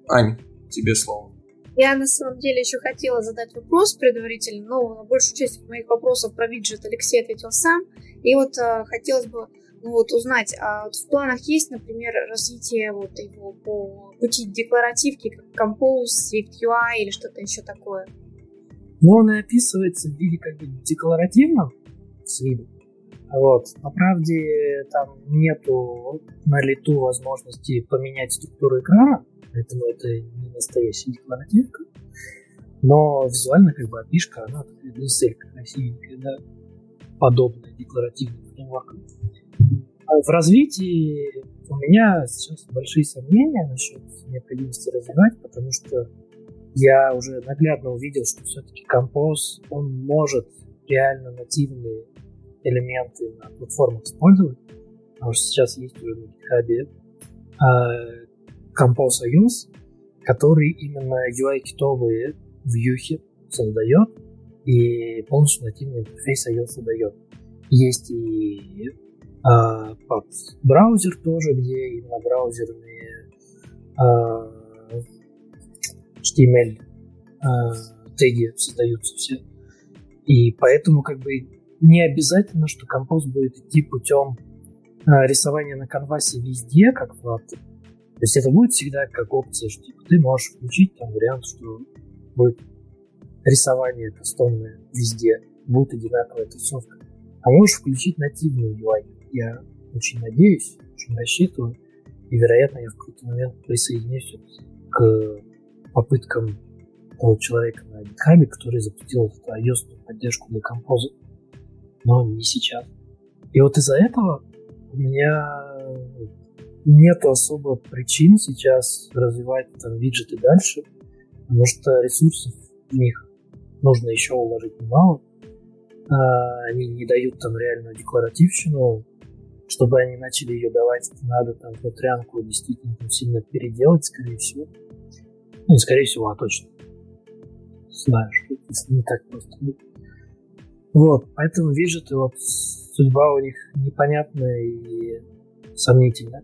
A: Ань, тебе слово.
B: Я на самом деле еще хотела задать вопрос предварительно, но на большую часть моих вопросов про виджет Алексей ответил сам. И вот э, хотелось бы вот, узнать, а в планах есть, например, развитие вот его по пути декларативки, как Compose, Swift UI или что-то еще такое?
C: Ну, он и описывается в виде как бы декларативном с виду. Вот. По правде, там нету на лету возможности поменять структуру экрана, поэтому это не настоящая декларативка. Но визуально как бы опишка, она такая веселька красивенькая, да, подобная декларативным фреймворкам. В развитии у меня сейчас большие сомнения насчет необходимости развивать, потому что я уже наглядно увидел, что все-таки композ, он может реально нативные элементы на платформах использовать, потому что сейчас есть уже на GitHub Compose iOS, который именно UI-китовые вьюхи создает и полностью нативный интерфейс iOS создает. Есть и а, под браузер тоже, где именно браузерные а, HTML а, теги создаются все. И поэтому как бы не обязательно, что композ будет идти путем а, рисования на канвасе везде, как в. То есть это будет всегда как опция, что типа, ты можешь включить там вариант, что будет рисование кастомное везде, будет одинаковая тусовка. А можешь включить нативный UI. Я очень надеюсь, очень рассчитываю, и, вероятно, я в какой-то момент присоединюсь к попыткам того человека на GitHub, который запустил ios поддержку для композа. Но не сейчас. И вот из-за этого у меня нет особо причин сейчас развивать там виджеты дальше, потому что ресурсов в них нужно еще уложить немало. А, они не дают там реальную декларативщину. Чтобы они начали ее давать, надо там внутрянку действительно там, сильно переделать, скорее всего. Ну, не скорее всего, а точно. Что это не так просто Вот, поэтому виджеты, вот судьба у них непонятная и сомнительная.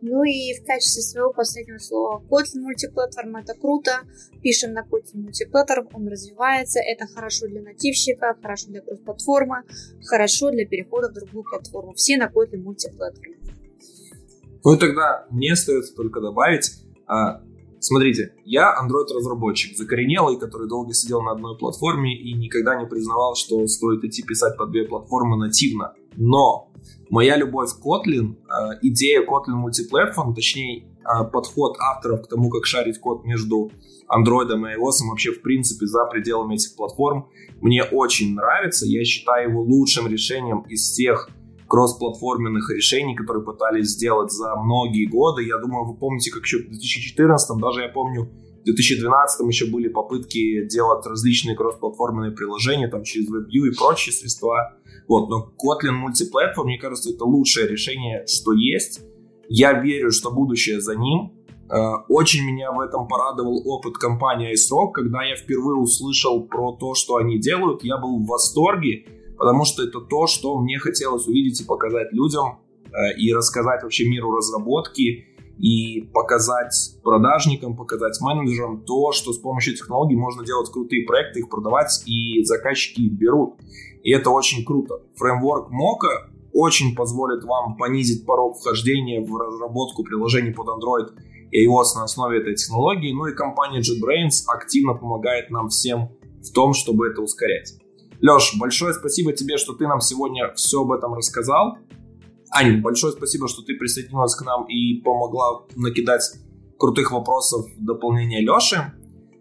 B: Ну и в качестве своего последнего слова Kotlin мультиплатформ это круто. Пишем на Kotlin мультиплатформ, он развивается. Это хорошо для нативщика, хорошо для кросс-платформы, хорошо для перехода в другую платформу. Все на Kotlin мультиплатформ.
A: Ну тогда мне остается только добавить, а, Смотрите, я Android-разработчик, закоренелый, который долго сидел на одной платформе и никогда не признавал, что стоит идти писать по две платформы нативно. Но моя любовь к Kotlin, э, идея Kotlin Multiplatform, точнее э, подход авторов к тому, как шарить код между Android и iOS, вообще в принципе за пределами этих платформ, мне очень нравится. Я считаю его лучшим решением из всех кроссплатформенных решений, которые пытались сделать за многие годы. Я думаю, вы помните, как еще в 2014, даже я помню, 2012 еще были попытки делать различные кроссплатформенные приложения там через WebView и прочие средства. Вот, но Kotlin Multiplatform, мне кажется, это лучшее решение, что есть. Я верю, что будущее за ним. Э, очень меня в этом порадовал опыт компании iSrock. Когда я впервые услышал про то, что они делают, я был в восторге потому что это то, что мне хотелось увидеть и показать людям, э, и рассказать вообще миру разработки, и показать продажникам, показать менеджерам то, что с помощью технологий можно делать крутые проекты, их продавать, и заказчики их берут. И это очень круто. Фреймворк Mocha очень позволит вам понизить порог вхождения в разработку приложений под Android и iOS на основе этой технологии. Ну и компания JetBrains активно помогает нам всем в том, чтобы это ускорять. Леш, большое спасибо тебе, что ты нам сегодня все об этом рассказал. Ань, большое спасибо, что ты присоединилась к нам и помогла накидать крутых вопросов в дополнение Леши.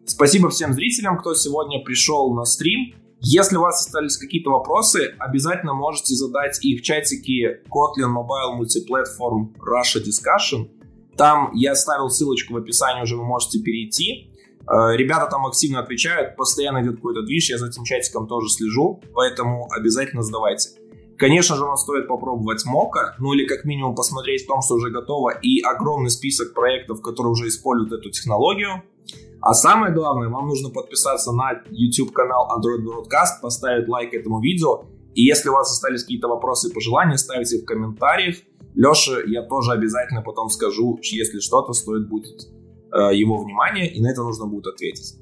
A: Спасибо всем зрителям, кто сегодня пришел на стрим. Если у вас остались какие-то вопросы, обязательно можете задать их в чатике Kotlin Mobile Multiplatform Russia Discussion. Там я оставил ссылочку в описании, уже вы можете перейти. Э, ребята там активно отвечают, постоянно идет какой-то движ, я за этим чатиком тоже слежу, поэтому обязательно сдавайте. Конечно же, вам стоит попробовать Мока, ну или как минимум посмотреть в том, что уже готово, и огромный список проектов, которые уже используют эту технологию. А самое главное, вам нужно подписаться на YouTube канал Android Broadcast, поставить лайк этому видео, и если у вас остались какие-то вопросы и пожелания, ставьте в комментариях. Леша, я тоже обязательно потом скажу, если что-то стоит будет Э, его внимание, и на это нужно будет ответить.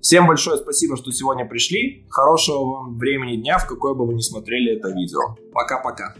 A: Всем большое спасибо, что сегодня пришли. Хорошего вам времени дня, в какое бы вы ни смотрели это видео. Пока-пока.